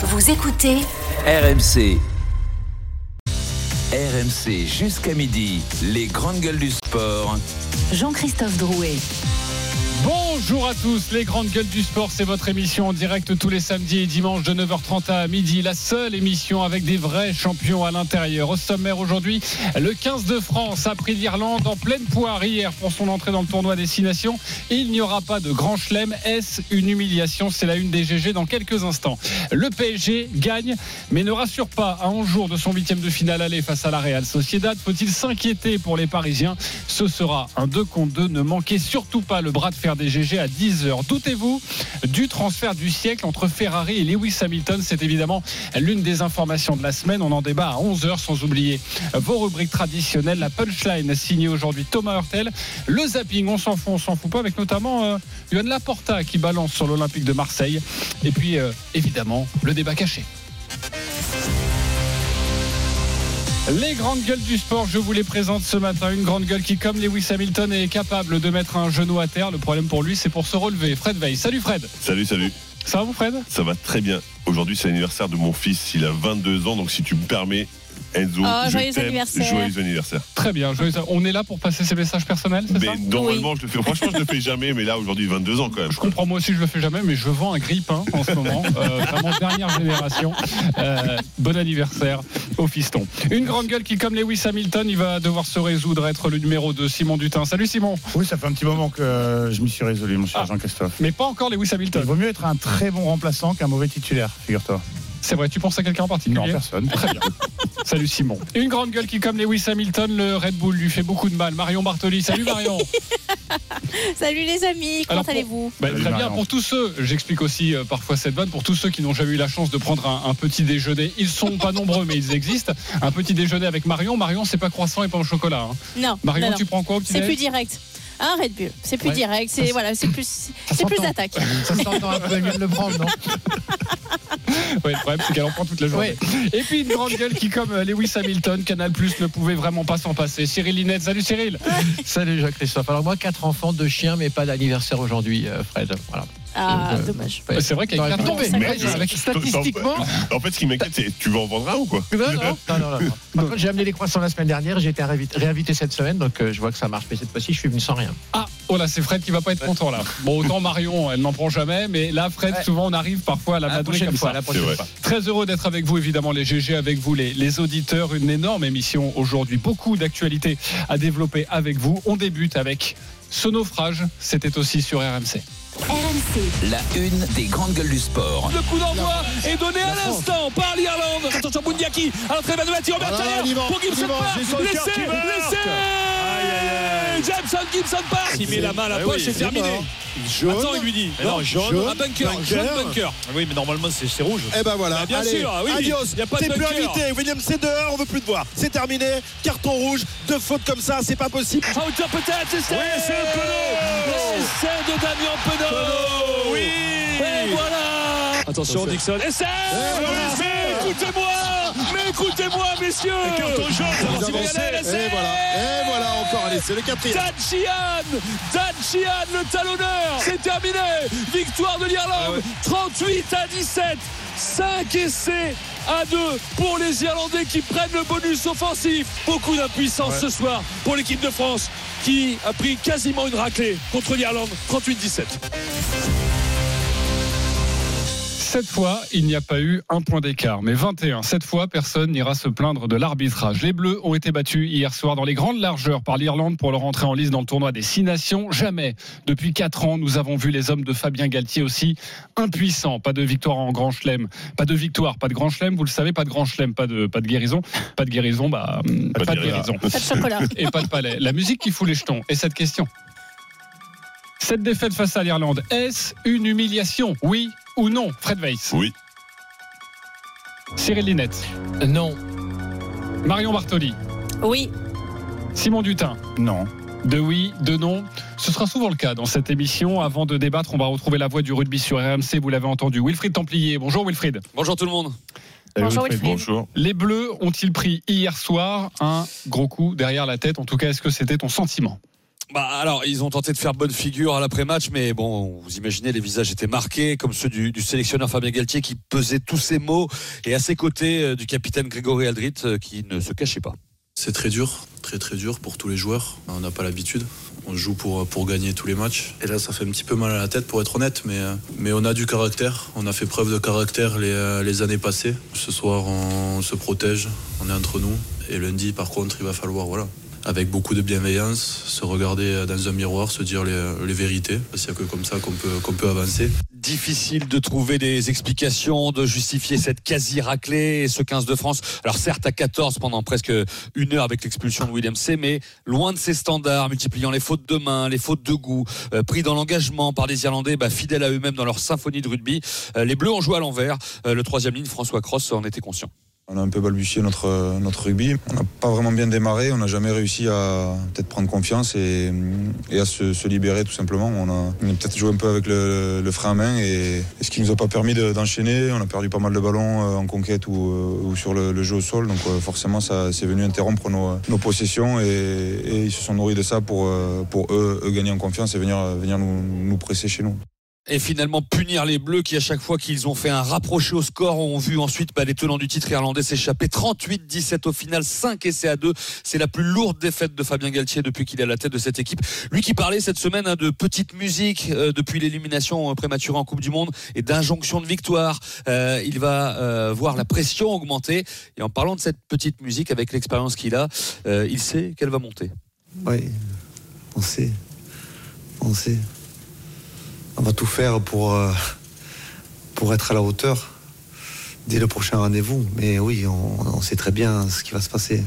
Vous écoutez RMC. RMC jusqu'à midi, les grandes gueules du sport. Jean-Christophe Drouet. Bonjour à tous, les grandes gueules du sport, c'est votre émission en direct tous les samedis et dimanches de 9h30 à midi. La seule émission avec des vrais champions à l'intérieur. Au sommaire aujourd'hui, le 15 de France a pris l'Irlande en pleine poire hier pour son entrée dans le tournoi Destination. Il n'y aura pas de grand chelem. Est-ce une humiliation? C'est la une des GG dans quelques instants. Le PSG gagne, mais ne rassure pas à 11 jours de son huitième de finale aller face à la Real Sociedad. Faut-il s'inquiéter pour les Parisiens? Ce sera un 2 contre 2. Ne manquez surtout pas le bras de fer des GG à 10h. Doutez-vous du transfert du siècle entre Ferrari et Lewis Hamilton? C'est évidemment l'une des informations de la semaine. On en débat à 11h sans oublier vos rubriques traditionnelles. La punchline signée aujourd'hui Thomas Hurtel. Le zapping, on s'en fout, on s'en fout pas, avec notamment euh, Laporta qui balance sur l'Olympique de Marseille. Et puis, euh, évidemment, le débat caché. Les grandes gueules du sport, je vous les présente ce matin. Une grande gueule qui, comme Lewis Hamilton, est capable de mettre un genou à terre. Le problème pour lui, c'est pour se relever. Fred Veil. Salut Fred. Salut, salut. Ça va vous Fred? Ça va très bien. Aujourd'hui, c'est l'anniversaire de mon fils. Il a 22 ans, donc si tu me permets, Enzo, Oh, je joyeux anniversaire. Joyeux anniversaire. Très bien. joyeux- On est là pour passer ces messages personnels, c'est ça? normalement, je le fais. Franchement, je le fais jamais, mais là, aujourd'hui, 22 ans quand même. Je comprends, moi aussi je le fais jamais, mais je vends un grille-pain en ce moment. Euh, vraiment dernière génération. Euh, bon anniversaire au fiston. Une grande gueule qui, comme Lewis Hamilton, il va devoir se résoudre à être le numéro de Simon Dutin. Salut Simon. Oui, ça fait un petit moment que euh, je m'y suis résolu, mon cher Ah. Jean-Christophe. Mais pas encore Lewis Il Hamilton. vaut mieux être un très bon remplaçant qu'un mauvais titulaire, figure-toi. C'est vrai, tu penses à quelqu'un en particulier Non, personne. Très bien. Salut Simon. Une grande gueule qui, comme Lewis Hamilton, le Red Bull lui fait beaucoup de mal. Marion Bartoli. Salut Marion. Salut les amis, comment allez-vous Bah, très bien. Pour tous ceux, j'explique aussi euh, parfois cette vanne, pour tous ceux qui n'ont jamais eu la chance de prendre un, un petit déjeuner, ils sont pas nombreux, mais ils existent. Un petit déjeuner avec Marion. Marion, c'est pas croissant et pas au chocolat. hein. Non, Marion, non, non. tu prends quoi au petit c'est plus direct. Un Red Bull, c'est plus Ouais. direct, c'est voilà, c'est plus, c'est plus d'attaque. Ça s'entend un peu, elle vient de le prendre, non Ouais, le problème, c'est qu'elle en prend toute la journée. Et puis une grande gueule qui, comme euh, Lewis Hamilton, Canal Plus ne pouvait vraiment pas s'en passer. Cyril Linette, salut Cyril. Salut Jacques-Christophe. Alors moi, quatre enfants, deux chiens, mais pas d'anniversaire aujourd'hui, euh, Fred. Voilà. Ah, Euh, dommage. Ouais. C'est vrai qu'avec Avec- statistiquement. En fait, ce qui m'inquiète, c'est tu vas en vendre un ou quoi Non, non, non, non, non, non. Par contre, j'ai amené les croissants la semaine dernière, j'ai été réinvité, cette semaine, donc euh, je vois que ça marche. Mais cette fois-ci, je suis venu sans rien. Ah, oh là, c'est Fred qui va pas être content là. Bon, autant Marion, elle n'en prend jamais, mais là, Fred, Ouais. souvent on arrive parfois à la madouer comme ça. Très heureux d'être avec vous, évidemment, les GG, avec vous, les, les auditeurs. Une énorme émission aujourd'hui. Beaucoup d'actualités à développer avec vous. On débute avec ce naufrage. C'était aussi sur RMC. RMC. La une des grandes gueules du sport. Le coup d'envoi est donné à l'instant par l'Irlande. Attention Bundiaki à l'entrée de Mathieu Robert va, pour Gibson Park. c'est Laissez, laissez. Jameson Gibson Park. Il met la main à la Ah poche, c'est c'est terminé. mort. Attends, il lui dit. Non, jaune, un bunker, jaune bunker. Oui, mais normalement, c'est c'est rouge. Eh ben voilà. bien Allez, sûr, oui. Adios. Il y a pas de T'es plus bunker. invité. William, c'est dehors. On veut plus te voir. C'est terminé. Carton rouge. Deux fautes comme ça, c'est pas possible. À hauteur peut-être, c'est Oui, c'est le Penaud. L'essai de Damien Penaud. Oui. Et voilà. Attention, Dixon. Essai. Mais écoutez-moi. Mais écoutez-moi, messieurs. Jaune. Et voilà. Et voilà encore. Allez, c'est le quatrième. Dan Sheehan Dan Sheehan, le talonneur C'est terminé Victoire de l'Irlande 38 à 17 5 essais à 2 pour les Irlandais qui prennent le bonus offensif. Beaucoup d'impuissance ce soir pour l'équipe de France qui a pris quasiment une raclée contre l'Irlande 38-17. Cette fois, il n'y a pas eu un point d'écart, mais 21. Cette fois, personne n'ira se plaindre de l'arbitrage. Les Bleus ont été battus hier soir dans les grandes largeurs par l'Irlande pour leur entrée en lice dans le tournoi des Six Nations. Jamais, depuis 4 ans, nous avons vu les hommes de Fabien Galtier aussi impuissants. Pas de victoire en Grand Chelem, pas de victoire, pas de Grand Chelem. Vous le savez, pas de Grand Chelem, pas de pas de guérison, pas de guérison, bah pas, de guérison Pas de chocolat. et pas de palais. La musique qui fout les jetons. Et cette question. Cette défaite face à l'Irlande, est-ce une humiliation? Oui ou non Fred Weiss? Oui. Cyril Linette? Euh, Non. Marion Bartoli? Oui, Simon Dutin? Non. De oui, de non. Ce sera souvent le cas dans cette émission. Avant de débattre, on va retrouver la voix du rugby sur RMC. Vous l'avez entendu. Wilfried Templier. Bonjour Wilfried. Bonjour tout le monde. Bonjour, Wilfried. Wilfried. Bonjour. Les Bleus ont-ils pris hier soir un gros coup derrière la tête? En tout cas, est-ce que c'était ton sentiment? Bah alors, ils ont tenté de faire bonne figure à l'après-match, mais bon, vous imaginez, les visages étaient marqués, comme ceux du, sélectionneur Fabien Galtier qui pesait tous ses mots, et à ses côtés euh, du capitaine Grégory Aldrit euh, qui ne se cachait pas. C'est très dur, très très dur pour tous les joueurs. On n'a pas l'habitude. On joue pour, pour gagner tous les matchs. Et là, ça fait un petit peu mal à la tête, pour être honnête, mais, euh, on a du caractère. On a fait preuve de caractère les, euh, les années passées. Ce soir, on se protège, on est entre nous. Et lundi, par contre, il va falloir, voilà, avec beaucoup de bienveillance, se regarder dans un miroir, se dire les, les vérités. Parce que comme ça qu'on peut, qu'on peut avancer. Difficile de trouver des explications, de justifier cette quasi-raclée et ce 15 de France. Alors certes à 14 pendant presque une heure avec l'expulsion de William C, mais loin de ses standards, multipliant les fautes de main, les fautes de goût, euh, pris dans l'engagement par des Irlandais bah, fidèles à eux-mêmes dans leur symphonie de rugby. Euh, les Bleus ont joué à l'envers. Euh, le troisième ligne, François Cross, en était conscient. On a un peu balbutié notre, notre rugby. On n'a pas vraiment bien démarré. On n'a jamais réussi à peut-être prendre confiance et, à se, libérer tout simplement. On a, peut-être joué un peu avec le, frein à main et, ce qui nous a pas permis d'enchaîner. on a perdu pas mal de ballons en conquête ou, ou sur le, jeu au sol. Donc forcément, ça c'est venu interrompre nos, possessions et, ils se sont nourris de ça pour, eux, gagner en confiance et venir, nous presser chez nous et finalement punir les Bleus qui à chaque fois qu'ils ont fait un rapproché au score ont vu ensuite bah, les tenants du titre irlandais s'échapper. 38-17 au final 5 essais à 2 c'est la plus lourde défaite de Fabien Galtier depuis qu'il est à la tête de cette équipe. Lui qui parlait cette semaine hein, de petite musique euh, depuis l'élimination prématurée en Coupe du Monde et d'injonction de victoire. Euh, il va euh, voir la pression augmenter. Et en parlant de cette petite musique avec l'expérience qu'il a euh, il sait qu'elle va monter. Oui on sait. On sait on va tout faire pour, euh, pour être à la hauteur dès le prochain rendez-vous. Mais oui, on, sait très bien ce qui va se passer.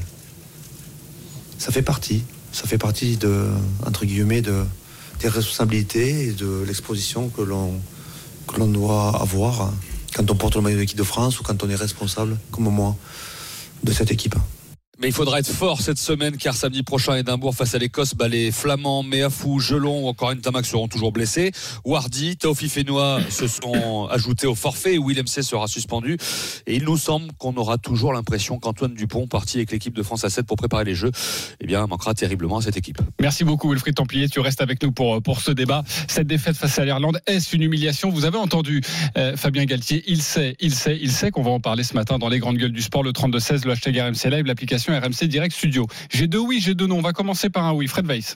Ça fait partie. Ça fait partie de, entre guillemets, de, des responsabilités et de l'exposition que l'on, que l'on doit avoir quand on porte le maillot de l'équipe de France ou quand on est responsable, comme moi, de cette équipe. Mais il faudra être fort cette semaine car samedi prochain à Édimbourg face à l'Écosse, bah, les Flamands, Méafou, Gelon ou encore Ntamak seront toujours blessés. Wardy, Taofi Fenois se sont ajoutés au forfait. Willem C sera suspendu. Et il nous semble qu'on aura toujours l'impression qu'Antoine Dupont, parti avec l'équipe de France à 7 pour préparer les Jeux, eh bien, manquera terriblement à cette équipe. Merci beaucoup Wilfried Templier. Tu restes avec nous pour, pour ce débat. Cette défaite face à l'Irlande, est-ce une humiliation? Vous avez entendu euh, Fabien Galtier. Il sait, il sait, il sait qu'on va en parler ce matin dans les grandes gueules du sport. Le 32-16, le hashtag RMC Live, l'application RMC Direct Studio. J'ai deux oui, j'ai deux non. On va commencer par un oui. Fred Weiss.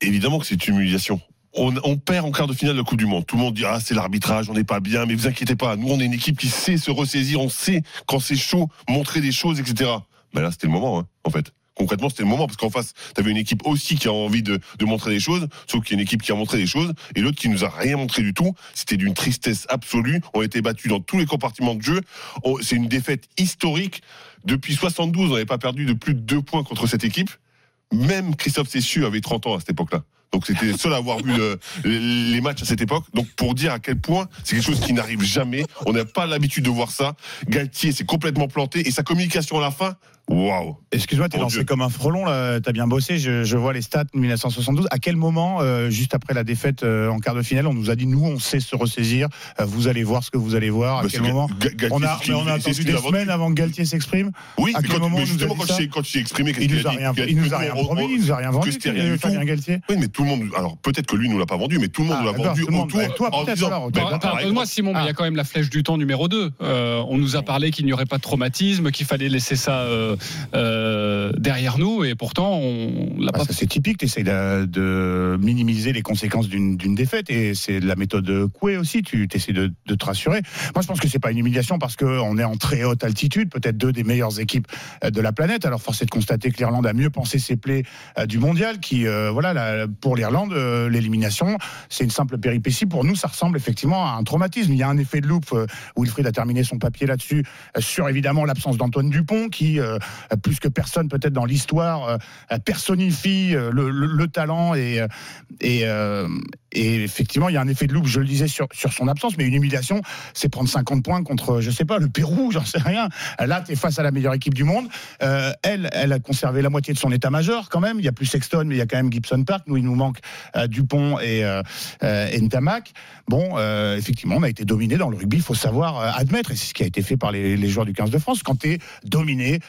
Évidemment que c'est une humiliation. On, perd en quart de finale de la Coupe du Monde. Tout le monde dit ah c'est l'arbitrage, on n'est pas bien, mais vous inquiétez pas. Nous on est une équipe qui sait se ressaisir, on sait quand c'est chaud montrer des choses, etc. Mais là c'était le moment hein, en fait. Concrètement, c'était le moment parce qu'en face, tu avais une équipe aussi qui a envie de, de montrer des choses, sauf qu'il y a une équipe qui a montré des choses et l'autre qui nous a rien montré du tout. C'était d'une tristesse absolue. On a été battus dans tous les compartiments de jeu. C'est une défaite historique. Depuis 72, on n'avait pas perdu de plus de deux points contre cette équipe. Même Christophe Cessieux avait 30 ans à cette époque-là. Donc c'était le seul à avoir vu le, les matchs à cette époque. Donc pour dire à quel point c'est quelque chose qui n'arrive jamais. On n'a pas l'habitude de voir ça. Galtier s'est complètement planté et sa communication à la fin. Waouh Excuse-moi, t'es lancé comme un frelon là. T'as bien bossé. Je, je, vois les stats 1972. À quel moment, euh, juste après la défaite euh, en quart de finale, on nous a dit nous, on sait se ressaisir. Euh, vous allez voir ce que vous allez voir. À bah, quel moment Galtier, On a, on a attendu des semaines avant que Galtier s'exprime. Oui, à mais quel quand, moment mais justement quand il, quand il s'est exprimé, il nous a rien, il nous a rien promis, il nous a rien vendu. C'était rien du tout. Galtier. Oui, mais tout le monde. Alors peut-être que lui nous l'a pas vendu, mais tout le monde nous l'a vendu autour. Toi, peut-être. Pardonne-moi, Simon, mais il y a quand même la flèche du temps numéro 2 On nous a parlé qu'il n'y aurait pas de traumatisme, qu'il fallait laisser ça derrière nous et pourtant on l'a pas. C'est typique, tu essayes de, de, minimiser les conséquences d'une défaite et c'est la méthode Coué aussi, tu essaies de, de, te rassurer. Moi je pense que c'est pas une humiliation parce qu'on est en très haute altitude, peut-être deux des meilleures équipes de la planète. Alors force est de constater que l'Irlande a mieux pensé ses plaies du mondial qui, euh, voilà, la, pour l'Irlande, euh, l'élimination c'est une simple péripétie. Pour nous ça ressemble effectivement à un traumatisme. Il y a un effet de loupe, euh, Wilfried a terminé son papier là-dessus, sur évidemment l'absence d'Antoine Dupont qui, plus que personne peut-être dans l'histoire euh, personnifie euh, le, le, le, talent et, et, euh, effectivement, il y a un effet de loupe, je le disais, sur, sur son absence, mais une humiliation, c'est prendre 50 points contre, je sais pas, le Pérou, j'en sais rien. Là, tu es face à la meilleure équipe du monde. Euh, elle, elle a conservé la moitié de son état-major quand même. Il y a plus Sexton, mais il y a quand même Gibson Park. Nous, il nous manque euh, Dupont et, euh, et Ntamak. Bon, effectivement, on a été dominé dans le rugby, il faut savoir admettre, et c'est ce qui a été fait par les, joueurs du 15 de France. Quand tu es dominé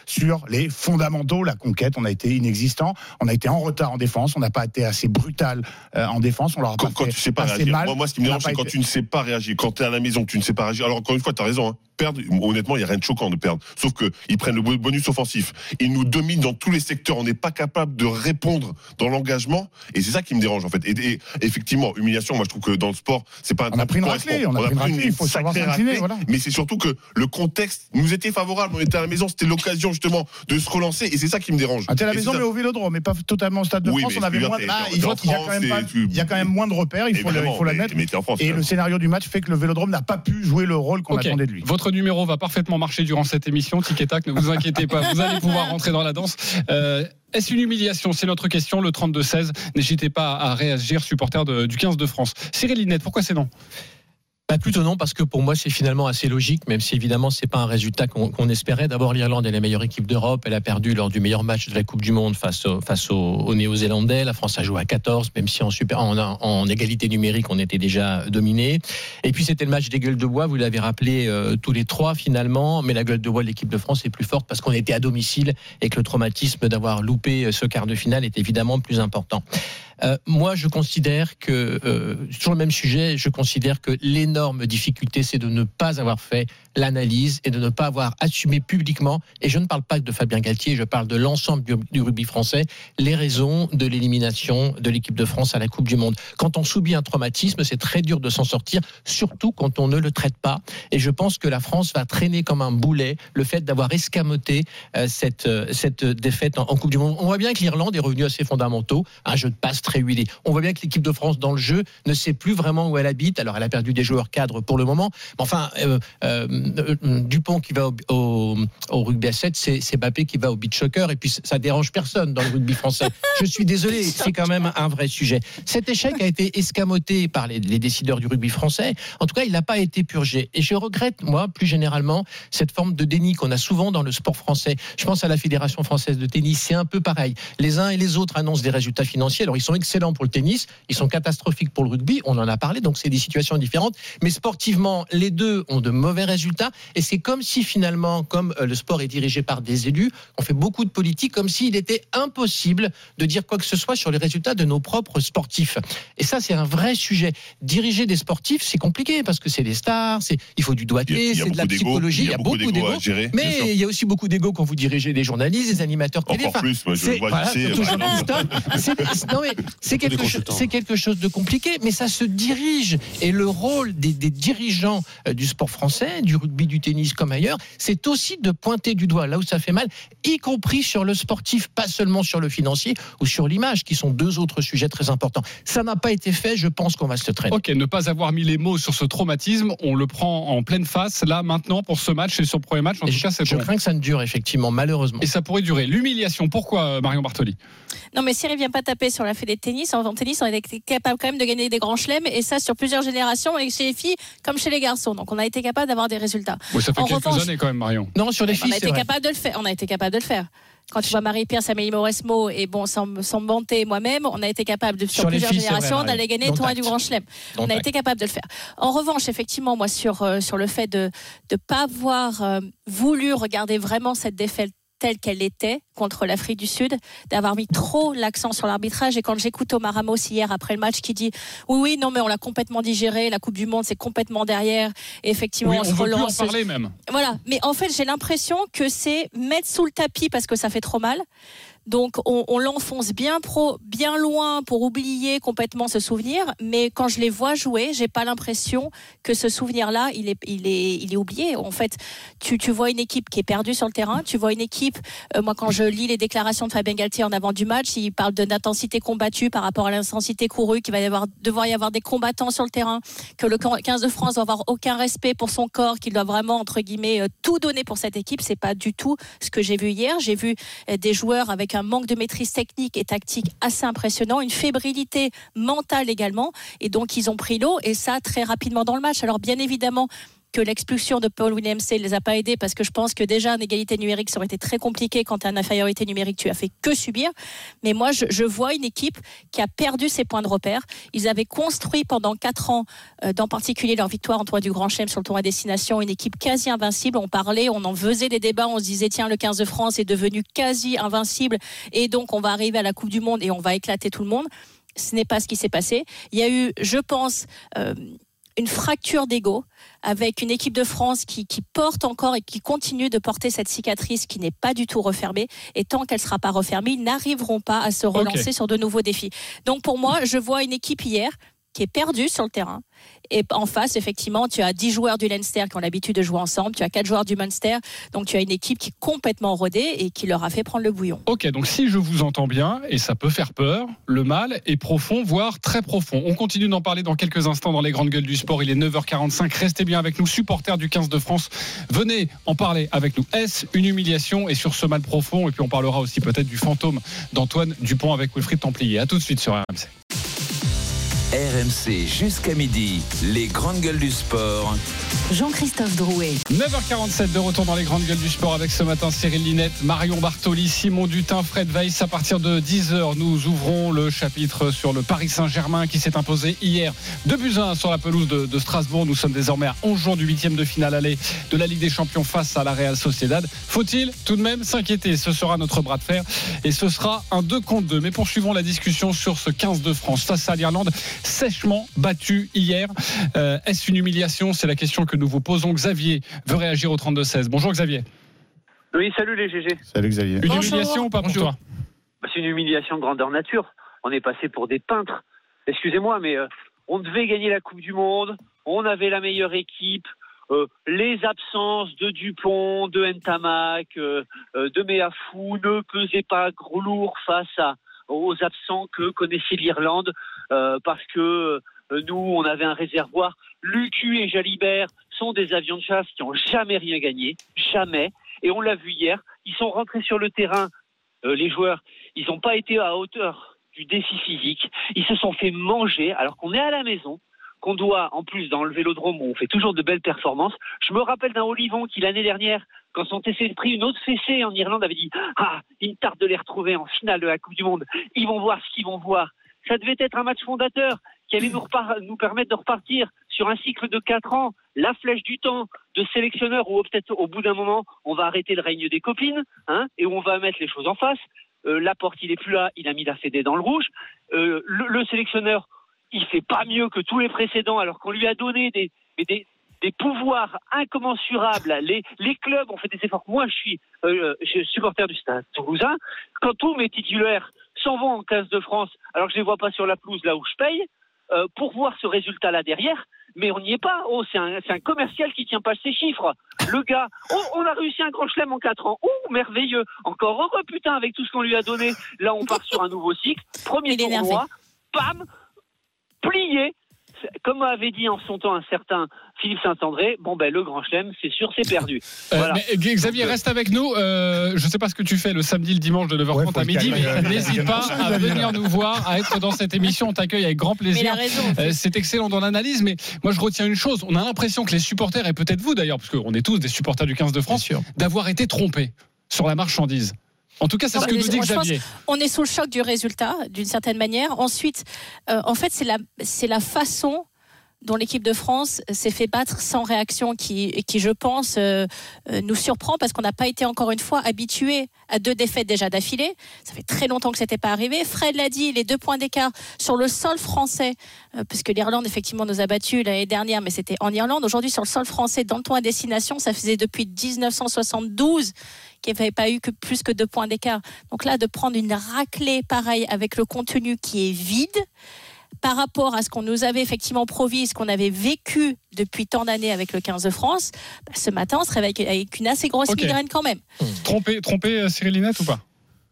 les fondamentaux, la conquête. On a été inexistant, on a été en retard en défense, on n'a pas été assez brutal euh, en défense, on leur a quand, pas quand fait tu sais pas assez réagir. mal. Moi, moi, ce qui me dérange, c'est quand été- tu ne sais pas réagir. Quand tu es à la maison, tu ne sais pas réagir. Alors, encore une fois, tu as raison. hein. Perdre, honnêtement, il n'y a rien de choquant de perdre. Sauf qu'ils prennent le bonus offensif. Ils nous dominent dans tous les secteurs. On n'est pas capable de répondre dans l'engagement. Et c'est ça qui me dérange, en fait. Et, et effectivement, humiliation, moi, je trouve que dans le sport, c'est pas un On a pris une raclée, on a pris une raclée, il faut savoir sacrée raclée. voilà. Mais c'est surtout que le contexte nous était favorable. On était à la maison. C'était l'occasion, justement, de se relancer. Et c'est ça qui me dérange. Ah, à la maison, mais au Vélodrome, mais pas totalement au Stade de Oui, France. On avait moins. dire, Ah, il y a quand même pas- et tu- il y a quand même moins de repères. Il faut le- il l'admettre. en France, Et quand le scénario du match fait que le Vélodrome n'a pas pu jouer le rôle qu'on attendait de lui. Votre numéro va parfaitement marcher durant cette émission. Tic ne vous inquiétez pas. Vous allez pouvoir rentrer dans la danse. Euh, Est-ce une humiliation? C'est notre question. Le 32-16. N'hésitez pas à réagir, supporter du 15 de France. Cyril Linette, pourquoi c'est non? Bah, plutôt non, parce que pour moi, c'est finalement assez logique, même si évidemment, c'est pas un résultat qu'on espérait. D'abord, l'Irlande est la meilleure équipe d'Europe. Elle a perdu lors du meilleur match de la Coupe du Monde face, au- face aux, aux Néo-Zélandais. La France a joué à 14, même si en, super, en, en égalité numérique, on était déjà dominé. Et puis, c'était le match des gueules de bois. Vous l'avez rappelé euh, tous les trois, finalement. Mais la gueule de bois de l'équipe de France est plus forte parce qu'on était à domicile et que le traumatisme d'avoir loupé euh, ce quart de finale est évidemment plus important. Euh, moi, je considère que, euh, sur le même sujet, je considère que l'énorme difficulté, c'est de ne pas avoir fait l'analyse et de ne pas avoir assumé publiquement, et je ne parle pas que de Fabien Galtier, je parle de l'ensemble du, rugby français, les raisons de l'élimination de l'équipe de France à la Coupe du Monde. Quand on subit un traumatisme, c'est très dur de s'en sortir, surtout quand on ne le traite pas. Et je pense que la France va traîner comme un boulet le fait d'avoir escamoté euh, cette, euh, cette défaite en, Coupe du Monde. On voit bien que l'Irlande est revenue à ses fondamentaux, un jeu de passe très huilé. On voit bien que l'équipe de France dans le jeu ne sait plus vraiment où elle habite. Alors elle a perdu des joueurs cadres pour le moment. Mais enfin, euh, Dupont qui va au, au, au rugby à 7, c'est c'est Mbappé qui va au beach soccer. Et puis ça dérange personne dans le rugby français. Je suis désolé, c'est quand même un vrai sujet. Cet échec a été escamoté par les, les décideurs du rugby français. En tout cas, il n'a pas été purgé. Et je regrette, moi, plus généralement, cette forme de déni qu'on a souvent dans le sport français. Je pense à la Fédération française de tennis, c'est un peu pareil. Les uns et les autres annoncent des résultats financiers. Alors, ils sont excellents pour le tennis, ils sont catastrophiques pour le rugby, on en a parlé, donc c'est des situations différentes. Mais sportivement, les deux ont de mauvais résultats. Et c'est comme si finalement, comme euh, le sport est dirigé par des élus, on fait beaucoup de politique, comme s'il était impossible de dire quoi que ce soit sur les résultats de nos propres sportifs. Et ça, c'est un vrai sujet. Diriger des sportifs, c'est compliqué parce que c'est des stars, c'est il faut du doigté, c'est de la psychologie, il y a beaucoup d'ego. Mais il y a aussi beaucoup d'ego quand vous dirigez des journalistes, des animateurs télé. Encore plus, moi, je vois, voilà. C'est- quelque, consultants. c'est quelque chose de compliqué, mais ça se dirige. Et le rôle des, des dirigeants euh, du sport français, du rugby, du tennis comme ailleurs, c'est aussi de pointer du doigt là où ça fait mal, y compris sur le sportif, pas seulement sur le financier ou sur l'image, qui sont deux autres sujets très importants. Ça n'a pas été fait, je pense qu'on va se le traiter. Ok, ne pas avoir mis les mots sur ce traumatisme, on le prend en pleine face là maintenant pour ce match et sur le premier match. En Et tout je, cas, c'est je bon. crains que ça ne dure effectivement, malheureusement. Et ça pourrait durer. L'humiliation, pourquoi euh, Marion Bartoli? Non, mais Cyril vient pas taper sur la fédé de tennis. En, en tennis, on est capable quand même de gagner des grands chelems, et ça sur plusieurs générations, et chez les filles comme chez les garçons. Donc on a été capable d'avoir des résultats. Oui, ça fait En quelques revanche- années quand même, Marion. Non, sur les on filles, a c'est été vrai. capable de le faire. On a été capable de le faire. Quand tu vois Marie-Pierre, Samélie Mauresmo, et bon, sans, sans me vanter moi-même, on a été capable, de, sur, plusieurs filles, générations, d'aller gagner le tournoi du Grand Chelem. On a été capable de le faire. En revanche, effectivement, moi, sur, euh, sur le fait de ne pas avoir euh, voulu regarder vraiment cette défaite telle qu'elle était contre l'Afrique du Sud, d'avoir mis trop l'accent sur l'arbitrage. Et quand j'écoute Thomas Ramos hier après le match qui dit oui, oui, non, mais on l'a complètement digéré, la Coupe du Monde, c'est complètement derrière. Et effectivement, Oui, on, on se veut plus en relance. parler même. Voilà. Mais en fait, j'ai l'impression que c'est mettre sous le tapis parce que ça fait trop mal. Donc, on, on l'enfonce bien pro, bien loin pour oublier complètement ce souvenir. Mais quand je les vois jouer, j'ai pas l'impression que ce souvenir-là, il est, il est, il est oublié. En fait, tu, tu vois une équipe qui est perdue sur le terrain. Tu vois une équipe. euh, moi, quand je lis les déclarations de Fabien Galtier en avant du match, il parle de l'intensité combattue par rapport à l'intensité courue, qu'il va y avoir, devoir y avoir des combattants sur le terrain, que le 15 de France doit avoir aucun respect pour son corps, qu'il doit vraiment entre guillemets euh, tout donner pour cette équipe. C'est pas du tout ce que j'ai vu hier. J'ai vu euh, des joueurs avec un manque de maîtrise technique et tactique assez impressionnant, une fébrilité mentale également, et donc ils ont pris l'eau et ça très rapidement dans le match. Alors bien évidemment. Que l'expulsion de Paul Williams ne les a pas aidés parce que je pense que déjà en égalité numérique, ça aurait été très compliqué quand tu as une infériorité numérique, tu as fait que subir. Mais moi, je, vois une équipe qui a perdu ses points de repère. Ils avaient construit pendant quatre ans, euh, dans particulier leur victoire en tournoi du Grand Chelem sur le tournoi destination, une équipe quasi invincible. On parlait, on en faisait des débats, on se disait tiens, le 15 de France est devenu quasi invincible et donc on va arriver à la Coupe du Monde et on va éclater tout le monde. Ce n'est pas ce qui s'est passé. Il y a eu, je pense, euh, une fracture d'ego avec une équipe de France qui, qui, porte encore et qui continue de porter cette cicatrice qui n'est pas du tout refermée. Et tant qu'elle ne sera pas refermée, ils n'arriveront pas à se relancer Okay. sur de nouveaux défis. Donc pour moi, je vois une équipe hier qui est perdue sur le terrain. Et en face, effectivement, tu as 10 joueurs du Leinster qui ont l'habitude de jouer ensemble, tu as 4 joueurs du Munster, donc tu as une équipe qui est complètement rodée et qui leur a fait prendre le bouillon. Ok, donc si je vous entends bien, et ça peut faire peur, le mal est profond, voire très profond. On continue d'en parler dans quelques instants dans les grandes gueules du sport. Il est 9h45. Restez bien avec nous, supporters du 15 de France. Venez en parler avec nous. Est-ce une humiliation et sur ce mal profond? Et puis on parlera aussi peut-être du fantôme d'Antoine Dupont avec Wilfried Templier. A tout de suite sur RMC. RMC jusqu'à midi, les grandes gueules du sport. Jean-Christophe Drouet. 9h47 de retour dans les grandes gueules du sport avec ce matin Cyril Linette, Marion Bartoli, Simon Dutin, Fred Weiss. À partir de 10h, nous ouvrons le chapitre sur le Paris Saint-Germain qui s'est imposé hier 2 buts à 1 sur la pelouse de, de Strasbourg. Nous sommes désormais à 11 jours du huitième de finale aller de la Ligue des Champions face à la Real Sociedad. Faut-il tout de même s'inquiéter? Ce sera notre bras de fer et ce sera un 2 contre 2. Mais poursuivons la discussion sur ce 15 de France face à l'Irlande sèchement battu hier. Euh, Est-ce une humiliation? C'est la question que nous vous posons. Xavier veut réagir au 32-16. Bonjour Xavier. Oui, salut les GG. Salut Xavier. Une humiliation ou pas pour toi? Bah, C'est une humiliation grandeur nature. On est passé pour des peintres. Excusez-moi, mais euh, on devait gagner la Coupe du Monde. On avait la meilleure équipe. Euh, les absences de Dupont, de Ntamak, euh, euh, de Meafou ne pesaient pas gros lourd face à, aux absents que connaissait l'Irlande euh, parce que euh, nous, on avait un réservoir. Lucu et Jalibert sont des avions de chasse qui n'ont jamais rien gagné, jamais. Et on l'a vu hier, ils sont rentrés sur le terrain, euh, les joueurs, ils n'ont pas été à hauteur du défi physique. Ils se sont fait manger alors qu'on est à la maison, qu'on doit, en plus, dans le vélodrome où on fait toujours de belles performances. Je me rappelle d'un Olivon qui, l'année dernière, quand son TC pris une autre fessée en Irlande, avait dit Ah, il me tarde de les retrouver en finale de la Coupe du Monde. Ils vont voir ce qu'ils vont voir. Ça devait être un match fondateur qui allait nous, repar- nous permettre de repartir sur un cycle de 4 ans, la flèche du temps de sélectionneur où peut-être au bout d'un moment, on va arrêter le règne des copines hein, et où on va mettre les choses en face. Euh, Laporte, il est plus là, il a mis la Fédé dans le rouge. Euh, le, le sélectionneur, il fait pas mieux que tous les précédents alors qu'on lui a donné des, des, des pouvoirs incommensurables. Les, les clubs ont fait des efforts. Moi, je suis, euh, je suis supporter du Stade Toulousain. Quand tous mes titulaires s'en vont en 15 de France, alors que je les vois pas sur la pelouse là où je paye, euh, pour voir ce résultat-là derrière, mais on n'y est pas. Oh, c'est un, c'est un commercial qui tient pas ses chiffres. Le gars, oh, on a réussi un grand chelem en 4 ans. Oh, merveilleux. Encore heureux, putain, avec tout ce qu'on lui a donné. Là, on part sur un nouveau cycle. Premier tournoi, bam, plié. Comme avait dit en son temps un certain Philippe Saint-André, bon ben le grand chelem, c'est sûr, c'est perdu. Euh, mais Xavier, reste avec nous. Euh, je ne sais pas ce que tu fais le samedi, le dimanche de 9h30 Ouais, faut à midi, mais n'hésite pas à venir nous voir, à être dans cette émission. On t'accueille avec grand plaisir. a raison. Euh, C'est excellent dans l'analyse, mais moi je retiens une chose. On a l'impression que les supporters, et peut-être vous d'ailleurs, parce qu'on est tous des supporters du 15 de France, d'avoir été trompés sur la marchandise. En tout cas, c'est ce que nous dit pense- Xavier. on est sous le choc du résultat, d'une certaine manière. Ensuite, euh, en fait, c'est la, c'est la façon dont l'équipe de France s'est fait battre sans réaction qui, qui je pense, euh, euh, nous surprend parce qu'on n'a pas été encore une fois habitué à deux défaites déjà d'affilée. Ça fait très longtemps que c'était pas arrivé. Fred l'a dit, les deux points d'écart sur le sol français, euh, puisque l'Irlande effectivement nous a battus l'année dernière, mais c'était en Irlande. Aujourd'hui, sur le sol français, dans le à destination, ça faisait depuis 1972 qu'il n'y avait pas eu que plus que deux points d'écart. Donc là, de prendre une raclée pareille avec le contenu qui est vide par rapport à ce qu'on nous avait effectivement promis, ce qu'on avait vécu depuis tant d'années avec le 15 de France, bah, ce matin, on se réveille avec une assez grosse migraine quand même. Trompé, trompé euh, Cyril Linette ou pas?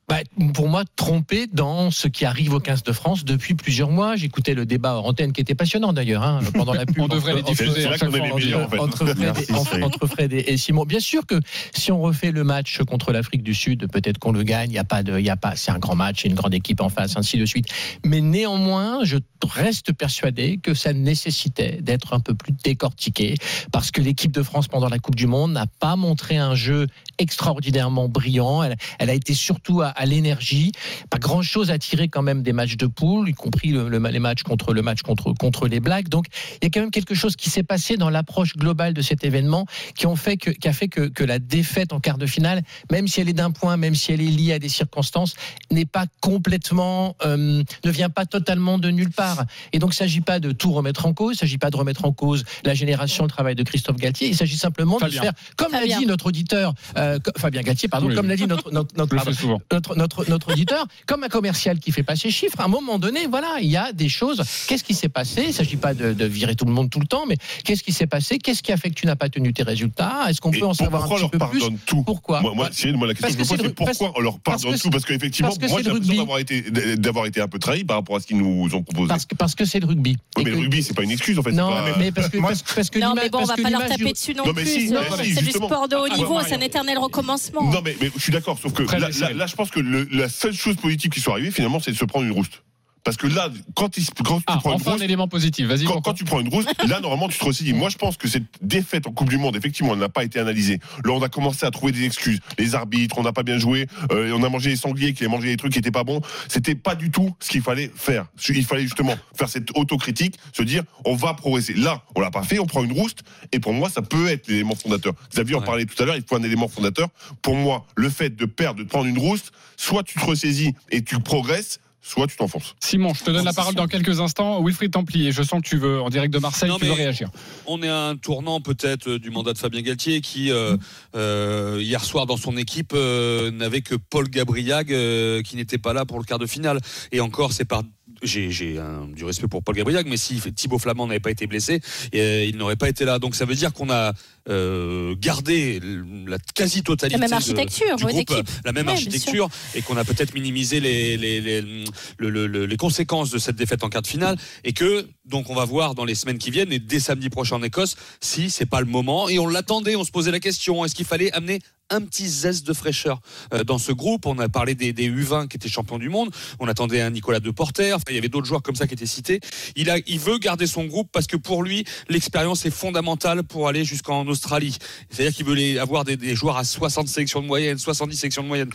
Bah, pour moi, trompé dans ce qui arrive au 15 de France depuis plusieurs mois. J'écoutais le débat en antenne qui était passionnant d'ailleurs, hein, pendant la pub. On devrait les diffuser. Entre, entre Fred, et, entre, entre Fred et, et Simon. Bien sûr que si on refait le match contre l'Afrique du Sud, peut-être qu'on le gagne. Il y a pas de, il y a pas, c'est un grand match, c'est une grande équipe en face, ainsi de suite. Mais néanmoins, je reste persuadé que ça nécessitait d'être un peu plus décortiqué parce que l'équipe de France pendant la Coupe du Monde n'a pas montré un jeu extraordinairement brillant. Elle, elle a été surtout à, à l'énergie. Pas grand chose à tirer quand même des matchs de poule, y compris le, le, les matchs contre le match contre contre les Blacks. Donc il y a quand même quelque chose qui s'est passé dans l'approche globale de cet événement qui ont fait que, qui a fait que, que la défaite en quart de finale, même si elle est d'un point, même si elle est liée à des circonstances, n'est pas complètement, euh, ne vient pas totalement de nulle part. Et donc il ne s'agit pas de tout remettre en cause, il ne s'agit pas de remettre en cause la génération, le travail de Christophe Galtier. Il s'agit simplement Fabien. de faire, comme l'a dit notre auditeur, euh, Fabien Galtier, pardon, Oui, comme l'a dit notre notre notre, souvent. Notre, notre, notre auditeur, comme un commercial qui fait pas ses chiffres, à un moment donné, voilà, il y a des choses. Qu'est-ce qui s'est passé? Il ne s'agit pas de, de virer tout le monde tout le temps, mais qu'est-ce qui s'est passé? Qu'est-ce qui a fait que tu n'as pas tenu tes résultats? Est-ce qu'on peut en savoir un pourquoi petit on leur peu plus? pardonne tout? Pourquoi? Moi, moi, moi, la question que je me pose, c'est pourquoi on leur pardonne tout? Parce qu'effectivement, parce que moi, j'ai l'impression d'avoir été, d'avoir été un peu trahi par rapport à ce qu'ils nous ont proposé. parce que, parce que c'est le rugby. Oui, mais le rugby, c'est pas une excuse, en fait. non, mais parce que, parce, parce que Non, mais bon, on va pas leur taper dessus non, plus. C'est- du sport de haut Ah, niveau, c'est un éternel recommencement. Non, mais, je suis d'accord, sauf que là, je pense que le- la seule chose positive qui soit arrivée, finalement, c'est de se prendre une rouste. Parce que là, quand, il- quand tu prends une enfin un rouste, élément positif. Vas-y. quand, pourquoi quand tu prends une rousse, là, normalement, tu te ressaisis. Moi, je pense que cette défaite en Coupe du Monde, effectivement, elle n'a pas été analysée. Là, on a commencé à trouver des excuses. Les arbitres, on n'a pas bien joué, euh, on a mangé les sangliers, qui a mangé des trucs qui n'étaient pas bons. C'était pas du tout ce qu'il fallait faire. Il fallait justement faire cette autocritique, se dire, on va progresser. Là, on l'a pas fait, on prend une rouste, et pour moi, ça peut être l'élément fondateur. Xavier en Ouais. parlait tout à l'heure, il faut un élément fondateur. Pour moi, le fait de perdre, de prendre une rouste, soit tu te ressaisis et tu progresses, soit tu t'enfonces. Simon, je te donne la parole dans quelques instants. Wilfried Templier, je sens que tu veux, en direct de Marseille, Non, tu veux réagir. on est à un tournant peut-être du mandat de Fabien Galtier qui euh, euh, hier soir dans son équipe euh, n'avait que Paul Gabriag euh, qui n'était pas là pour le quart de finale et encore c'est par j'ai du respect pour Paul Gabriag, mais si Thibaut Flamand n'avait pas été blessé, euh, il n'aurait pas été là. Donc ça veut dire qu'on a euh, gardé la quasi-totalité La même de- architecture, du groupe, la même Ouais, architecture, et qu'on a peut-être minimisé les, les, les, le- le- le- les conséquences de cette défaite en quart de finale, et que donc on va voir dans les semaines qui viennent et dès samedi prochain en Écosse si c'est pas le moment. Et on l'attendait, on se posait la question est-ce qu'il fallait amener un petit zeste de fraîcheur euh, dans ce groupe. On a parlé des, des U20 qui étaient champions du monde. On attendait un Nicolas Deporter. Enfin, il y avait d'autres joueurs comme ça qui étaient cités. Il, a, il veut garder son groupe parce que pour lui, l'expérience est fondamentale pour aller jusqu'en Australie. C'est-à-dire qu'il veut les, avoir des, des joueurs à 60 sélections de moyenne, 70 sélections de moyenne.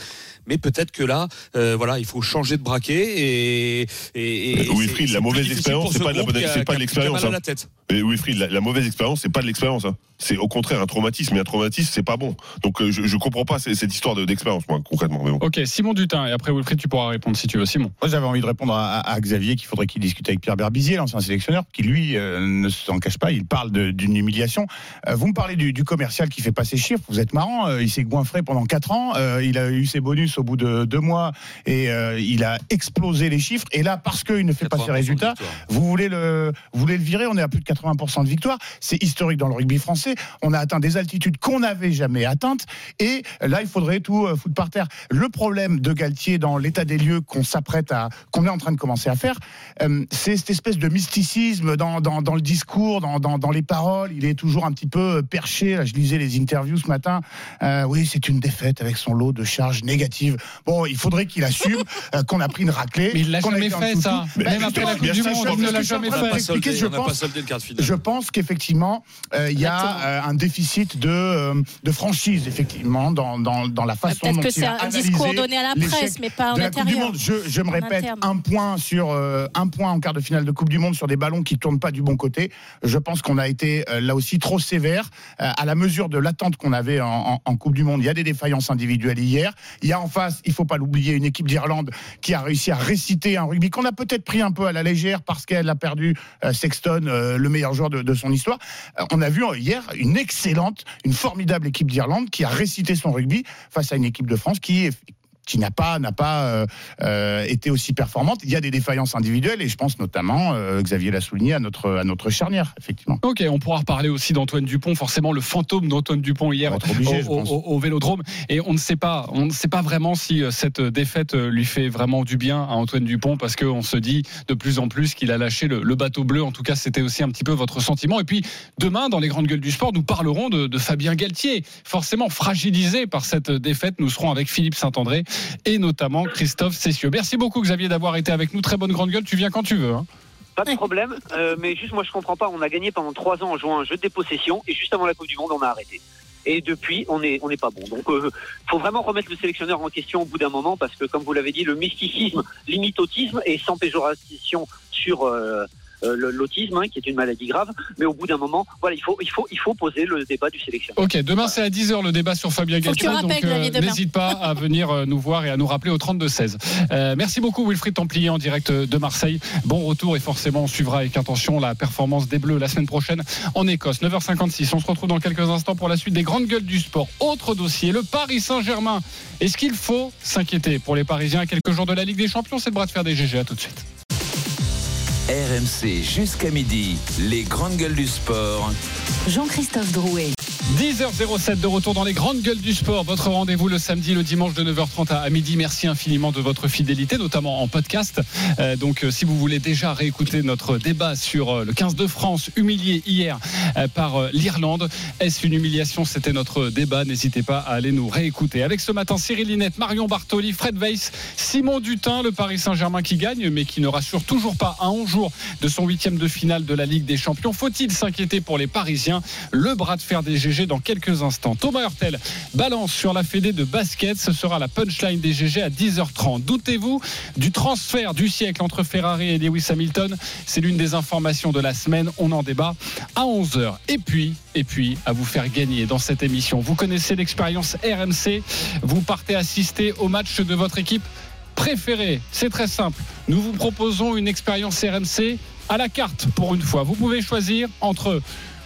Mais peut-être que là, euh, voilà, il faut changer de braquet et. et, et- Wilfried, la mauvaise expérience, c'est ce pas de la bonne- c'est pas l'expérience, hein. la tête. Mais Wilfried, la, la mauvaise expérience, c'est pas de l'expérience. hein. C'est au contraire un traumatisme. Et un traumatisme, c'est pas bon. Donc euh, je, je comprends pas cette, histoire de- d'expérience, moi, concrètement. Mais bon. Ok, Simon Dutin, et après Wilfried, tu pourras répondre si tu veux. Simon. Moi, j'avais envie de répondre à, à Xavier qu'il faudrait qu'il discute avec Pierre Berbizier, l'ancien sélectionneur, qui lui euh, ne s'en cache pas. Il parle d'une humiliation. Euh, vous me parlez du, du commercial qui fait pas ses chiffres. Vous êtes marrant. euh, il s'est goinfré pendant 4 ans. euh, il a eu ses bonus au bout de deux mois et euh, il a explosé les chiffres. Et là, parce qu'il ne fait pas ses 80% de résultats, vous voulez le, vous voulez le virer On est à plus de 80% de victoire. C'est historique dans le rugby français. On a atteint des altitudes qu'on n'avait jamais atteintes. Et là, il faudrait tout euh, foutre par terre. Le problème de Galtier dans l'état des lieux qu'on s'apprête à, qu'on est en train de commencer à faire, euh, c'est cette espèce de mysticisme dans, dans, dans le discours, dans, dans, dans les paroles. Il est toujours un petit peu perché. Là, je lisais les interviews ce matin. Euh, oui, c'est une défaite avec son lot de charges négatives. Bon, il faudrait qu'il assume euh, qu'on a pris une raclée. Mais il l'a jamais fait, ça. tout. Même après la Coupe du Monde, il ne l'a jamais fait. Je pense- je pense qu'effectivement, euh, il y a euh, un déficit de, euh, de franchise, effectivement, dans, dans, dans la façon Peut-être dont que c'est un discours donné à la presse, mais pas en intérieur. Je, je me répète, un point sur euh, un point en quart de finale de Coupe du Monde sur des ballons qui tournent pas du bon côté. Je pense qu'on a été euh, là aussi trop sévère euh, à la mesure de l'attente qu'on avait en, en- en Coupe du Monde. Il y a des défaillances individuelles hier. Il y a en face, il faut pas l'oublier, une équipe d'Irlande qui a réussi à réciter un rugby qu'on a peut-être pris un peu à la légère parce qu'elle a perdu euh, Sexton, euh, le meilleur joueur de, de son histoire. Euh, on a vu hier une excellente, une formidable équipe d'Irlande qui a récité son rugby face à une équipe de France qui qui n'a pas n'a pas euh, euh, été aussi performante. Il y a des défaillances individuelles et je pense notamment, euh, Xavier l'a souligné, à notre à notre charnière, effectivement. Ok, on pourra reparler aussi d'Antoine Dupont, forcément le fantôme d'Antoine Dupont hier obligé, au, au- au Vélodrome. Et on ne sait pas, on ne sait pas vraiment si cette défaite lui fait vraiment du bien à Antoine Dupont, parce qu'on se dit de plus en plus qu'il a lâché le, le bateau bleu. En tout cas, c'était aussi un petit peu votre sentiment. Et puis demain, dans les grandes gueules du sport, nous parlerons de, de Fabien Galtier, forcément fragilisé par cette défaite. Nous serons avec Philippe Saint-André et notamment Christophe Cessieux. Merci beaucoup Xavier d'avoir été avec nous. Très bonne grande gueule. Tu viens quand tu veux. hein. Pas de problème, euh, mais juste moi je comprends pas. On a gagné pendant trois ans en jouant un jeu de dépossession et juste avant la Coupe du Monde on a arrêté. Et depuis on est n'est pas bon. Donc euh, faut vraiment remettre le sélectionneur en question au bout d'un moment parce que comme vous l'avez dit, le mysticisme limite autisme et sans péjoration sur euh, l'autisme hein, qui est une maladie grave. Mais au bout d'un moment, voilà, il faut il faut il faut poser le débat du sélectionneur. Ok, demain c'est à 10h le débat sur Fabien Galtier. Donc demain. n'hésite pas à venir euh, nous voir et à nous rappeler au 32-16. Euh, merci beaucoup Wilfried Templier en direct de Marseille. Bon retour et forcément on suivra avec attention la performance des Bleus la semaine prochaine en Écosse. 9h56, on se retrouve dans quelques instants pour la suite des grandes gueules du sport. Autre dossier, le Paris Saint-Germain. Est-ce qu'il faut s'inquiéter pour les Parisiens à quelques jours de la Ligue des Champions? C'est le bras de fer des GG, à tout de suite. RMC jusqu'à midi, les grandes gueules du sport. Jean-Christophe Drouet. 10h07 de retour dans les grandes gueules du sport. Votre rendez-vous le samedi, le dimanche de 9h30 à midi. Merci infiniment de votre fidélité, notamment en podcast. Euh, donc, euh, si vous voulez déjà réécouter notre débat sur euh, le 15 de France, humilié hier par l'Irlande, est-ce une humiliation? C'était notre débat. N'hésitez pas à aller nous réécouter. Avec ce matin, Cyril Linette, Marion Bartoli, Fred Weiss, Simon Dutin, le Paris Saint-Germain qui gagne, mais qui ne rassure toujours pas à 11 jours de son huitième de finale de la Ligue des Champions. Faut-il s'inquiéter pour les Parisiens? Le bras de fer des GG dans quelques instants. Thomas Hurtel balance sur la fédé de basket. Ce sera la punchline des GG à 10h30. Doutez-vous du transfert du siècle entre Ferrari et Lewis Hamilton? C'est l'une des informations de la semaine. On en débat à 11h. Et puis, et puis, à vous faire gagner dans cette émission. Vous connaissez l'expérience RMC. Vous partez assister au match de votre équipe préférée. C'est très simple. Nous vous proposons une expérience RMC à la carte pour une fois. Vous pouvez choisir entre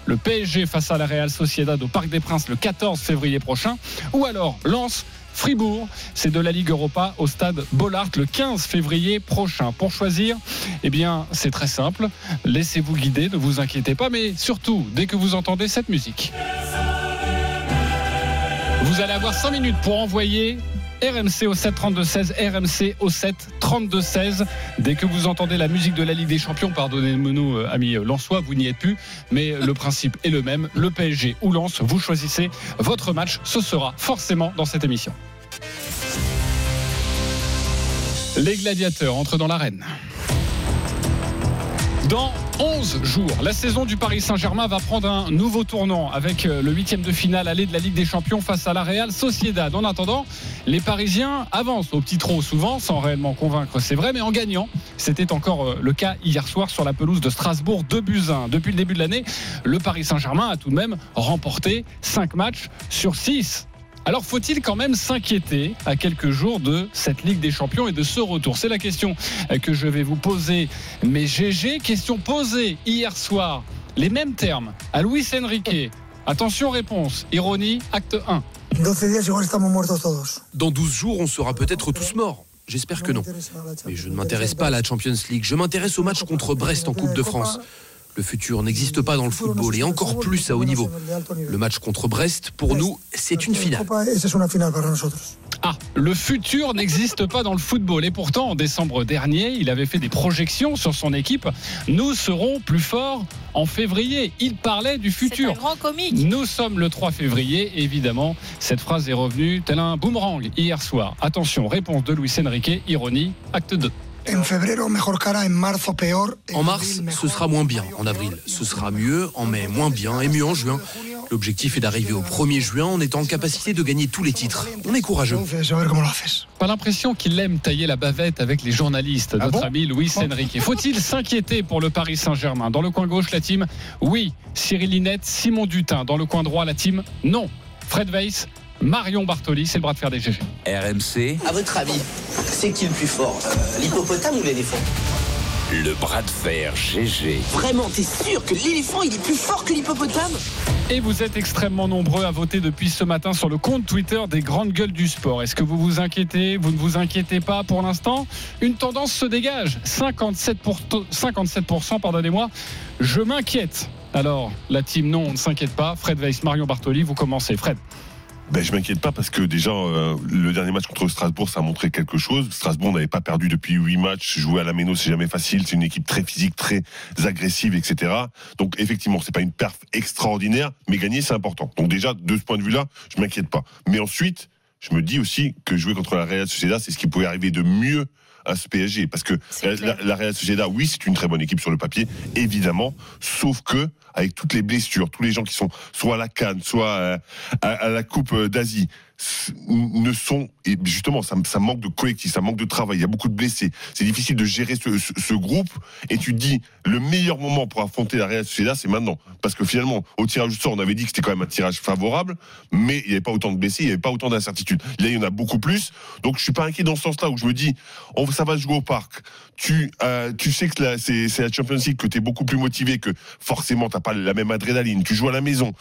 le PSG face à la Real Sociedad au Parc des Princes le 14 février prochain ou alors Lens Fribourg, c'est de la Ligue Europa au stade Bollard le 15 février prochain. Pour choisir, eh bien, c'est très simple. Laissez-vous guider, ne vous inquiétez pas, mais surtout, dès que vous entendez cette musique, vous allez avoir 5 minutes pour envoyer RMC au 7 32 16, RMC au 7 32 16. Dès que vous entendez la musique de la Ligue des Champions, pardonnez-nous, euh, amis Lensois, vous n'y êtes plus, mais le principe est le même. Le PSG ou Lens, vous choisissez votre match. Ce sera forcément dans cette émission. Les gladiateurs entrent dans l'arène. Dans 11 jours, la saison du Paris Saint-Germain va prendre un nouveau tournant avec euh, le huitième de finale aller de la Ligue des Champions face à la Real Sociedad. En attendant, les Parisiens avancent au petit trot souvent, sans réellement convaincre, c'est vrai, mais en gagnant. C'était encore euh, le cas hier soir sur la pelouse de Strasbourg, 2 buts 1. Depuis le début de l'année, le Paris Saint-Germain a tout de même remporté 5 matchs sur 6. Alors faut-il quand même s'inquiéter à quelques jours de cette Ligue des Champions et de ce retour? C'est la question euh, que je vais vous poser. Mais GG, question posée hier soir, les mêmes termes à Luis Enrique. Attention réponse, ironie, acte 1. Dans 12 jours, on sera peut-être tous morts. J'espère que non. Mais je ne m'intéresse pas à la Champions League. Je m'intéresse au match contre Brest en Coupe de France. Le futur n'existe pas dans le football et encore plus à haut niveau. Le match contre Brest, pour nous, c'est une finale. Ah, le futur n'existe pas dans le football. Et pourtant, en décembre dernier, il avait fait des projections sur son équipe. Nous serons plus forts en février. Il parlait du C'est un futur. grand comique. Nous sommes le 3 février. Évidemment, cette phrase est revenue tel un boomerang hier soir. Attention, réponse de Luis Enrique, ironie, acte 2. En mars, ce sera moins bien. En avril, ce sera mieux. En mai, moins bien. Et mieux en juin. L'objectif est d'arriver au 1er juin en étant en capacité de gagner tous les titres. On est courageux. Pas l'impression qu'il aime tailler la bavette avec les journalistes, Ah notre bon ami Luis Enrique. Faut-il s'inquiéter pour le Paris Saint-Germain? Dans le coin gauche, la team, oui. Cyril Linette, Simon Dutin. Dans le coin droit, la team, non. Fred Weiss, Marion Bartoli, c'est le bras de fer des GG. RMC, À votre avis, c'est qui le plus fort euh, L'hippopotame ou l'éléphant? Le bras de fer GG. Vraiment, t'es sûr que l'éléphant il est plus fort que l'hippopotame? Et vous êtes extrêmement nombreux à voter depuis ce matin sur le compte Twitter des grandes gueules du sport. Est-ce que vous vous inquiétez? Vous ne vous inquiétez pas pour l'instant? Une tendance se dégage. 57%, pour- 57% pardonnez-moi. Je m'inquiète. Alors, la team non, on ne s'inquiète pas. Fred Weiss, Marion Bartoli, vous commencez. Fred. Ben, je m'inquiète pas parce que déjà euh, le dernier match contre Strasbourg ça a montré quelque chose. Strasbourg n'avait pas perdu depuis huit matchs. Jouer à la Méno c'est jamais facile. C'est une équipe très physique, très agressive, etc. Donc effectivement c'est pas une perf extraordinaire, mais gagner c'est important. Donc déjà de ce point de vue-là, je m'inquiète pas. Mais ensuite, je me dis aussi que jouer contre la Real Sociedad c'est ce qui pouvait arriver de mieux à ce PSG parce que la, la, la Real Sociedad oui c'est une très bonne équipe sur le papier évidemment sauf que avec toutes les blessures tous les gens qui sont soit à la Cannes soit euh, à, à la Coupe d'Asie. s- ne sont et justement ça, manque de collectif ça manque de travail il y a beaucoup de blessés. C'est difficile de gérer ce, groupe. Et tu te dis le meilleur moment pour affronter la Real Sociedad c'est maintenant. Parce que finalement au tirage au sort on avait dit que c'était quand même un tirage favorable mais il n'y avait pas autant de blessés il n'y avait pas autant d'incertitudes. Là il y en a beaucoup plus. Donc je suis pas inquiet dans ce sens-là où je me dis on, ça va jouer au parc. Tu euh, tu sais que c'est la Champions League que tu es beaucoup plus motivé que forcément t'as pas la même adrénaline. Tu joues à la maison.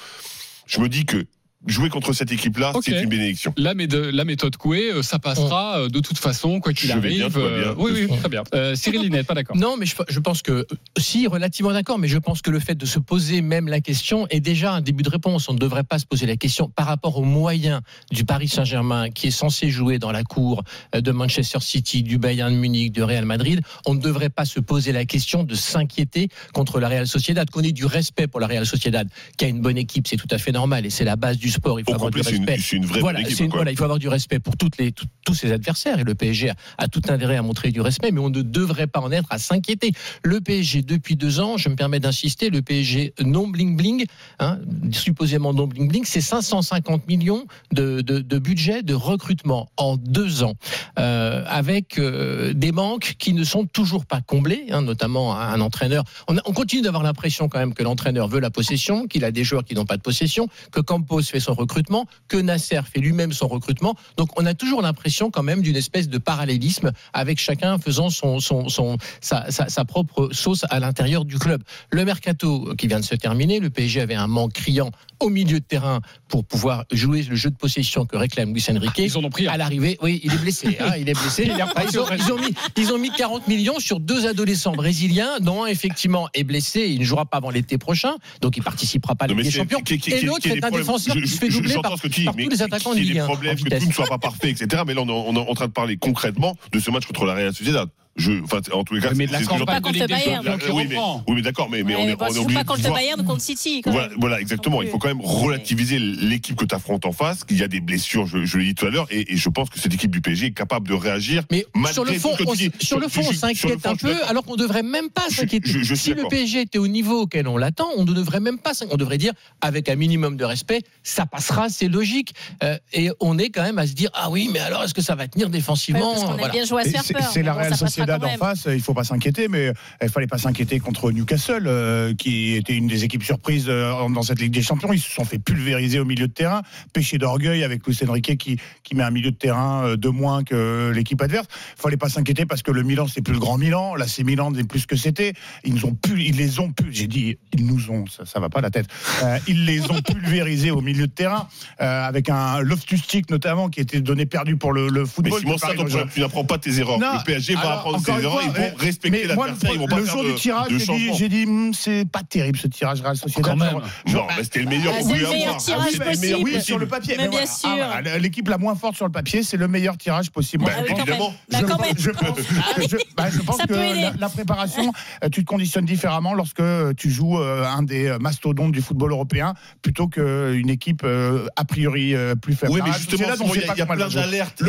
Je me dis que jouer contre cette équipe-là, c'est une bénédiction. La, méde- la méthode Coué, euh, ça passera euh, de toute façon, quoi qu'il arrive. bien, va bien. Euh, oui, oui, très bien. Euh, Cyril Linette, pas d'accord. Non, mais je, je pense que, si, relativement d'accord, mais je pense que le fait de se poser même la question est déjà un début de réponse. On ne devrait pas se poser la question par rapport aux moyens du Paris Saint-Germain qui est censé jouer dans la cour euh, de Manchester City, du Bayern Munich, du Real Madrid. On ne devrait pas se poser la question de s'inquiéter contre la Real Sociedad. Qu'on ait du respect pour la Real Sociedad, qui a une bonne équipe, c'est tout à fait normal et c'est la base du sport. Il faut Au avoir du complet, respect. c'est une vraie voilà, bonne équipe, c'est une- quoi. voilà, il faut avoir du respect pour toutes les, tout- tous ses adversaires et le PSG a, a tout intérêt à montrer du respect, mais on ne devrait pas en être à s'inquiéter. Le PSG, depuis deux ans, je me permets d'insister, le PSG non bling-bling, hein, supposément non bling-bling, c'est 550 millions de, de- de budget de recrutement en deux ans, euh, avec euh, des manques qui ne sont toujours pas comblés, hein, notamment un, un entraîneur. On, on continue d'avoir l'impression quand même que l'entraîneur veut la possession, qu'il a des joueurs qui n'ont pas de possession, que Campos fait son recrutement, que Nasser fait lui-même son recrutement. Donc on a toujours l'impression quand même d'une espèce de parallélisme avec chacun faisant son, son, son, sa, sa, sa propre sauce à l'intérieur du club. Le mercato qui vient de se terminer, le PSG avait un manque criant au milieu de terrain pour pouvoir jouer le jeu de possession que réclame Luis Enrique. Ils en ont pris un. À l'arrivée, oui, il est blessé. hein, il est blessé. Il reparti ils, ont, ils mis, ils ont mis 40 millions sur deux adolescents brésiliens, dont un effectivement est blessé. Il ne jouera pas avant l'été prochain, donc il participera pas à la Ligue des Champions. qui- qui- Et l'autre est est un problèmes défenseur Je- se je- fait doubler par, ce que tu dis, par mais tous les attaquants de y Ligue des 1 en problèmes, que vitesse. tout ne soit pas parfait, etc. Mais là, on est en train de parler concrètement de ce match contre la Real Sociedad. Je, enfin, en tous les cas, Mais de la c'est ce que campagne Ligue des Bayern. Qui oui, mais, reprend. oui, mais d'accord, mais, mais on est, bah, on est obligé pas contre le Bayern, contre City. quand Voilà, même. voilà, exactement. Il plus. faut quand même relativiser l'équipe que tu affrontes en face. Il y a des blessures, je, je l'ai dit tout à l'heure, et, et je pense que cette équipe du PSG est capable de réagir. Mais sur le fond, on, dis. sur le fond, on s'inquiète fond, un peu, alors qu'on ne devrait même pas s'inquiéter. je- je suis si le. PSG était au niveau auquel on l'attend, on ne devrait même pas s'inquiéter. On devrait dire, avec un minimum de respect, ça passera, c'est logique. Euh, et on est quand même à se dire, ah oui, mais alors est-ce que ça va tenir Ouais, défensivement parce aime Voilà. bien jouer à se Et faire C'est peur. c'est mais la bon, Real ça passera Sociedad quand en même. face, il faut pas s'inquiéter, mais il fallait pas s'inquiéter contre Newcastle, euh, qui était une des équipes surprises euh, dans cette Ligue des Champions. Ils se sont fait pulvériser au milieu de terrain, péché d'orgueil avec Luis Enrique qui, qui met un milieu de terrain euh, de moins que l'équipe adverse. Il fallait pas s'inquiéter parce que le Milan c'est plus le grand Milan, là c'est Milan n'est plus ce que c'était. Ils nous ont pu, ils les ont pu. J'ai dit ils nous ont, ça, ça va pas la tête. Euh, ils les ont pulvérisés au milieu de terrain euh, avec un Loftus-Cheek notamment qui était donné perdu pour le, le Mais football. Simon, que ça, tu n'apprends pas tes erreurs. Non, le PSG va apprendre encore erreurs, fois, ils vont mais- respecter mais moi, l'adversaire, ils vont pas le faire jour de, du tirage, de j'ai dit, Hum, c'est pas terrible ce tirage Real Sociedad. Quand même. Non, mais c'était le meilleur Ah, qu'on avoir. tirage meilleur possible. Oui, sur le papier. Mais voilà. bien sûr. Ah, voilà, L'équipe la moins forte sur le papier, c'est le meilleur tirage possible. Bah, Ah évidemment. Bah, je, pense- même. je pense, je- bah, je pense Ça que la, la préparation, euh, tu te conditionnes différemment lorsque euh, tu joues euh, un des euh, mastodontes du football européen plutôt qu'une équipe euh, a priori euh, plus faible. Oui, La mais Real justement, il y a, plein d'alertes.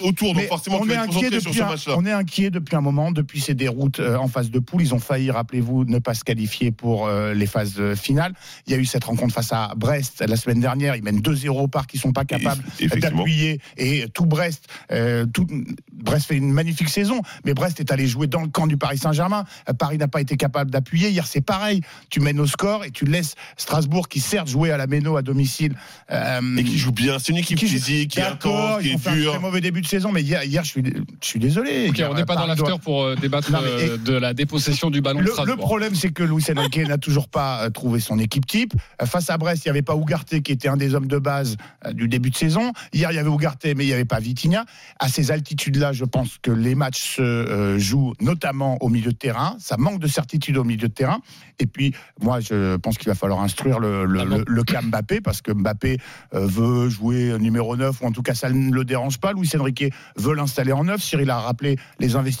Autour, donc forcément, on est inquiet sur depuis un- moment, depuis ces déroutes euh, en phase de poule. Ils ont failli, rappelez-vous, ne pas se qualifier pour euh, les phases euh, finales. Il y a eu cette rencontre face à Brest la semaine dernière. Ils mènent 2-0 au parc. Ils sont pas capables d'appuyer. Et tout Brest, euh, tout, Brest fait une magnifique saison, mais Brest est allé jouer dans le camp du Paris Saint-Germain. Euh, Paris n'a pas été capable d'appuyer. Hier, c'est pareil. Tu mènes au score et tu laisses Strasbourg, qui certes jouait à la Méno à domicile. euh, Et qui joue bien. C'est une équipe qui joue- physique, qui est intense, qui est fait un très dure. mauvais début de saison, mais hier, hier je, suis, je suis désolé. Hier, on n'est pas dans à l'after pour euh, débattre Non, mais- euh, de la dépossession du ballon Le, problème, c'est que Luis Enrique n'a toujours pas euh, trouvé son équipe type. Face à Brest, il n'y avait pas Ougarté qui était un des hommes de base du début de saison. Hier, il y avait Ougarté, mais il n'y avait pas Vitinha. À ces altitudes-là, je pense que les matchs se jouent notamment au milieu de terrain. Ça manque de certitude au milieu de terrain. Et puis, moi, je pense qu'il va falloir instruire le, le, le- le cas Mbappé, parce que Mbappé veut jouer numéro 9, ou en tout cas, ça ne le dérange pas. Luis Enrique veut l'installer en 9. Cyril a rappelé les investissements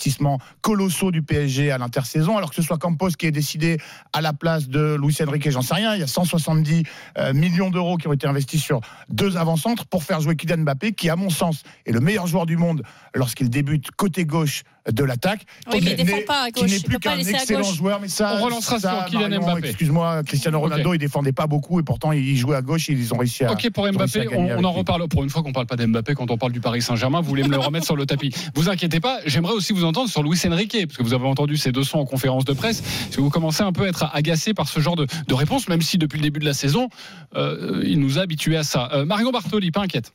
colossaux du PSG à l'intersaison, alors que ce soit Campos qui est décidé à la place de Luis Enrique, j'en sais rien. Il y a 170 euh, millions d'euros qui ont été investis sur deux avant-centres pour faire jouer Kylian Mbappé, qui, à mon sens, est le meilleur joueur du monde lorsqu'il débute côté gauche de l'attaque. Oui, mais Qui il défend n'est- pas à Qui gauche. n'est Il plus peut pas qu'un laisser à excellent gauche. joueur, mais ça. On relancera ça, sur Kylian Marion, Mbappé. Excuse-moi, Cristiano Ronaldo, il défendait pas beaucoup et pourtant il jouait à gauche et ils ont réussi à. Ok pour Mbappé, on, en reparle. Pour une fois qu'on parle pas d'Mbappé quand on parle du Paris Saint-Germain, vous voulez me le remettre sur le tapis. Vous inquiétez pas, j'aimerais aussi vous entendre sur Luis Enrique, parce que vous avez entendu ces deux sons en conférence de presse. Que vous commencez un peu à être agacé par ce genre de, de réponse, même si depuis le début de la saison, euh, il nous a habitués à ça. Euh, Marion Bartoli, pas inquiète.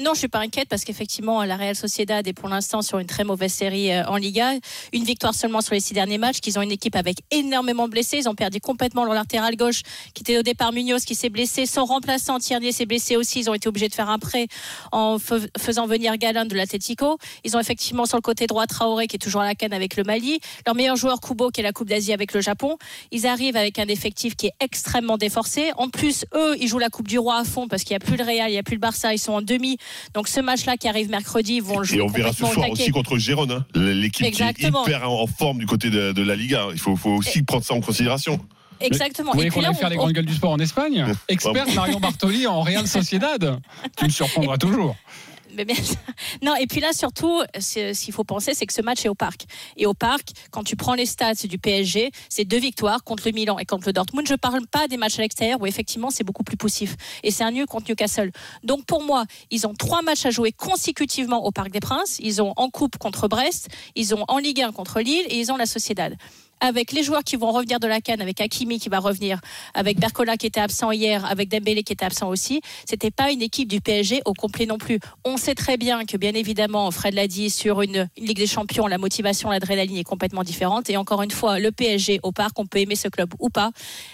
Non, je suis pas inquiète parce qu'effectivement, la Real Sociedad est pour l'instant sur une très mauvaise série euh, en Liga. Une victoire seulement sur les six derniers matchs. Qu'ils ont une équipe avec énormément blessés. Ils ont perdu complètement leur latéral gauche, qui était au départ Munoz, qui s'est blessé. Son remplaçant Tierney s'est blessé aussi. Ils ont été obligés de faire un prêt en faisant venir Galan de l'Atlético. Ils ont effectivement sur le côté droit Traoré, qui est toujours à la canne avec le Mali. Leur meilleur joueur Kubo, qui est la Coupe d'Asie avec le Japon. Ils arrivent avec un effectif qui est extrêmement déforcé. En plus, eux, ils jouent la Coupe du Roi à fond parce qu'il n'y a plus le Real, il n'y a plus le Barça. Ils sont en demi. Donc ce match-là qui arrive mercredi, ils vont le jouer Et on verra ce soir aussi contre Gérone, hein, l'équipe qui est hyper en forme du côté de, de la Liga. Il faut, faut aussi prendre ça en considération. Exactement. Vous voulez qu'on aille faire on- les grandes gueules du sport en Espagne Experte Marion Bartoli en Real Sociedad. Tu me surprendras toujours. Mais bien- non, et puis là, surtout, ce qu'il faut penser, c'est que ce match est au parc. Et au parc, quand tu prends les stats du PSG, c'est deux victoires contre le Milan et contre le Dortmund. Je ne parle pas des matchs à l'extérieur où effectivement c'est beaucoup plus poussif. Et c'est un nul contre Newcastle. Donc pour moi, ils ont trois matchs à jouer consécutivement au Parc des Princes. Ils ont en Coupe contre Brest, ils ont en Ligue 1 contre Lille et ils ont la Sociedad. Avec les joueurs qui vont revenir de la canne, avec Hakimi qui va revenir, avec Bercola qui était absent hier, avec Dembélé qui était absent aussi, c'était pas une équipe du PSG au complet non plus. On sait très bien que bien évidemment, Fred l'a dit, sur une, Ligue des Champions, la motivation, l'adrénaline est complètement différente. Et encore une fois, le PSG au parc, on peut aimer ce club ou pas.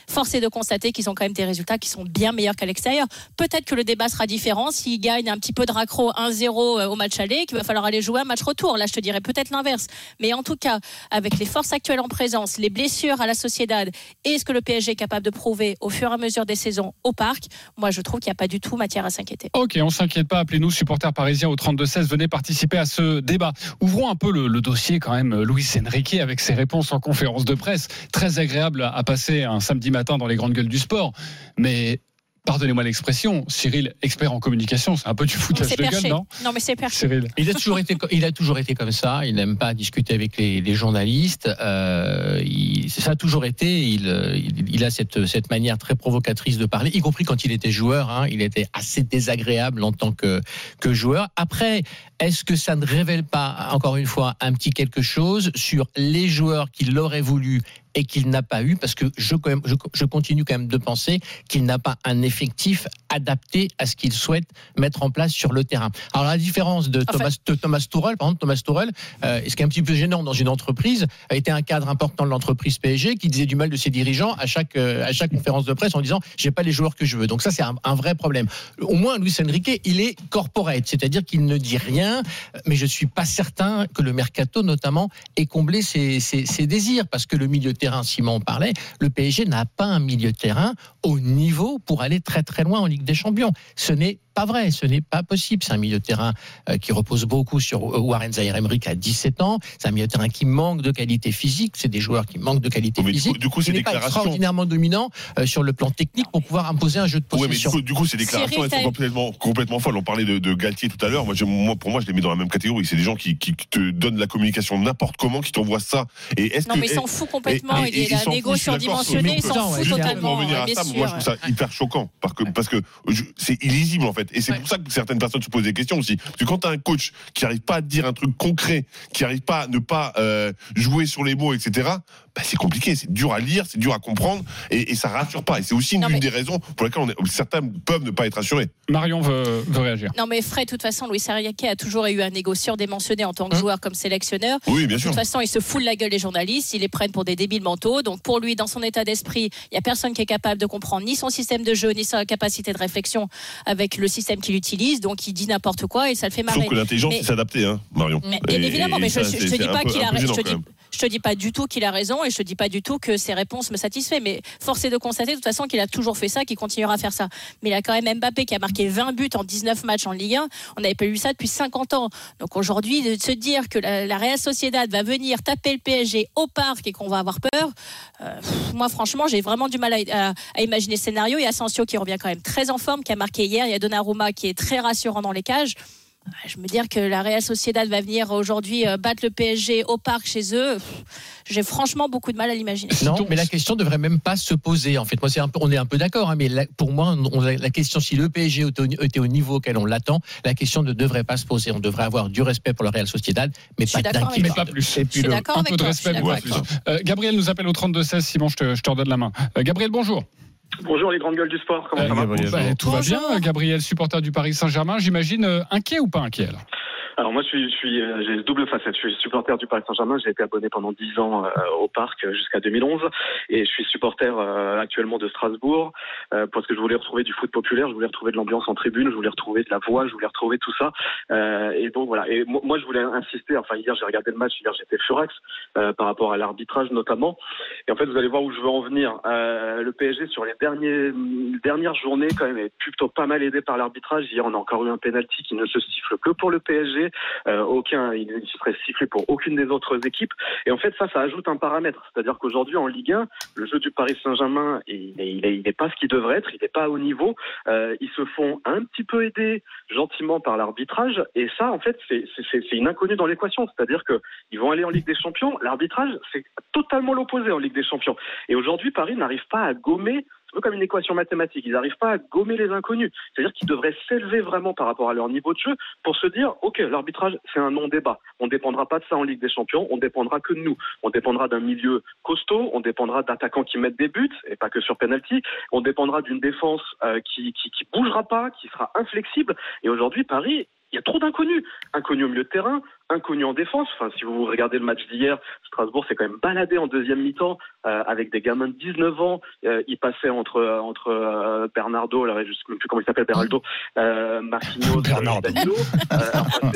Force est de constater qu'ils ont quand même des résultats qui sont bien meilleurs qu'à l'extérieur. Peut-être que le débat sera différent s'ils gagnent un petit peu de raccro 1-0 au match aller, qu'il va falloir aller jouer un match retour. Là, je te dirais peut-être l'inverse. Mais en tout cas, avec les forces actuelles en présence, les blessures à la Sociedad et ce que le PSG est capable de prouver au fur et à mesure des saisons au parc, moi je trouve qu'il n'y a pas du tout matière à s'inquiéter. Ok, on s'inquiète pas. Appelez-nous, supporters parisiens au 32-16. Venez participer à ce débat. Ouvrons un peu le, dossier quand même. euh, Luis Enrique avec ses réponses en conférence de presse. Très agréable à passer un samedi matin dans les grandes gueules du sport. Mais pardonnez-moi l'expression, Cyril, expert en communication, c'est un peu du foutage C'est de gueule, perché. non Non, mais c'est perché. Cyril. Il a toujours été, il a toujours été comme ça. Il n'aime pas discuter avec les, les journalistes. Euh, il, ça a toujours été. Il, il, il a cette, cette manière très provocatrice de parler, y compris quand il était joueur. Hein, il était assez désagréable en tant que, que joueur. Après, est-ce que ça ne révèle pas, encore une fois, un petit quelque chose sur les joueurs qu'il aurait voulu et qu'il n'a pas eu parce que je, quand même, je, je continue quand même de penser qu'il n'a pas un effectif adapté à ce qu'il souhaite mettre en place sur le terrain. Alors la différence de Thomas, de Thomas Tourelle, par exemple Thomas Tourelle, euh, ce qui est un petit peu gênant dans une entreprise, a été un cadre important de l'entreprise PSG qui disait du mal de ses dirigeants à chaque euh, à chaque conférence de presse en disant j'ai pas les joueurs que je veux. Donc ça c'est un, un vrai problème. Au moins Luis Enrique il est corporate, c'est-à-dire qu'il ne dit rien, mais je suis pas certain que le mercato notamment ait comblé ses, ses- ses désirs parce que le milieu de terrain, Simon parlait, le PSG n'a pas un milieu de terrain au niveau pour aller très très loin en Ligue des Champions. Ce n'est pas vrai, ce n'est pas possible. C'est un milieu de terrain euh, qui repose beaucoup sur Warren Zaïre-Emery qui a 17 ans. C'est un milieu de terrain qui manque de qualité physique. C'est des joueurs qui manquent de qualité Oh, mais du physique. coup- du coup, qui ces n'est pas déclarations- extraordinairement dominant euh, sur le plan technique pour pouvoir imposer un jeu de Oui, mais du possession. coup, du coup, ces déclarations, elles sont complètement, complètement folles. On parlait de, de Galtier tout à l'heure. Moi, pour moi, je les mets dans la même catégorie. C'est des gens qui, qui te donnent la communication n'importe comment, qui t'envoient ça. Et est-ce Non, que mais il s'en fout complètement. et- et- il est et la s'en fout, négo je suis d'accord, surdimensionnée, mais il s'en non, fout ouais, Juste pour en totalement. venir à bien ça, moi je trouve ça hyper choquant parce que c'est illisible en fait et c'est pour ça que certaines personnes se posent des questions aussi. Parce que quand tu as un coach qui arrive pas à te dire un truc concret qui arrive pas à ne pas euh, jouer sur les mots etc bah, c'est compliqué, c'est dur à lire, c'est dur à comprendre et, et ça rassure pas. Et c'est aussi une, Non, mais- une des raisons pour lesquelles on est- certains peuvent ne pas être assurés. Marion veut, veut réagir. Non, mais Fred, de toute façon, Louis Ariake a toujours eu un égo surdimensionné en tant que joueur comme sélectionneur. Oui, bien De sûr. toute façon, il se fout de la gueule des journalistes, ils les prennent pour des débiles mentaux. Donc, pour lui, dans son état d'esprit, il n'y a personne qui est capable de comprendre ni son système de jeu, ni sa capacité de réflexion avec le système qu'il utilise. Donc, il dit n'importe quoi et ça le fait marrer. Sauf que l'intelligence, Mais- c'est s'adapter, hein, Marion. mais Et- évidemment, et mais je, ça, te dis pas qu'il a peu je te dis, pas du tout qu'il a raison et je te dis pas du tout que ses réponses me satisfait. Mais force est de constater de toute façon qu'il a toujours fait ça, qu'il continuera à faire ça. Mais il a quand même Mbappé qui a marqué 20 buts en 19 matchs en Ligue 1. On n'avait pas eu ça depuis 50 ans. Donc aujourd'hui, de se dire que la, Real Sociedad va venir taper le PSG au parc et qu'on va avoir peur, euh, moi franchement, j'ai vraiment du mal à, imaginer ce scénario. Il y a Asensio qui revient quand même très en forme, qui a marqué hier. Il y a Donnarumma qui est très rassurant dans les cages. Je me dire que la Real Sociedad va venir aujourd'hui euh, battre le PSG au parc chez eux. J'ai franchement beaucoup de mal à l'imaginer. Non, mais la question devrait même pas se poser. En fait, moi, c'est un peu, on est un peu d'accord, hein, mais la- pour moi, on- la, la question si le PSG était au, niveau auquel on l'attend, la question ne devrait pas se poser. On devrait avoir du respect pour le Real Sociedad, mais pas avec Mais d'inquiétude. pas plus. Je suis d'accord un peu de toi, respect. plus. Euh, Gabriel nous appelle au 32-16. Simon, je te, je te redonne la main. Euh, Gabriel, bonjour. Bonjour les grandes gueules du sport, comment ça va Bah, tout va bien, Gabriel, supporter du Paris Saint-Germain. J'imagine euh, inquiet ou pas inquiet alors? Alors moi je suis, je suis euh, j'ai double facette. Je suis supporter du Paris Saint-Germain. J'ai été abonné pendant 10 ans euh, au parc euh, jusqu'à 2011 et je suis supporter actuellement de Strasbourg parce que je voulais retrouver du foot populaire, je voulais retrouver de l'ambiance en tribune, je voulais retrouver de la voix, je voulais retrouver tout ça. Et donc voilà. Et mo- moi je voulais insister. Enfin hier j'ai regardé le match, hier j'étais furax par rapport à l'arbitrage notamment. Et en fait vous allez voir où je veux en venir. Le PSG sur les derniers dernières journées quand même est plutôt pas mal aidé par l'arbitrage. Hier on a encore eu un penalty qui ne se siffle que pour le PSG. Euh, aucun, il ne serait sifflé pour aucune des autres équipes. Et en fait, ça, ça ajoute un paramètre. C'est-à-dire qu'aujourd'hui, en Ligue 1, le jeu du Paris Saint-Germain, il n'est pas ce qu'il devrait être. Il n'est pas haut niveau. Euh, ils se font un petit peu aider gentiment par l'arbitrage. Et ça, en fait, c'est une inconnue dans l'équation. C'est-à-dire que ils vont aller en Ligue des Champions. L'arbitrage, c'est totalement l'opposé en Ligue des Champions. Et aujourd'hui, Paris n'arrive pas à gommer c'est un peu comme une équation mathématique. Ils n'arrivent pas à gommer les inconnus. C'est-à-dire qu'ils devraient s'élever vraiment par rapport à leur niveau de jeu pour se dire, OK, l'arbitrage, c'est un non-débat. On ne dépendra pas de ça en Ligue des Champions. On dépendra que de nous. On dépendra d'un milieu costaud. On dépendra d'attaquants qui mettent des buts et pas que sur penalty. On dépendra d'une défense euh, qui, qui, qui bougera pas, qui sera inflexible. Et aujourd'hui, Paris, il y a trop d'inconnus. Inconnus au milieu de terrain, inconnus en défense. Enfin, si vous regardez le match d'hier, Strasbourg s'est quand même baladé en deuxième mi-temps euh, avec des gamins de 19 ans. Euh, il passait entre euh, entre euh, Bernardo, là, je sais plus comment il s'appelle, Bernardo, euh, Marquinhos, Bernardo. Danilo. Euh, enfin,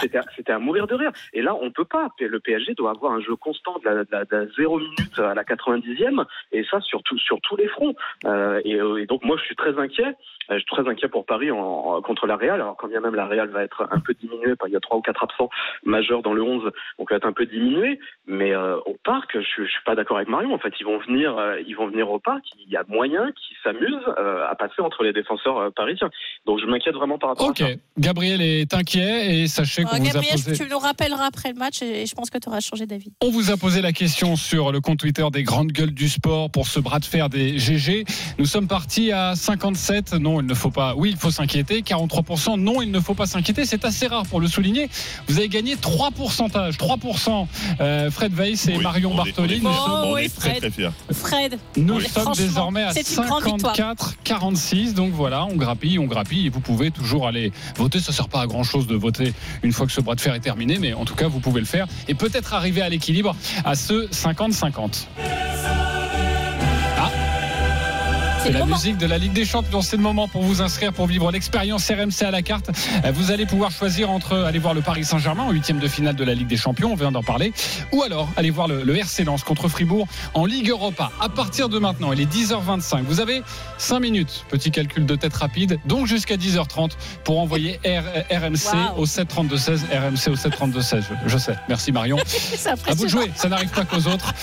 c'était- à mourir de rire. Et là, on peut pas. Le PSG doit avoir un jeu constant de la, de la- de la zéro minute à la 90e, et ça sur, tout- sur tous les fronts. Euh, et, euh, et donc moi, je suis très inquiet. Euh, Je suis très inquiet pour Paris en, en- contre la Real. Alors quand bien même la Real va être un peu diminuée, il y a trois ou quatre absents majeurs dans le 11, donc elle va être un peu diminuée. Mais euh, au parc, je, je suis pas d'accord avec Marion. En fait, ils vont venir, euh, ils vont venir au parc. Il y a moyen qu'ils s'amusent euh, à passer entre les défenseurs euh, parisiens. Donc je m'inquiète vraiment par rapport Ok, à ça. Gabriel est inquiet et sachez qu'on Euh, vous a Gabriel, posé... tu nous rappelleras après le match et je pense que tu auras changé d'avis. On vous a posé la question sur le compte Twitter des grandes gueules du sport pour ce bras de fer des GG. Nous sommes partis à 57. Non, il ne faut pas. Oui, il faut s'inquiéter. 43%. Non, il ne faut pas s'inquiéter. C'est assez rare pour le souligner. Vous avez gagné 3 pourcentages. 3%. Euh, Fred Weiss et Oui, Marion est- Bartoli. on est- Nous Oh, sommes- on oui, est très Fred. très fiers. Fred, Nous sommes désormais à c'est une grande victoire. 54, 46. Donc voilà, on grappille, on grappille. Et vous pouvez toujours aller voter. Ça ne sert pas à grand chose de voter une fois que ce bras de fer est terminé. Mais en tout cas, vous pouvez le faire. Et peut-être arriver à l'équilibre à ce 50-50. C'est la musique de la Ligue des Champions. C'est le moment pour vous inscrire pour vivre l'expérience RMC à la carte. Euh, Vous allez pouvoir choisir entre aller voir le Paris Saint-Germain en huitième de finale de la Ligue des Champions, on vient d'en parler, ou alors aller voir le, le RC Lens contre Fribourg en Ligue Europa. À partir de maintenant, il est 10h25. Vous avez 5 minutes, petit calcul de tête rapide, donc jusqu'à 10h30 pour envoyer R- RMC Waouh. au 732-16. RMC au 732-16. Je, je sais. Merci Marion. À vous de jouer, ça n'arrive pas qu'aux autres.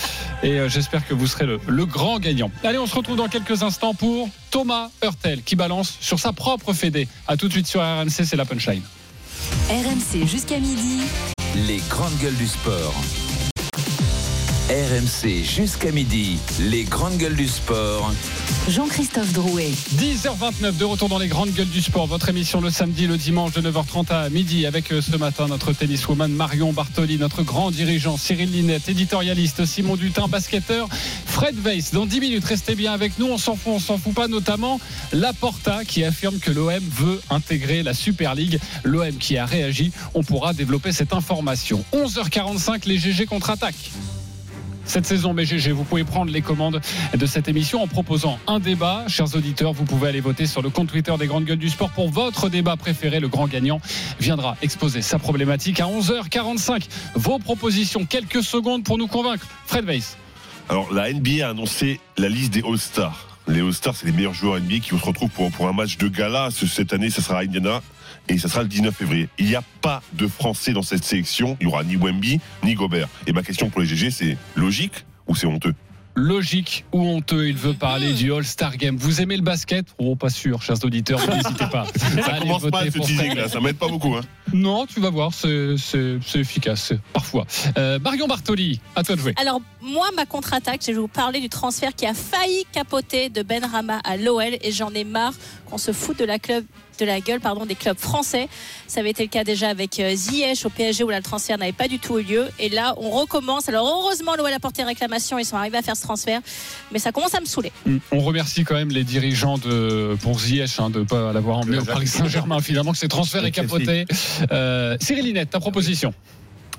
Et euh, j'espère que vous serez le, le grand gagnant. Allez, on se retrouve dans quelques instants pour Thomas Hurtel qui balance sur sa propre fédé. A tout de suite sur RMC, c'est la punchline. RMC jusqu'à midi. Les grandes gueules du sport. RMC jusqu'à midi. Les grandes gueules du sport. Jean-Christophe Drouet. 10h29 de retour dans les grandes gueules du sport. Votre émission le samedi, le dimanche de 9h30 à midi avec euh, ce matin notre tenniswoman Marion Bartoli, notre grand dirigeant Cyril Linette, éditorialiste Simon Dutin, basketteur Fred Weiss. Dans 10 minutes, restez bien avec nous. On s'en fout, on s'en fout pas, notamment Laporta qui affirme que l'OM veut intégrer la Super League. L'OM qui a réagi. On pourra développer cette information. 11h45, les GG contre-attaque cette saison BGG. Vous pouvez prendre les commandes de cette émission en proposant un débat. Chers auditeurs, vous pouvez aller voter sur le compte Twitter des Grandes Gueules du Sport pour votre débat préféré. Le grand gagnant viendra exposer sa problématique à 11h45. Vos propositions, quelques secondes pour nous convaincre. Fred Weiss. Alors, la NBA a annoncé la liste des All-Stars. Les All-Stars, c'est les meilleurs joueurs NBA qui se retrouvent pour, un match de gala. Ce- Cette année, ça sera à Indiana et ça sera le 19 février. Il n'y a pas de Français dans cette sélection. Il n'y aura ni Wemby, ni Gobert. Et ma question pour les GG, c'est logique ou c'est honteux? Logique ou honteux, il veut parler du All-Star Game. Vous aimez le basket? Oh, pas sûr, chers auditeurs, n'hésitez pas. Ça Allez commence mal ce teasing là, ça m'aide pas beaucoup. Hein. Non, tu vas voir, c'est efficace, parfois. Euh, Marion Bartoli, à toi de jouer. Alors, moi, ma contre-attaque, je vais vous parler du transfert qui a failli capoter de Ben Rama à l'OL et j'en ai marre qu'on se foute de la, club, de la gueule pardon, des clubs français. Ça avait été le cas déjà avec euh, Ziyech au PSG où là, le transfert n'avait pas du tout eu lieu. Et là, on recommence. Alors, heureusement, l'OL a porté réclamation, ils sont arrivés à faire ce transfert, mais ça commence à me saouler. Mm. On remercie quand même les dirigeants de pour Ziyech hein, de ne pas l'avoir emmené au Paris Saint-Germain. Finalement, que ces transferts est capoté. Euh, Cyril Linette, ta proposition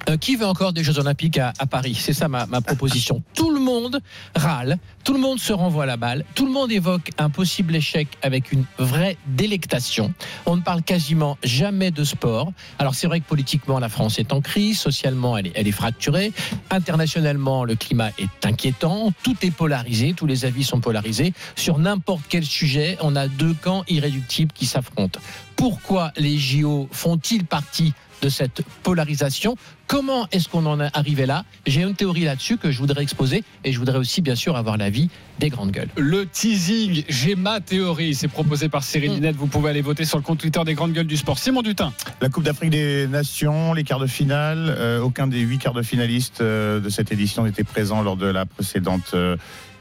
Euh, qui veut encore des Jeux Olympiques à, à Paris? C'est ça ma, ma proposition. Tout le monde râle, tout le monde se renvoie la balle, tout le monde évoque un possible échec avec une vraie délectation. On ne parle quasiment jamais de sport. Alors c'est vrai que politiquement la France est en crise, socialement elle est, elle est fracturée, internationalement le climat est inquiétant, tout est polarisé, tous les avis sont polarisés. Sur n'importe quel sujet, on a deux camps irréductibles qui s'affrontent. Pourquoi les JO font-ils partie de cette polarisation. Comment est-ce qu'on en est arrivé là? J'ai une théorie là-dessus que je voudrais exposer et je voudrais aussi bien sûr avoir l'avis des grandes gueules. Le teasing, j'ai ma théorie, c'est proposé par Mm. Cyril Linette. Vous pouvez aller voter sur le compte Twitter des grandes gueules du sport. Simon Dutin. La Coupe d'Afrique des Nations, les quarts de finale, euh, aucun des huit quarts de finalistes euh, de cette édition n'était présent lors de la précédente euh,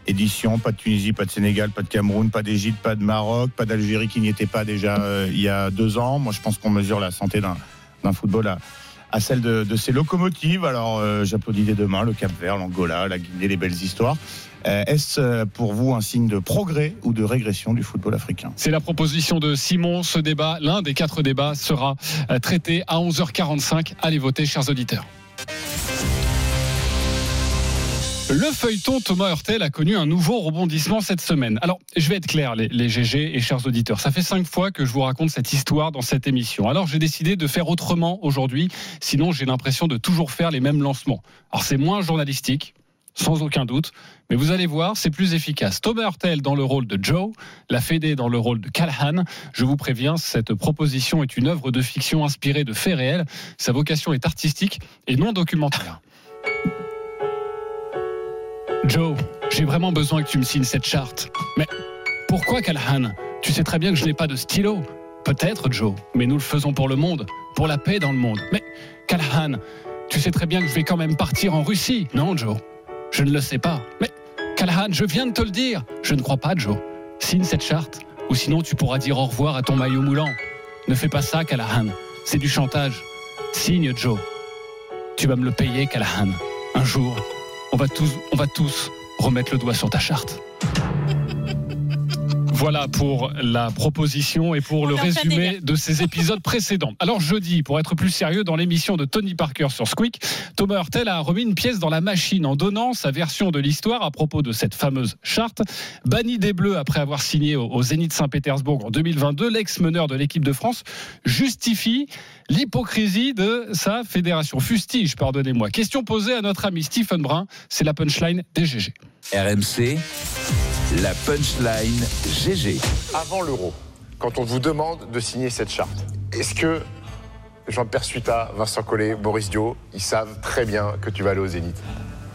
édition. Pas de Tunisie, pas de Sénégal, pas de Cameroun, pas d'Égypte, pas de Maroc, pas d'Algérie qui n'y était pas déjà euh, il y a deux ans. Moi, je pense qu'on mesure la santé d'un d'un football à, celle de, de ses locomotives. Alors, euh, j'applaudis dès demain le Cap Vert, l'Angola, la Guinée, les belles histoires. Euh, Est-ce euh, pour vous un signe de progrès ou de régression du football africain? C'est la proposition de Simon. Ce débat, l'un des quatre débats, sera traité à 11h45. Allez voter, chers auditeurs. Le feuilleton Thomas Hurtel a connu un nouveau rebondissement cette semaine. Alors, je vais être clair, les, GG et chers auditeurs. Ça fait cinq fois que je vous raconte cette histoire dans cette émission. Alors, j'ai décidé de faire autrement aujourd'hui. Sinon, j'ai l'impression de toujours faire les mêmes lancements. Alors, c'est moins journalistique, sans aucun doute. Mais vous allez voir, c'est plus efficace. Thomas Hurtel dans le rôle de Joe, la Fédé dans le rôle de Callahan. Je vous préviens, cette proposition est une œuvre de fiction inspirée de faits réels. Sa vocation est artistique et non documentaire. Joe, j'ai vraiment besoin que tu me signes cette charte. Mais pourquoi Callahan Tu sais très bien que je n'ai pas de stylo. Peut-être, Joe, mais nous le faisons pour le monde, pour la paix dans le monde. Mais Callahan, tu sais très bien que je vais quand même partir en Russie, non, Joe Je ne le sais pas. Mais Callahan, je viens de te le dire. Je ne crois pas, Joe. Signe cette charte, ou sinon tu pourras dire au revoir à ton maillot moulant. Ne fais pas ça, Callahan. C'est du chantage. Signe, Joe. Tu vas me le payer, Callahan. Un jour, on va tous, on va tous remettre le doigt sur ta charte. Voilà pour la proposition et pour le résumé de ces épisodes précédents. Alors jeudi, pour être plus sérieux, dans l'émission de Tony Parker sur Squeak, Thomas Hurtel a remis une pièce dans la machine en donnant sa version de l'histoire à propos de cette fameuse charte. Banni des Bleus après avoir signé au, au Zénith Saint-Pétersbourg en 2022, l'ex-meneur de l'équipe de France justifie l'hypocrisie de sa fédération. Fustige, pardonnez-moi. Question posée à notre ami Stephen Brun, c'est la punchline des GG. RMC, la punchline GG. Avant l'euro, quand on vous demande de signer cette charte, est-ce que Jean-Pierre Suita, Vincent Collet, Boris Dio, ils savent très bien que tu vas aller au Zénith?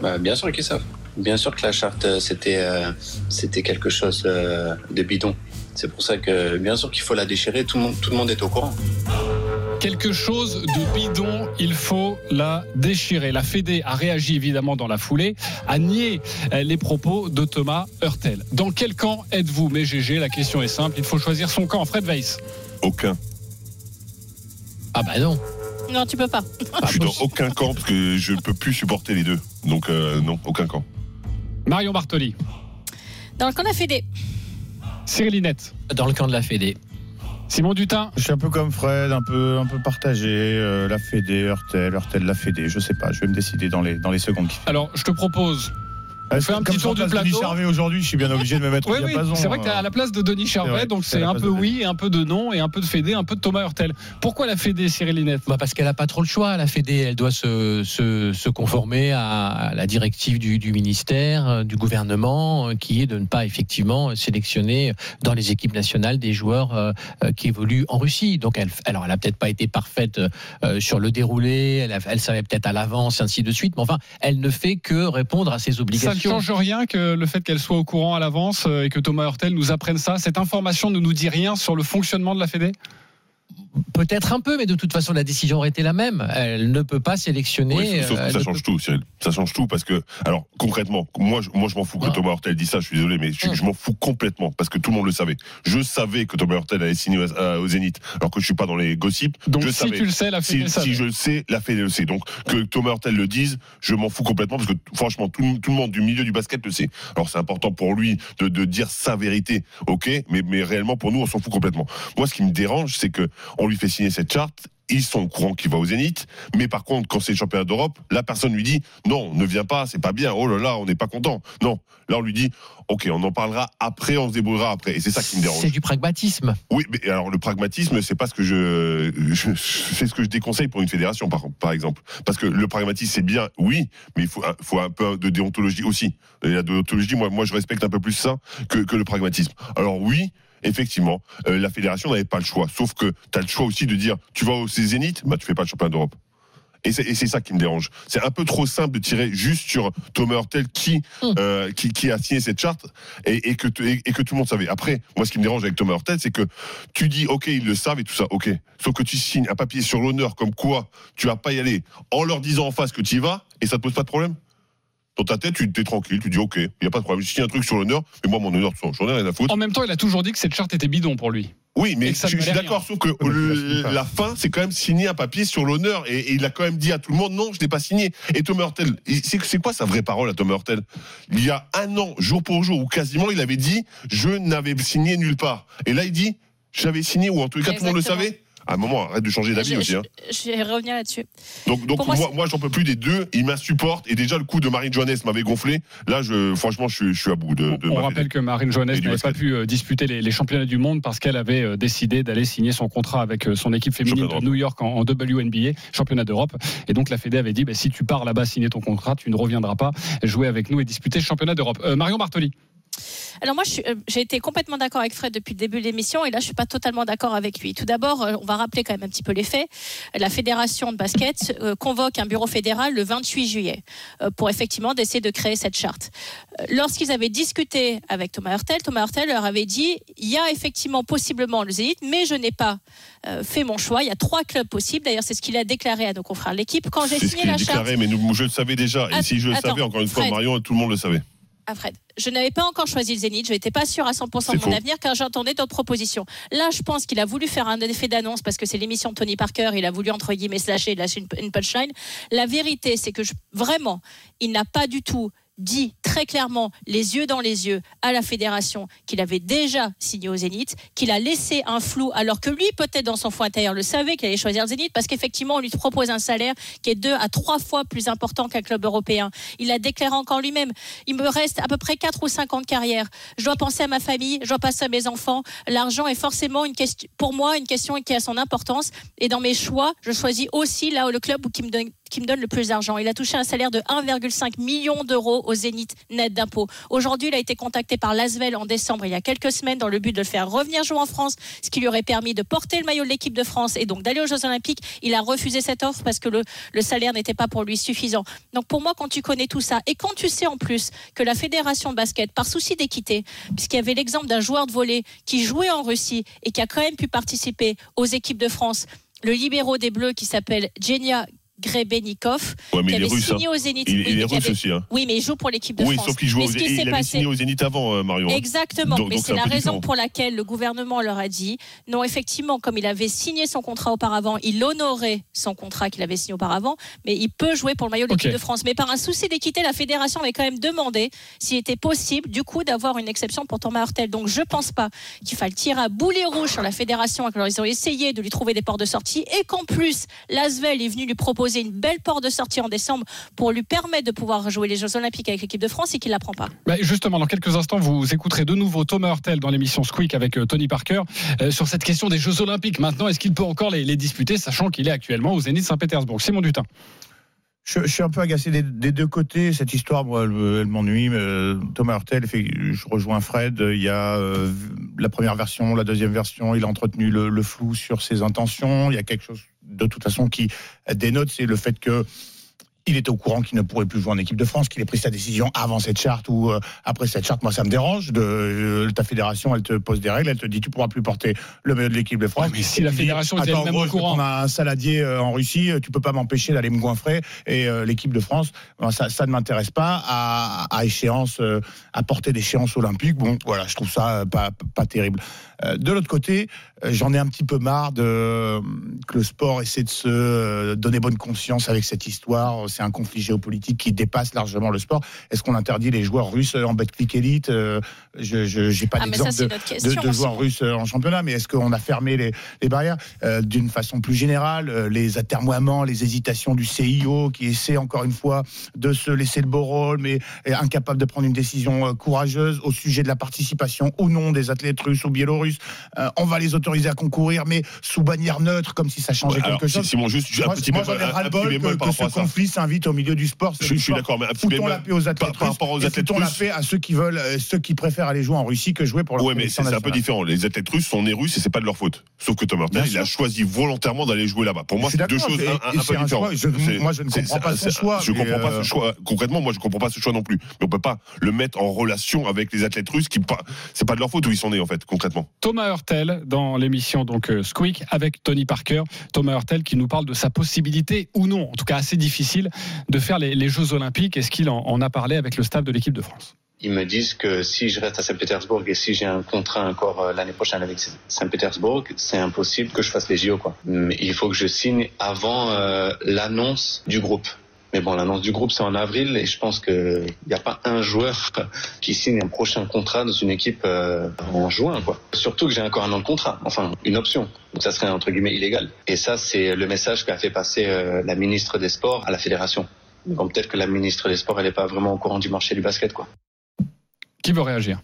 Bah, bien sûr qu'ils savent. Bien sûr que la charte, euh, c'était euh, c'était quelque chose euh, de bidon. C'est pour ça que, bien sûr qu'il faut la déchirer, tout le monde, tout le monde est au courant. Quelque chose de bidon, il faut la déchirer. La Fédé a réagi évidemment dans la foulée, a nié euh, les propos de Thomas Hurtel. Dans quel camp êtes-vous Mais GG, la question est simple, il faut choisir son camp. Fred Weiss. Aucun. Ah bah non. Non, tu peux pas. je suis dans aucun camp parce que je ne peux plus supporter les deux. Donc euh, non, aucun camp. Marion Bartoli. Dans le camp de la Fédé. Cyril Linette. Dans le camp de la Fédé. Simon Dutin. Je suis un peu comme Fred, un peu, un peu partagé. euh, la Fédé, Hurtel, Hurtel, la Fédé. Je sais pas, je vais me décider dans les, dans les secondes Alors, je te propose. On Est-ce fait un petit tour du remplace Denis plateau. Charvet aujourd'hui, je suis bien obligé de me mettre Oui, au oui, diapason. c'est vrai que tu es à la place de Denis Charvet, vrai, donc c'est un peu oui, un peu de non et un peu de Fédé, un peu de Thomas Hurtel. Pourquoi la Fédé, Cyril Linette? Bah parce qu'elle n'a pas trop le choix. La Fédé, elle doit se, se, se conformer à la directive du, du ministère, euh, du gouvernement, euh, qui est de ne pas effectivement sélectionner dans les équipes nationales des joueurs euh, euh, qui évoluent en Russie. Donc, elle, alors, elle a peut-être pas été parfaite euh, sur le déroulé. Elle, a- elle savait peut-être à l'avance, ainsi de suite. Mais enfin, elle ne fait que répondre à ses Ça ne change rien que le fait qu'elle soit au courant à l'avance euh, et que Thomas Hurtel nous apprenne ça. Cette information ne nous dit rien sur le fonctionnement de la Fédé? Peut-être un peu, mais de toute façon, la décision aurait été la même. Elle ne peut pas sélectionner. Oui, sauf euh, que ça ne change tout, Cyril. Ça change tout parce que, alors concrètement, moi, je, moi, je m'en fous que Thomas Hurtel dise ça. Je suis désolé, mais je, je m'en fous complètement parce que tout le monde le savait. Je savais que Thomas Hurtel allait signer au, Zénith, alors que je suis pas dans les gossips. Donc, je si savais. tu le sais, la Fédé si, si je le sais, la Fédé le sait. Donc que Thomas Hurtel le dise, je m'en fous complètement parce que franchement, tout, le- tout le monde du milieu du basket le sait. Alors c'est important pour lui de, de dire sa vérité, ok, mais, mais réellement pour nous, on s'en fout complètement. Moi, ce qui me dérange, c'est que on lui fait signer cette charte. Ils sont au courant qu'il va au Zénith, mais par contre, quand c'est le championnat d'Europe, la personne lui dit non, ne viens pas, c'est pas bien. Oh là là, on n'est pas content. Non, là on lui dit ok, on en parlera après, on se débrouillera après, et c'est ça qui me dérange. C'est du pragmatisme. Oui, mais alors le pragmatisme, c'est pas ce que je, je- c'est ce que je déconseille pour une fédération, par, par exemple. Parce que le pragmatisme, c'est bien, oui, mais il faut, un- faut un peu de déontologie aussi. Et la déontologie, moi, moi, je respecte un peu plus ça que, que le pragmatisme. Alors oui. Effectivement, euh, la fédération n'avait pas le choix. Sauf que tu as le choix aussi de dire tu vas au Zénith, bah tu fais pas le championnat d'Europe. Et c'est ça qui me dérange. C'est un peu trop simple de tirer juste sur Thomas Hurtel qui, euh, qui, qui a signé cette charte et, et que, et que tout le monde savait. Après, moi, ce qui me dérange avec Thomas Hurtel, c'est que tu dis, OK, ils le savent et tout ça, OK. Sauf que tu signes un papier sur l'honneur comme quoi tu vas pas y aller en leur disant en face que tu y vas et ça te pose pas de problème. Dans ta tête, tu es tranquille, tu dis, OK, il n'y a pas de problème. Je signe un truc sur l'honneur, mais moi, mon honneur, j'en ai rien à foutre. En même temps, il a toujours dit que cette charte était bidon pour lui. Oui, mais je, suis d'accord, sauf que le- la fin, c'est quand même signer un papier sur l'honneur. Et, et il a quand même dit à tout le monde, non, je l'ai pas signé. Et Thomas Hurtel, c'est quoi sa vraie parole à Thomas Hurtel? Il y a un an, jour pour jour, ou quasiment, il avait dit, je n'avais signé nulle part. Et là, il dit, j'avais signé, ou en tout cas, tout le monde le savait. À un moment, arrête de changer d'avis aussi. je- hein. je vais revenir là-dessus. Donc, donc Pour moi, moi, moi, j'en peux plus des deux. Il m'insupporte. Et déjà, le coup de Marie Joannès m'avait gonflé. Là, je, franchement, je, suis- je suis à bout de, de On rappelle que Marine Johannes n'avait pas pu euh, disputer les, les championnats du monde parce qu'elle avait euh, décidé d'aller signer son contrat avec euh, son équipe féminine de New York en, en WNBA, championnat d'Europe. Et donc la Fédé avait dit bah, si tu pars là-bas signer ton contrat, tu ne reviendras pas jouer avec nous et disputer le championnat d'Europe. Euh, Marion Bartoli. Alors moi, euh, j'ai été complètement d'accord avec Fred depuis le début de l'émission et là, je suis pas totalement d'accord avec lui. Tout d'abord, euh, on va rappeler quand même un petit peu les faits. La fédération de basket euh, convoque un bureau fédéral le 28 juillet pour effectivement d'essayer de créer cette charte. Lorsqu'ils avaient discuté avec Thomas Hurtel, Thomas Hurtel leur avait dit il y a effectivement possiblement le Zénith, mais je n'ai pas fait mon choix. Il y a trois clubs possibles. D'ailleurs, c'est ce qu'il a déclaré à nos confrères de l'équipe quand j'ai ce signé a la charte. déclaré, mais nous, je le savais déjà. Et Att- si je le attends, savais, encore une fois, Fred. Marion, tout le monde le savait. À Fred. Je n'avais pas encore choisi le Zénith, je n'étais pas sûre à 100% de mon faux. avenir car j'entendais d'autres propositions. Là, je pense qu'il a voulu faire un effet d'annonce parce que c'est l'émission de Tony Parker, il a voulu entre guillemets lâcher, lâcher une, une punchline. La vérité, c'est que je- vraiment, il n'a pas du tout dit très clairement, les yeux dans les yeux, à la fédération qu'il avait déjà signé au Zénith, qu'il a laissé un flou, alors que lui, peut-être dans son fond intérieur, le savait qu'il allait choisir le Zénith, parce qu'effectivement, on lui propose un salaire qui est deux à trois fois plus important qu'un club européen. Il a déclaré encore lui-même, il me reste à peu près 4 ou 5 ans de carrière. Je dois penser à ma famille, je dois penser à mes enfants. L'argent est forcément une question, pour moi, une question qui a son importance. Et dans mes choix, je choisis aussi là où le club qui me donne qui me donne le plus d'argent. Il a touché un salaire de 1,5 million d'euros au Zénith net d'impôts. Aujourd'hui, il a été contacté par l'Asvel en décembre, il y a quelques semaines, dans le but de le faire revenir jouer en France, ce qui lui aurait permis de porter le maillot de l'équipe de France et donc d'aller aux Jeux Olympiques. Il a refusé cette offre parce que le, salaire n'était pas pour lui suffisant. Donc pour moi, quand tu connais tout ça et quand tu sais en plus que la fédération de basket, par souci d'équité, puisqu'il y avait l'exemple d'un joueur de volley qui jouait en Russie et qui a quand même pu participer aux équipes de France, le libéraux des Bleus qui s'appelle Genia Grebenikov, Ouais, mais qui il est russe. hein. signé au Zénith. Il, Oui, il est mais qui russe avait- aussi. Hein. Oui, mais il joue pour l'équipe de Oui, France. sauf qu'il joue Mais ce qui s'est passé, signé au Zénith avant, euh, Marion. Exactement, Donc- mais c'est la raison différent. pour laquelle le gouvernement leur a dit non, effectivement, comme il avait signé son contrat auparavant, il honorait son contrat qu'il avait signé auparavant, mais il peut jouer pour le maillot de l'équipe de France. Mais par un souci d'équité, la fédération avait quand même demandé s'il était possible, du coup, d'avoir une exception pour Thomas Hurtel. Donc je pense pas qu'il faille tirer à boulet rouge sur la fédération. Alors ils ont essayé de lui trouver des portes de sortie et qu'en plus, l'Asvel est venu lui proposer une belle porte de sortie en décembre pour lui permettre de pouvoir jouer les Jeux Olympiques avec l'équipe de France et qu'il la prend pas. Bah, justement, dans quelques instants, vous écouterez de nouveau Thomas Hurtel dans l'émission Squeak avec euh, Tony Parker euh, sur cette question des Jeux Olympiques. Maintenant, est-ce qu'il peut encore les, les disputer, sachant qu'il est actuellement au Zénith Saint-Pétersbourg? Simon Dutin. Je, je suis un peu agacé des, des deux côtés. Cette histoire, moi, elle, me- elle m'ennuie. euh, Thomas Hurtel, je rejoins Fred. Il y a euh, la première version, la deuxième version. Il a entretenu le, le flou sur ses intentions. Il y a quelque chose, de toute façon, qui dénote, c'est le fait que il était au courant qu'il ne pourrait plus jouer en équipe de France, qu'il ait pris sa décision avant cette charte ou euh, après cette charte. Moi, ça me dérange. De, euh, ta fédération, elle te pose des règles, elle te dit tu pourras plus porter le maillot de l'équipe de France. mais si la fédération était au courant. prendre un saladier euh, en Russie, tu peux pas m'empêcher d'aller me goinfrer. Et l'équipe de France, ben, ça, ça ne m'intéresse pas à, à échéance, à porter d'échéance olympique. Bon, voilà, je trouve ça pas, pas terrible. Euh, de l'autre côté, euh, j'en ai un petit peu marre de euh, que le sport essaie de se donner bonne conscience avec cette histoire. C'est un conflit géopolitique qui dépasse largement le sport. Est-ce qu'on interdit les joueurs russes en Betclic Elite Je n'ai pas Ah, d'exemple de, de- de joueurs russes en championnat, mais est-ce qu'on a fermé les, les barrières? Euh, d'une façon plus générale Les atermoiements, les hésitations du CIO qui essaie encore une fois de se laisser le beau rôle, mais est incapable de prendre une décision courageuse au sujet de la participation ou non des athlètes russes ou biélorusses. Euh, on va les autoriser à concourir, mais sous bannière neutre, comme si ça changeait alors, quelque chose. Simon, juste- juste un moi, petit moi, j'en ai ras-le-bol que, que ce conflit s'invite au milieu du sport. Je- suis d'accord, mais Foutons la paix aux athlètes par- par russes rapport aux athlètes foutons la russes. paix à ceux qui veulent, euh, ceux qui préfèrent aller jouer en Russie que jouer pour leur Ouais, mais c'est un peu différent. Les athlètes russes sont nés russes et c'est pas de leur faute. Sauf que Tom Hurtel, il a choisi volontairement d'aller jouer là-bas. Pour moi, c'est deux choses un, peu différentes. moi, je ne comprends pas ce choix, Je comprends pas ce choix. Concrètement, moi, je comprends pas ce choix non plus. Mais on peut pas le mettre en relation avec les athlètes russes qui, c'est pas de leur faute où ils sont nés en fait, concrètement. Thomas Hurtel dans l'émission donc euh, Squeak avec Tony Parker. Thomas Hurtel qui nous parle de sa possibilité ou non, en tout cas assez difficile, de faire les, Jeux Olympiques. Est-ce qu'il en, a parlé avec le staff de l'équipe de France? Ils me disent que si je reste à Saint-Pétersbourg et si j'ai un contrat encore euh, l'année prochaine avec Saint-Pétersbourg, c'est impossible que je fasse les JO. Quoi. Il faut que je signe avant euh, l'annonce du groupe. Mais bon, l'annonce du groupe, c'est en avril et je pense qu'il n'y a pas un joueur qui signe un prochain contrat dans une équipe euh, en juin. Quoi. Surtout que j'ai encore un an de contrat, enfin une option. Donc ça serait entre guillemets illégal. Et ça, c'est le message qu'a fait passer euh, la ministre des Sports à la fédération. Donc peut-être que la ministre des Sports, elle n'est pas vraiment au courant du marché du basket. quoi. Qui veut réagir?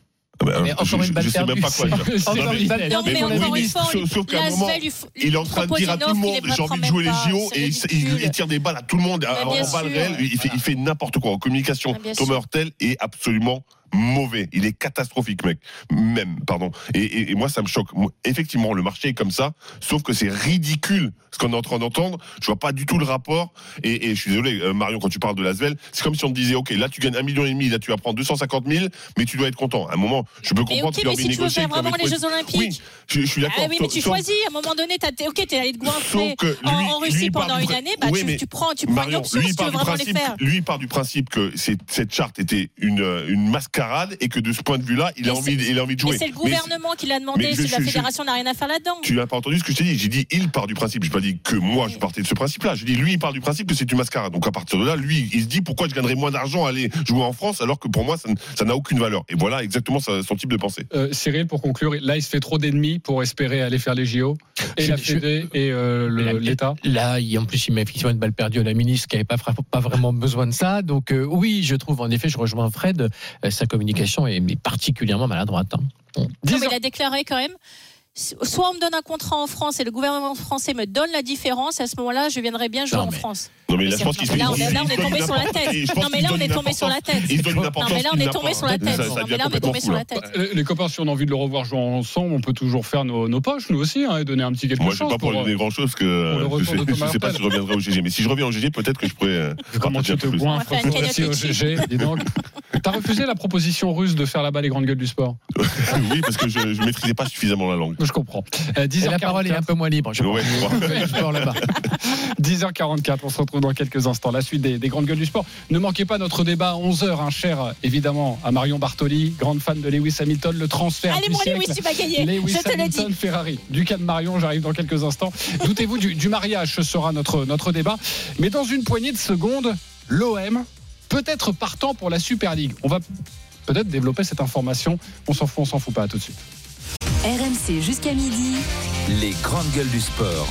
Mais encore une balle je sais même pas quoi dire. encore Non, une balle Non, mais mais encore oui, une fois, sauf- qu'à un moment, il est en train de dire à tout le monde j'ai envie de jouer les JO et il, tire des balles à tout le monde Bah, en, balle réelle. Il fait, n'importe quoi en communication. Bah, Thomas. Hurtel est absolument mauvais. Il est catastrophique, mec. Même, pardon. Et, et- et moi, ça me choque. Moi, effectivement, le marché est comme ça, sauf que c'est ridicule ce qu'on est en train d'entendre. Je vois pas du tout le rapport. Et, et je suis désolé, euh, Marion, quand tu parles de l'Asvel, c'est comme si on te disait, ok, là tu gagnes un million et demi, là tu vas prendre 250 000, mais tu dois être content. À un moment, je peux comprendre ok, qu'il a mais si tu veux faire vraiment les Jeux Olympiques. Oui, je, je suis d'accord. Ah oui, mais tu sauf- choisis. À un moment donné, t'as- ok, t'es allé te goinfrer Sauf que en, Russie pendant une année. Bah, Oui, tu, tu prends, tu prends une Marion, option lui, si tu veux vraiment les principe, faire. lui, part du principe que cette charte était une, une mascarade et que de ce point de vue-là, il a Mais envie, il a envie de Mais jouer. c'est le Mais gouvernement qui l'a demandé. mais je- Si la je- je- fédération n'a rien à faire là-dedans. tu n'as pas entendu ce que je t'ai dit. J'ai dit il part du principe. J'ai pas dit que moi je partais de ce principe-là. J'ai dit lui il part du principe que c'est une mascarade. Donc à partir de là, lui il se dit pourquoi je gagnerais moins d'argent à aller jouer en France alors que pour moi ça ça n'a aucune valeur? Et voilà exactement son type de pensée. Euh, Cyril, pour conclure, là, il se fait trop d'ennemis pour espérer aller faire les JO. Et Je- la je- Fédé et euh, Mais l'État. Là, il- en plus, il met effectivement une balle perdue à la ministre qui n'avait pas, vraiment besoin de ça. Donc, euh, oui, je trouve, en effet, je rejoins Fred, euh, sa communication est, est particulièrement maladroite. hein. Bon. Non, mais il a déclaré quand même. Soit on me donne un contrat en France et le gouvernement français me donne la différence, à ce moment-là, je viendrai bien jouer Non, en mais- France. Non mais là je pense qu'il là, on est- tombé sur la tête. Je Non, mais là, on est tombé sur la tête. Non, mais là, on est tombé sur la tête. Non, mais là, on est tombé sur la tête. Euh, Les copains, si on a envie de le revoir jouer ensemble, on peut toujours faire nos, nos poches, nous aussi, hein, et donner un petit quelque Moi, je chose. ne pas pour pour, donner grand chose que euh, je sais, je sais pas si je reviendrai au GG. Mais si je reviens au GG, peut-être que je pourrais. euh, Comment tu un te toi aussi au GG, dis donc. T'as refusé la proposition russe de faire là-bas les grandes gueules du sport oui, parce que je ne maîtrisais pas suffisamment la langue. Je comprends. Euh, Et 10h44. la parole est un peu moins libre. Je Ouais, crois. ouais. Le sport là-bas. 10h44, on se retrouve dans quelques instants. La suite des, des grandes gueules du sport. Ne manquez pas notre débat à 11h, hein, cher euh, évidemment à Marion Bartoli, grande fan de Lewis Hamilton, le transfert Allez, du mon siècle. Lewis, tu vas gagner. Lewis Je te. Hamilton Ferrari. Du cas de Marion, j'arrive dans quelques instants. Doutez-vous du, du mariage, ce sera notre, notre débat. Mais dans une poignée de secondes, l'OM peut-être partant pour la Super League. On va peut-être développer cette information. On s'en fout, on s'en fout pas. À tout de suite. RMC jusqu'à midi. Les grandes gueules du sport.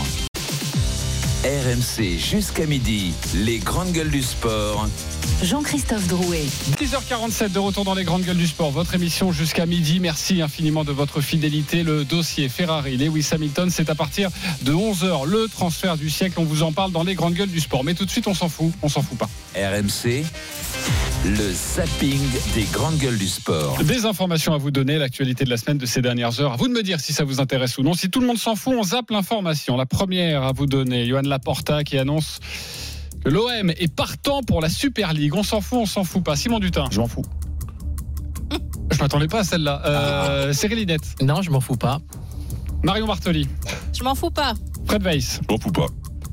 RMC jusqu'à midi. Les grandes gueules du sport. Jean-Christophe Drouet. 10h47 de retour dans les grandes gueules du sport. Votre émission jusqu'à midi. Merci infiniment de votre fidélité. Le dossier Ferrari, Lewis Hamilton, c'est à partir de 11h. Le transfert du siècle, on vous en parle dans les grandes gueules du sport. Mais tout de suite, on s'en fout. On s'en fout pas. RMC. Le zapping des grandes gueules du sport. Des informations à vous donner, l'actualité de la semaine de ces dernières heures. À vous de me dire si ça vous intéresse ou non. Si tout le monde s'en fout, on zappe l'information. La première à vous donner, Johan Laporta qui annonce que l'OM est partant pour la Super League. On s'en fout, on s'en fout pas. Simon Dutin. Je m'en fous. Je m'attendais pas à celle-là. Euh, Cyril Linette. Non, je m'en fous pas. Marion Bartoli. Je m'en fous pas. Fred Weiss. Je m'en fous pas.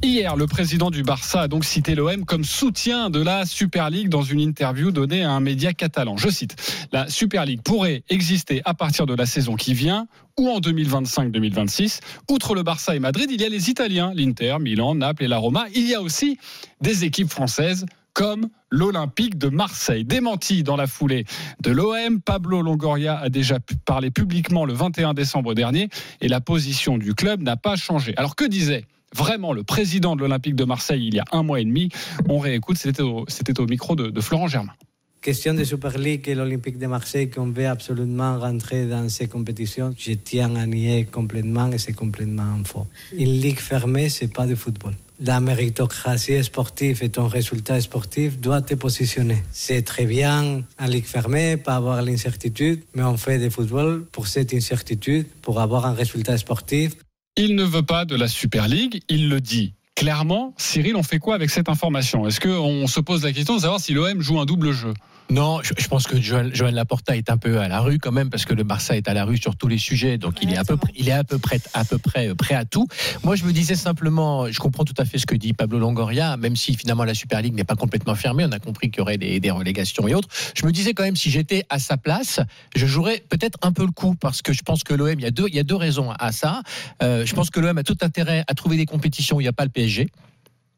Hier, le président du Barça a donc cité l'OM comme soutien de la Super League dans une interview donnée à un média catalan. Je cite La Super League pourrait exister à partir de la saison qui vient ou en 2025-2026. Outre le Barça et Madrid, il y a les Italiens, l'Inter, Milan, Naples et la Roma. Il y a aussi des équipes françaises comme l'Olympique de Marseille. Démenti dans la foulée de l'OM, Pablo Longoria a déjà parlé publiquement le 21 décembre dernier et la position du club n'a pas changé. Alors que disait vraiment le président de l'Olympique de Marseille il y a un mois et demi On réécoute, c'était au, micro de, de Florent Germain. Question de Super League et l'Olympique de Marseille qu'on veut absolument rentrer dans ces compétitions, je tiens à nier complètement et c'est complètement faux. Une ligue fermée, c'est pas du football. La méritocratie sportive et ton résultat sportif doit te positionner. C'est très bien en ligue fermée, pas avoir l'incertitude, mais on fait du football pour cette incertitude, pour avoir un résultat sportif. Il ne veut pas de la Super League, il le dit clairement. Cyril, on fait quoi avec cette information? Est-ce qu'on se pose la question de savoir si l'OM joue un double jeu? Non, je, je pense que Joël, Joël Laporta est un peu à la rue quand même parce que le Barça est à la rue sur tous les sujets, donc il est à peu près, il est à peu près, à peu près euh, prêt à tout. Moi, je me disais simplement, je comprends tout à fait ce que dit Pablo Longoria, même si finalement la Super League n'est pas complètement fermée, on a compris qu'il y aurait des, des relégations et autres. Je me disais quand même, si j'étais à sa place, je jouerais peut-être un peu le coup parce que je pense que l'OM, il y a deux, il y a deux raisons à ça. Euh, je pense que l'OM a tout intérêt à trouver des compétitions où il n'y a pas le PSG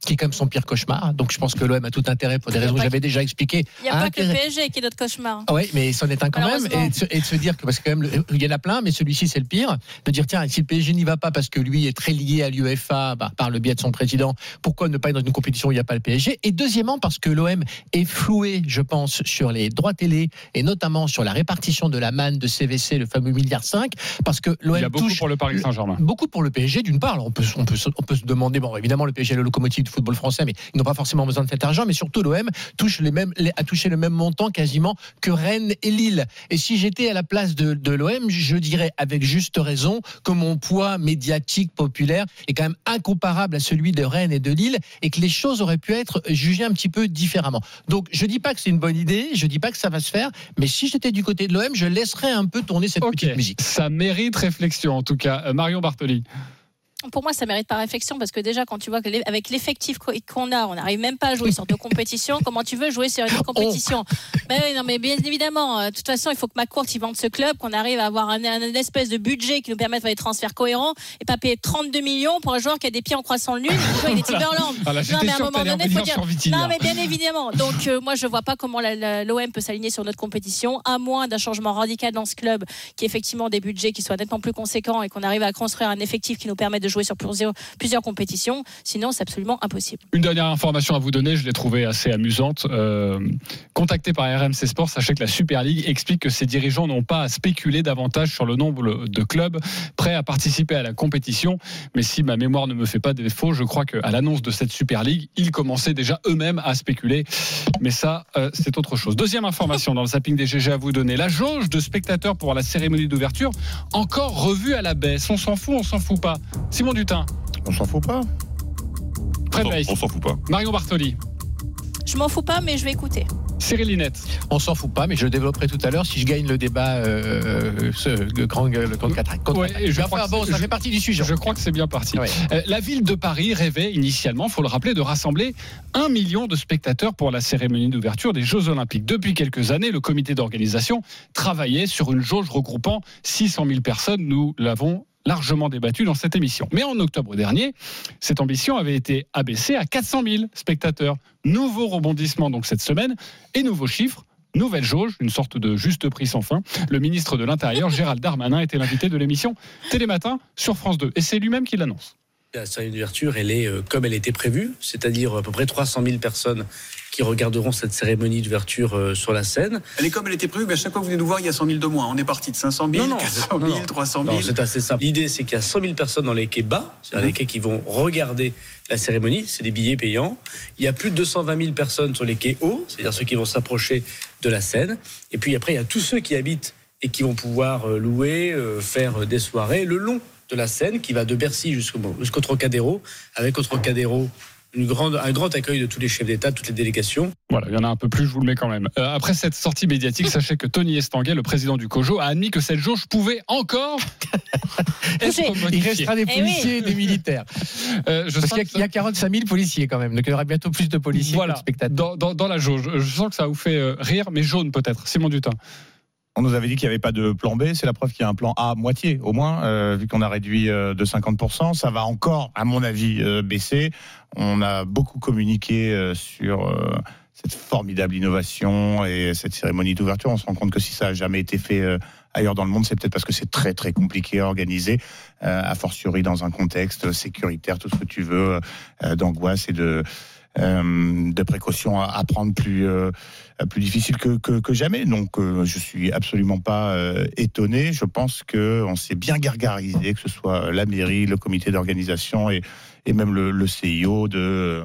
qui est quand même son pire cauchemar. Donc je pense que l'OM a tout intérêt, pour des raisons que j'avais déjà expliquées. Il n'y a pas que le PSG qui est notre cauchemar. ah oui, mais c'en est un quand même. Et de, se, et de se dire que, parce que quand même, il y en a plein, mais celui-ci, c'est le pire. De dire, tiens, si le PSG n'y va pas parce que lui est très lié à l'UEFA bah, par le biais de son président, pourquoi ne pas être dans une compétition où il n'y a pas le PSG Et deuxièmement, parce que l'OM est floué, je pense, sur les droits télé et notamment sur la répartition de la manne de CVC, le fameux milliard 5, parce que l'OM Il y a beaucoup touche pour le Paris Saint-Germain. Beaucoup pour le PSG, d'une part. Alors, on, peut, on, peut, se- on peut se demander, bon, évidemment, le PSG est le locomotive du football français, mais ils n'ont pas forcément besoin de cet argent. Mais surtout, l'OM touche les mêmes, les- a touché le même montant quasiment que Rennes et Lille. Et si j'étais à la place de, de l'OM, je dirais avec juste raison que mon poids médiatique populaire est quand même incomparable à celui de Rennes et de Lille et que les choses auraient pu être jugées un petit peu différemment. Donc, je dis pas que c'est une bonne idée, je dis pas que ça va se faire, mais si j'étais du côté de l'OM, je laisserais un peu tourner cette petite musique. Ça mérite réflexion en tout cas. Euh, Marion Bartoli. Pour moi, ça mérite pas réflexion parce que déjà, quand tu vois qu'avec l'effectif qu'o- qu'on a, on n'arrive même pas à jouer sur deux compétitions. Comment tu veux jouer sur une compétition? Mais non, mais bien évidemment. euh, De toute façon, il faut que McCourt y vende ce club, qu'on arrive à avoir un, un espèce de budget qui nous permette de faire des transferts cohérents et pas payer 32 millions pour un joueur qui a des pieds en croissant de lune. Il avec des Timberland. Ah là, j'étais non, mais à un que moment donné, faut dire. Non, mais bien évidemment. Donc, euh, moi, je vois pas comment l'OM peut s'aligner sur notre compétition, à moins d'un changement radical dans ce club, qui est effectivement des budgets qui soient nettement plus conséquents et qu'on arrive à construire un effectif qui nous permet de jouer sur plusieurs, compétitions. Sinon, c'est absolument impossible. Une dernière information à vous donner, je l'ai trouvée assez amusante. Euh, contacté par RMC Sport, sachez que la Super League explique que ses dirigeants n'ont pas à spéculer davantage sur le nombre de clubs prêts à participer à la compétition. Mais si ma mémoire ne me fait pas défaut, je crois qu'à l'annonce de cette Super League, ils commençaient déjà eux-mêmes à spéculer. Mais ça, euh, c'est autre chose. Deuxième information dans le zapping des GG à vous donner. La jauge de spectateurs pour la cérémonie d'ouverture, encore revue à la baisse. On s'en fout, on s'en fout pas. Simon Dutin. On s'en fout pas. Non, Weiss. on s'en fout pas. Marion Bartoli. Je m'en fous pas, mais je vais écouter. Cyril Linette. On s'en fout pas, mais je le développerai tout à l'heure si je gagne le débat euh, ce, le grand le contre-attaque. Contre Ouais, je enfin, que bon, ça je- fait partie du sujet. Je crois que c'est bien parti. Ouais. Euh, La ville de Paris rêvait initialement, faut le rappeler, de rassembler un million de spectateurs pour la cérémonie d'ouverture des Jeux Olympiques. Depuis quelques années, le comité d'organisation travaillait sur une jauge regroupant 600 000 personnes. Nous l'avons largement débattu dans cette émission. Mais en octobre dernier, cette ambition avait été abaissée à 400 000 spectateurs. Nouveau rebondissement donc cette semaine et nouveaux chiffres. Nouvelle jauge, une sorte de juste prix sans fin. Le ministre de l'Intérieur, Gérald Darmanin, était l'invité de l'émission Télématin sur France 2. Et c'est lui-même qui l'annonce. La cérémonie d'ouverture, elle est euh, comme elle était prévue, c'est-à-dire à peu près 300 000 personnes qui regarderont cette cérémonie d'ouverture euh, sur la scène. Elle est comme elle était prévue, mais à chaque fois que vous venez nous voir, il y a 100 000 de moins. On est parti de 500 000, 400 000, 300 000. Non, c'est assez simple. L'idée, c'est qu'il y a 100 000 personnes dans les quais bas, c'est-à-dire les quais qui vont regarder la cérémonie, c'est des billets payants. Il y a plus de 220 000 personnes sur les quais hauts, c'est-à-dire ceux qui vont s'approcher de la scène. Et puis après, il y a tous ceux qui habitent et qui vont pouvoir euh, louer, faire des soirées le long de la Seine, qui va de Bercy jusqu'au jusqu'au Trocadéro, avec au Trocadéro une grande, un grand accueil de tous les chefs d'État, toutes les délégations. Voilà, il y en a un peu plus, je vous le mets quand même. Euh, après cette sortie médiatique, sachez que Tony Estanguet, le président du COJO, a admis que cette jauge pouvait encore être Il restera des Eh oui. policiers et des militaires. Euh, je Parce sens qu'il y, que y a 45 000 policiers quand même, donc il y aura bientôt plus de policiers Voilà, que de spectateurs. dans, dans- dans la jauge. Je sens que ça vous fait euh, rire, mais jaune peut-être. Simon Dutin. On nous avait dit qu'il n'y avait pas de plan B, c'est la preuve qu'il y a un plan A moitié au moins, euh, vu qu'on a réduit euh, de 50%. Ça va encore, à mon avis, euh, baisser. On a beaucoup communiqué sur cette formidable innovation et cette cérémonie d'ouverture. On se rend compte que si ça n'a jamais été fait ailleurs dans le monde, c'est peut-être parce que c'est très très compliqué à organiser, a fortiori dans un contexte sécuritaire, tout ce que tu veux, d'angoisse et de de précautions à, prendre plus euh, plus difficile que, que, jamais. Donc, euh, je suis absolument pas euh, étonné. Je pense que on s'est bien gargarisé, que ce soit la mairie, le comité d'organisation et, et même le, le CIO. De,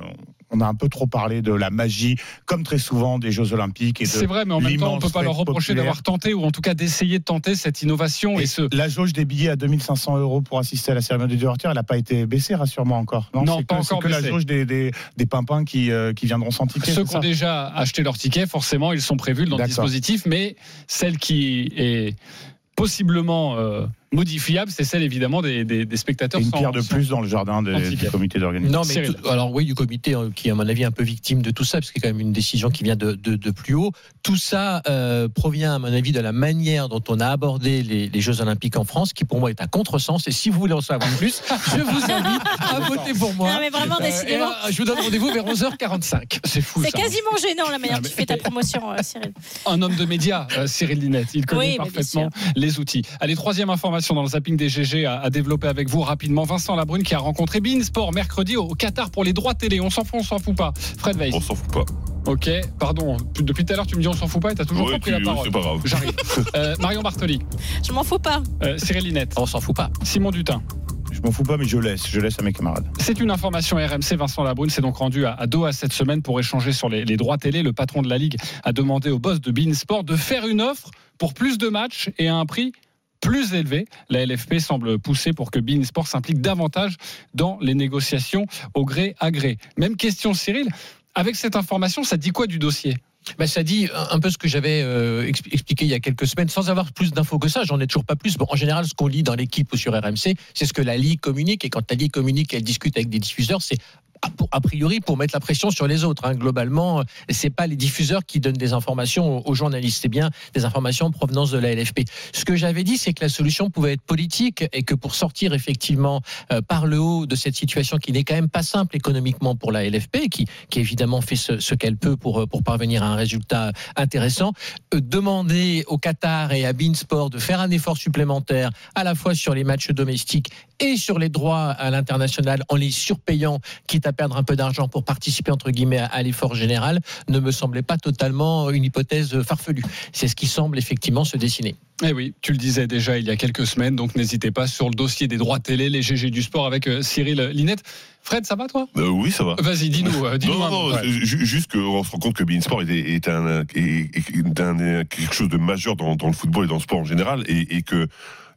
on a un peu trop parlé de la magie, comme très souvent des Jeux Olympiques. et C'est vrai, mais en même temps, on ne peut pas leur reprocher d'avoir tenté, ou en tout cas d'essayer de tenter cette innovation. Et, Et ce... La jauge des billets à 2500 euros pour assister à la cérémonie d'ouverture, elle n'a pas été baissée, rassure-moi encore. Non, c'est pas que, encore que la jauge des, des, des pimpins qui, euh, qui viendront sans ticket. Ceux qui ont déjà acheté leur ticket, forcément, ils sont prévus dans le dispositif, mais celle qui est possiblement euh, modifiable, c'est celle évidemment des, des- des spectateurs. Et une sans- pierre de plus dans le jardin des- du comité d'organisation. Non, mais tout- alors oui, du comité hein, qui est à mon avis un peu victime de tout ça, parce que c'est quand même une décision qui vient de, de- de plus haut. Tout ça euh, provient, à mon avis, de la manière dont on a abordé les, les Jeux Olympiques en France, qui pour moi est un contresens. Et si vous voulez en savoir plus, je vous invite à voter pour moi. Non, mais vraiment, Euh, et, décidément. euh, je vous donne rendez-vous vers 11h45. C'est fou. C'est quasiment gênant la manière dont tu fais ta promotion, euh, Cyril. Un homme de médias, euh, Cyril Linette. Il connaît Oui, parfaitement les outils. Allez, troisième information dans le zapping des GG à, à développer avec vous rapidement. Vincent Labrune qui a rencontré Bein Sport mercredi au Qatar pour les droits télé. On s'en fout, on s'en fout pas. Fred Weiss. On s'en fout pas. Ok, pardon. Depuis tout à l'heure, tu me dis on s'en fout pas et t'as toujours Ouais, pas pris la parole. c'est pas grave. J'arrive. Euh, Marion Bartoli, Je m'en fous pas. euh, Cyril Linette, On s'en fout pas. Simon Dutin. Je m'en fous pas, mais je laisse. Je laisse à mes camarades. C'est une information RMC. Vincent Labrune s'est donc rendu à, à Doha cette semaine pour échanger sur les, les droits télé. Le patron de la Ligue a demandé au boss de Bein Sport de faire une offre pour plus de matchs et à un prix plus élevé. La LFP semble pousser pour que Bein Sport s'implique davantage dans les négociations au gré à gré. Même question, Cyril. Avec cette information, ça dit quoi du dossier? Ben, ça dit un peu ce que j'avais euh, expli- expliqué il y a quelques semaines, sans avoir plus d'infos que ça. J'en ai toujours pas plus. En général, ce qu'on lit dans l'équipe ou sur RMC, c'est ce que la Ligue communique. Et quand la Ligue communique, elle discute avec des diffuseurs, c'est a- pour- a priori pour mettre la pression sur les autres. hein. Globalement, euh, c'est pas les diffuseurs qui donnent des informations aux, journalistes, c'est bien des informations en provenance de la LFP. Ce que j'avais dit, c'est que la solution pouvait être politique et que pour sortir effectivement euh, par le haut de cette situation qui n'est quand même pas simple économiquement pour la LFP, qui, qui évidemment fait ce, qu'elle peut pour, euh, pour parvenir à un résultat intéressant, demander au Qatar et à Beansport de faire un effort supplémentaire à la fois sur les matchs domestiques et sur les droits à l'international en les surpayant, quitte à perdre un peu d'argent pour participer entre guillemets à, à l'effort général, ne me semblait pas totalement une hypothèse farfelue. C'est ce qui semble effectivement se dessiner. Eh oui, tu le disais déjà il y a quelques semaines, donc n'hésitez pas sur le dossier des droits télé, les GG du sport avec euh, Cyril Linette. Fred, ça va toi? Euh, oui, ça va. Vas-y, dis-nous. euh, non, non, non, ouais. juste qu'on se rend compte que Beansport est, est, un, est, est un- quelque chose de majeur dans, dans le football et dans le sport en général, et, et que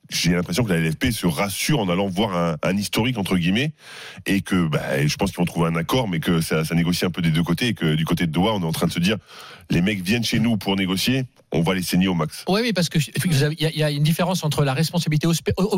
j'ai l'impression que la LFP se rassure en allant voir un, historique entre guillemets et que bah, je pense qu'ils vont trouver un accord mais que ça, ça négocie un peu des deux côtés et que du côté de Doha on est en train de se dire les mecs viennent chez nous pour négocier on va les saigner au max. Oui, oui, parce que il y, a- il y a une différence entre la responsabilité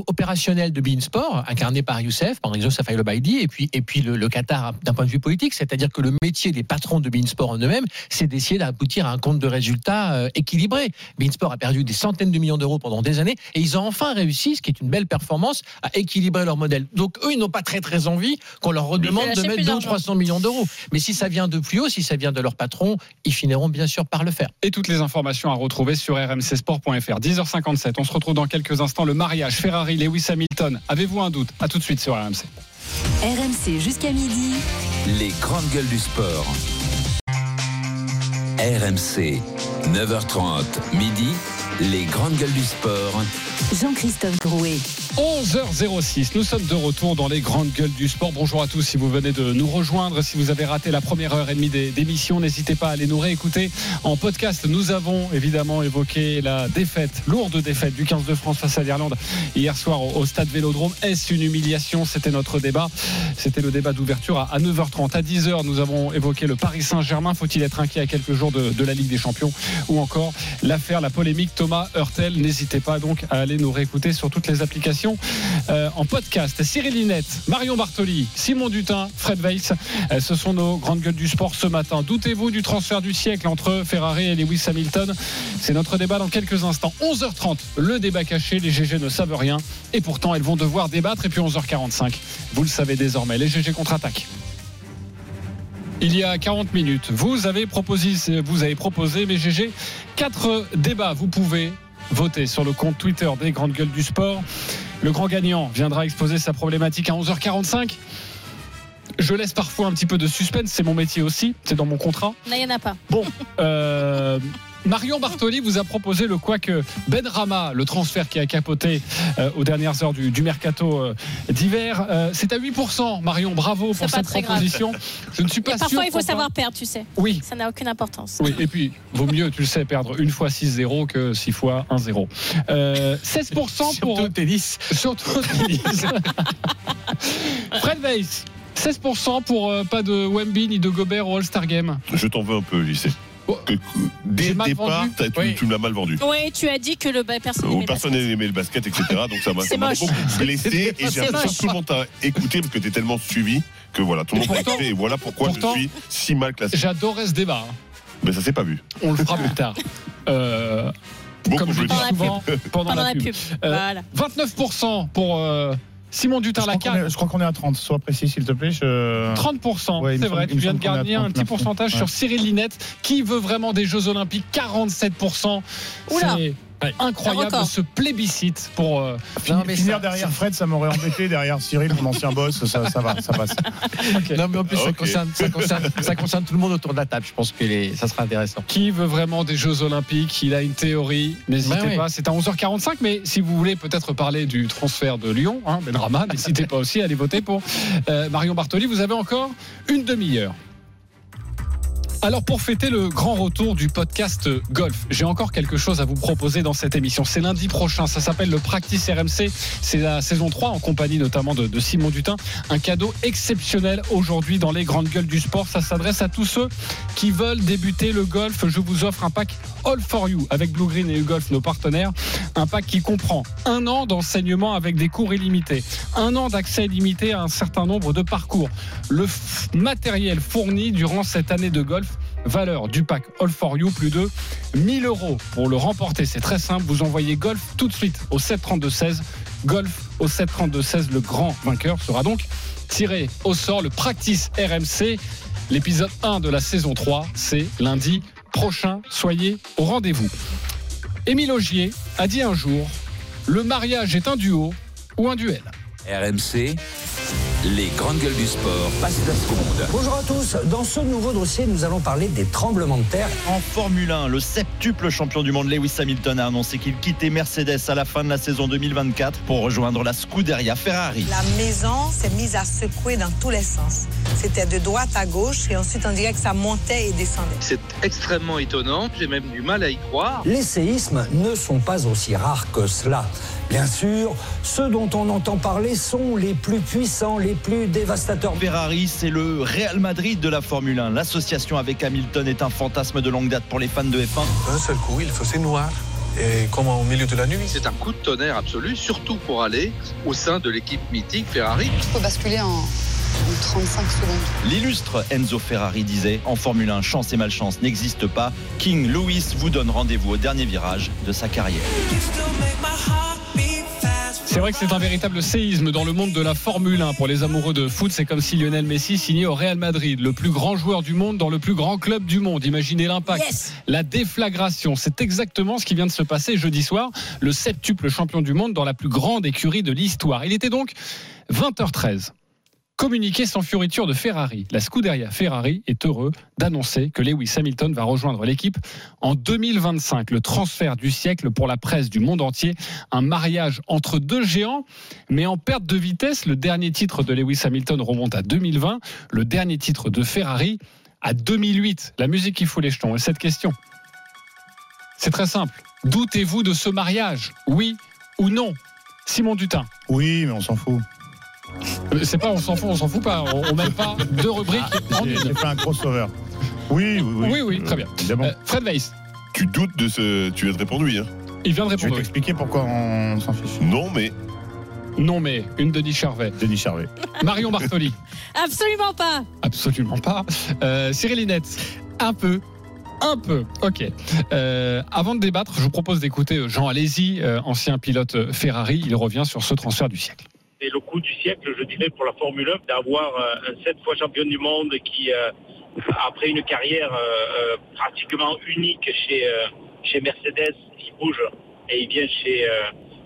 opérationnelle de Bein Sport, incarnée par Youssef, par Youssef Baidi, et puis, et puis le, le Qatar d'un point de vue politique, c'est-à-dire que le métier des patrons de Bein Sport en eux-mêmes, c'est d'essayer d'aboutir à un compte de résultats euh, équilibré. Bein Sport a perdu des centaines de millions d'euros pendant des années, et ils ont enfin réussi, ce qui est une belle performance, à équilibrer leur modèle. Donc eux, ils n'ont pas très très envie qu'on leur redemande de mettre plus 200 ou d'argent. 300 millions d'euros. Mais si ça vient de plus haut, si ça vient de leur patron, ils finiront bien sûr par le faire. Et toutes les informations à retrouver sur rmcsport.fr. 10h57, on se retrouve dans quelques instants. Le mariage Ferrari-Lewis Hamilton. Avez-vous un doute? À tout de suite sur RMC. RMC jusqu'à midi. Les grandes gueules du sport. RMC, 9h30, midi. Les grandes gueules du sport. Jean-Christophe Drouet. 11h06, nous sommes de retour dans les grandes gueules du sport. Bonjour à tous si vous venez de nous rejoindre. Si vous avez raté la première heure et demie d'émission, n'hésitez pas à aller nous réécouter en podcast. Nous avons évidemment évoqué la défaite, lourde défaite du 15 de France face à l'Irlande hier soir au, stade Vélodrome. Est-ce une humiliation? C'était notre débat. C'était le débat d'ouverture à, à 9h30. À 10h, nous avons évoqué le Paris Saint-Germain. Faut-il être inquiet à quelques jours de, de la Ligue des Champions Ou encore l'affaire, la polémique Thomas Hurtel? N'hésitez pas donc à aller nous réécouter sur toutes les applications euh, en podcast. Cyril Linette, Marion Bartoli, Simon Dutin, Fred Weiss, euh, ce sont nos grandes gueules du sport ce matin. Doutez-vous du transfert du siècle entre Ferrari et Lewis Hamilton? C'est notre débat dans quelques instants. 11h30, le débat caché, les GG ne savent rien et pourtant elles vont devoir débattre. Et puis 11h45, vous le savez désormais, les GG contre-attaque. Il y a 40 minutes, vous avez proposé, vous avez proposé, mes GG, quatre débats. Vous pouvez voter sur le compte Twitter des Grandes Gueules du Sport. Le grand gagnant viendra exposer sa problématique à 11h45. Je laisse parfois un petit peu de suspense, c'est mon métier aussi, c'est dans mon contrat. Non, il n'y en a pas. Bon, euh, Marion Bartoli vous a proposé le quoi que Ben Rama, le transfert qui a capoté euh, aux dernières heures du, du mercato euh, d'hiver. Euh, c'est à 8%. Marion, bravo pour cette très grave. proposition. Je ne suis pas Et sûr. parfois, il faut savoir perdre, tu sais. Oui. Ça n'a aucune importance. Oui, et puis, vaut mieux, tu le sais, perdre une fois 6-0 que 6 fois 1-0. Euh, 16% pour. Surtout au tennis. Surtout au tennis. Fred Weiss, 16% pour euh, pas de Wemby ni de Gobert au All-Star Game. Je t'en veux un peu, JC. Que- Dès le départ, tu, Oui. tu me l'as mal vendu. Oui, tu as dit que le bah, personne n'aimait personne n'aimait le basket, etc. Donc ça m'a beaucoup blessé et C'est j'ai l'impression que tout le monde t'a écouté parce que t'es tellement suivi que voilà, tout le monde t'a écouté et voilà pourquoi pourtant- je suis si mal classé. J'adorais ce débat. hein. Mais ça s'est pas vu. On le fera plus tard. Euh, Beaucoup, comme je le dis souvent, pendant, Pendant la la pub. pub. Euh, Voilà. 29% pour euh, Simon Je crois qu'on Dutin-Lacan. est- je crois qu'on est à 30. Sois précis, s'il te plaît. Je... 30%, Ouais, il me c'est vrai, il tu viens de gagner un 30, petit pourcentage Ouais. sur Cyril Linette qui veut vraiment des Jeux Olympiques, 47%. Oula. Incroyable ce plébiscite pour. euh, mais finir ça- derrière Fred, ça m'aurait embêté. Derrière Cyril, mon ancien boss, ça, ça va, ça passe. Non, mais en plus, ça, concerne, ça, concerne, ça concerne tout le monde autour de la table. Je pense que les- ça sera intéressant. Qui veut vraiment des Jeux Olympiques? Il a une théorie, n'hésitez oui. pas. C'est à 11h45, mais si vous voulez peut-être parler du transfert de Lyon, hein, Benrama, n'hésitez pas aussi à aller voter pour euh, Marion Bartoli. Vous avez encore une demi-heure. Alors pour fêter le grand retour du podcast Golf, j'ai encore quelque chose à vous proposer dans cette émission. C'est lundi prochain, ça s'appelle le Practice RMC. C'est la saison 3 en compagnie notamment de, Simon Dutin. Un cadeau exceptionnel aujourd'hui dans les grandes gueules du sport. Ça s'adresse à tous ceux qui veulent débuter le golf. Je vous offre un pack All for You avec Blue Green et U-Golf, nos partenaires. Un pack qui comprend un an d'enseignement avec des cours illimités, un an d'accès illimité à un certain nombre de parcours, le matériel fourni durant cette année de golf. Valeur du pack All for You, plus de 1000 euros pour le remporter. C'est très simple. Vous envoyez golf tout de suite au 732-16. Golf au 732-16. Le grand vainqueur sera donc tiré au sort. Le practice RMC. L'épisode 1 de la saison 3, c'est lundi prochain. Soyez au rendez-vous. Émile Augier a dit un jour le mariage est un duo ou un duel. RMC, les grandes gueules du sport passent la seconde. Bonjour à tous. Dans ce nouveau dossier, nous allons parler des tremblements de terre. En Formule 1, le septuple champion du monde Lewis Hamilton a annoncé qu'il quittait Mercedes à la fin de la saison 2024 pour rejoindre la Scuderia Ferrari. La maison s'est mise à secouer dans tous les sens. C'était de droite à gauche et ensuite on dirait que ça montait et descendait. C'est extrêmement étonnant, j'ai même du mal à y croire. Les séismes ne sont pas aussi rares que cela. Bien sûr, ceux dont on entend parler sont les plus puissants, les plus dévastateurs. Ferrari, c'est le Real Madrid de la Formule 1. L'association avec Hamilton est un fantasme de longue date pour les fans de F1. D'un seul coup, il faisait noir. Et comme au milieu de la nuit. C'est un coup de tonnerre absolu, surtout pour aller au sein de l'équipe mythique Ferrari. Il faut basculer en, 35 secondes. L'illustre Enzo Ferrari disait En Formule 1, chance et malchance n'existent pas. King Louis vous donne rendez-vous au dernier virage de sa carrière. C'est vrai que c'est un véritable séisme dans le monde de la Formule 1. Pour les amoureux de foot, c'est comme si Lionel Messi signait au Real Madrid, le plus grand joueur du monde dans le plus grand club du monde. Imaginez l'impact. Yes. La déflagration, c'est exactement ce qui vient de se passer jeudi soir. Le septuple champion du monde dans la plus grande écurie de l'histoire. Il était donc 20h13 communiqué sans fioriture de Ferrari. La Scuderia Ferrari est heureux d'annoncer que Lewis Hamilton va rejoindre l'équipe en 2025. Le transfert du siècle pour la presse du monde entier. Un mariage entre deux géants, mais en perte de vitesse. Le dernier titre de Lewis Hamilton remonte à 2020. Le dernier titre de Ferrari à 2008. La musique qui fout les jetons. Et cette question, c'est très simple. Doutez-vous de ce mariage? Oui ou non? Simon Dutin. Oui, mais on s'en fout. C'est pas on s'en fout, on s'en fout pas. On, on met pas deux rubriques en J'ai une. j'ai fait un crossover. Oui, oui, oui. Oui, oui, très bien. Évidemment. Euh, Fred Weiss, Tu doutes de ce. Tu viens de répondre oui. Hein. il vient de Je vais répondre. oui. t'expliquer pourquoi on s'en fiche. Non, mais. Non, mais une Denis Charvet. Denis Charvet. Marion Bartoli, Absolument pas. absolument pas. Euh, Cyril Linette, un peu. Un peu, ok. Euh, avant de débattre, je vous propose d'écouter Jean Alési, euh, ancien pilote Ferrari. Il revient sur ce transfert du siècle. C'est le coup du siècle, je dirais, pour la Formule 1, d'avoir euh, un sept fois champion du monde qui, euh, après une carrière euh, pratiquement unique chez, chez Mercedes, il bouge et il vient chez,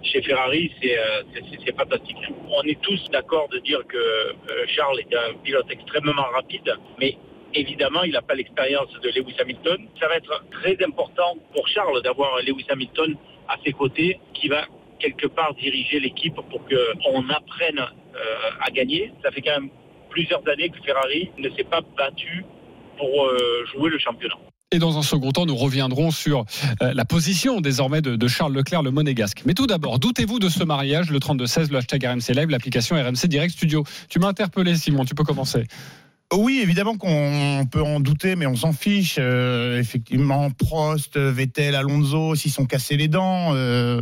chez Ferrari, c'est fantastique. On est tous d'accord de dire que Charles est un pilote extrêmement rapide, mais évidemment, il n'a pas l'expérience de Lewis Hamilton. Ça va être très important pour Charles d'avoir Lewis Hamilton à ses côtés qui va quelque part diriger l'équipe pour qu'on apprenne euh, à gagner. Ça fait quand même plusieurs années que Ferrari ne s'est pas battu pour euh, jouer le championnat. Et dans un second temps, nous reviendrons sur euh, la position désormais de, Charles Leclerc, le monégasque. Mais tout d'abord, doutez-vous de ce mariage Le 32-16, le hashtag RMC Live, l'application RMC Direct Studio. Tu m'as interpellé, Simon, tu peux commencer. Oui, évidemment qu'on peut en douter, mais on s'en fiche. Euh, effectivement, Prost, Vettel, Alonso, s'ils sont cassés les dents, euh,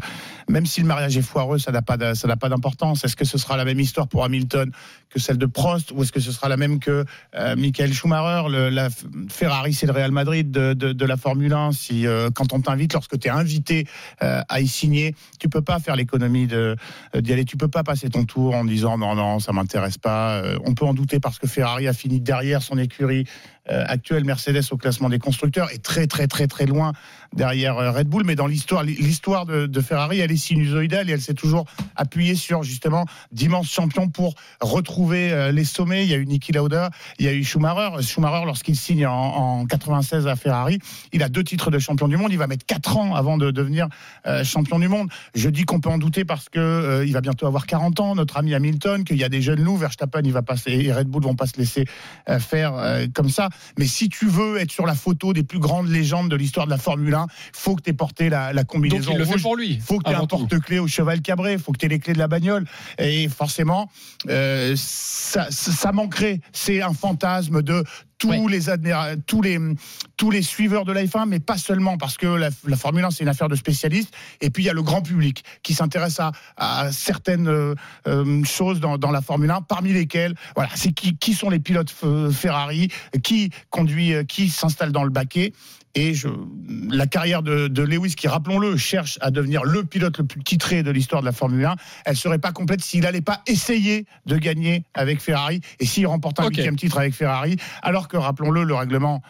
même si le mariage est foireux, ça n'a pas d'a- ça n'a pas d'importance. Est-ce que ce sera la même histoire pour Hamilton? Que celle de Prost, ou est-ce que ce sera la même que euh, Michael Schumacher Le- La Ferrari, c'est le Real Madrid de, la Formule 1. Si euh, quand on t'invite, lorsque tu es invité euh, à y signer, tu peux pas faire l'économie de d'y aller. Tu peux pas passer ton tour en disant non, non, ça m'intéresse pas. On peut en douter parce que Ferrari a fini derrière son écurie actuelle. Mercedes au classement des constructeurs est très, très, très, très loin derrière euh, Red Bull. Mais dans l'histoire, l'histoire de, Ferrari, elle est sinusoïdale et elle s'est toujours appuyée sur justement d'immenses champions pour retrouver euh, les sommets. Il y a eu Niki Lauda, il y a eu Schumacher. Schumacher, lorsqu'il signe en, en 96 à Ferrari, il a deux titres de champion du monde. Il va mettre quatre ans avant de devenir euh, champion du monde. Je dis qu'on peut en douter parce que euh, il va bientôt avoir 40 ans, notre ami Hamilton, qu'il y a des jeunes loups, Verstappen, il va et Red Bull vont pas se laisser euh, faire euh, comme ça. Mais si tu veux être sur la photo des plus grandes légendes de l'histoire de la Formule 1, faut que tu aies porté la, la combinaison Donc il le fait rouge. pour lui. faut que tu aies un tout. porte-clés au cheval cabré, faut que tu aies les clés de la bagnole. Et forcément, euh, ça, ça- ça manquerait. C'est un fantasme de tous les tous les tous les suiveurs de la F1 mais pas seulement parce que la, la Formule 1 c'est une affaire de spécialistes et puis il y a le grand public qui s'intéresse à, à certaines euh, euh, choses dans, dans la Formule 1 parmi lesquelles voilà c'est qui, qui sont les pilotes euh, Ferrari qui conduit qui s'installe dans le baquet et je, la carrière de, de Lewis, qui, rappelons-le, cherche à devenir le pilote le plus titré de l'histoire de la Formule 1, elle serait pas complète s'il n'allait pas essayer de gagner avec Ferrari et s'il remporte un Ok. huitième titre avec Ferrari, alors que, rappelons-le, le règlement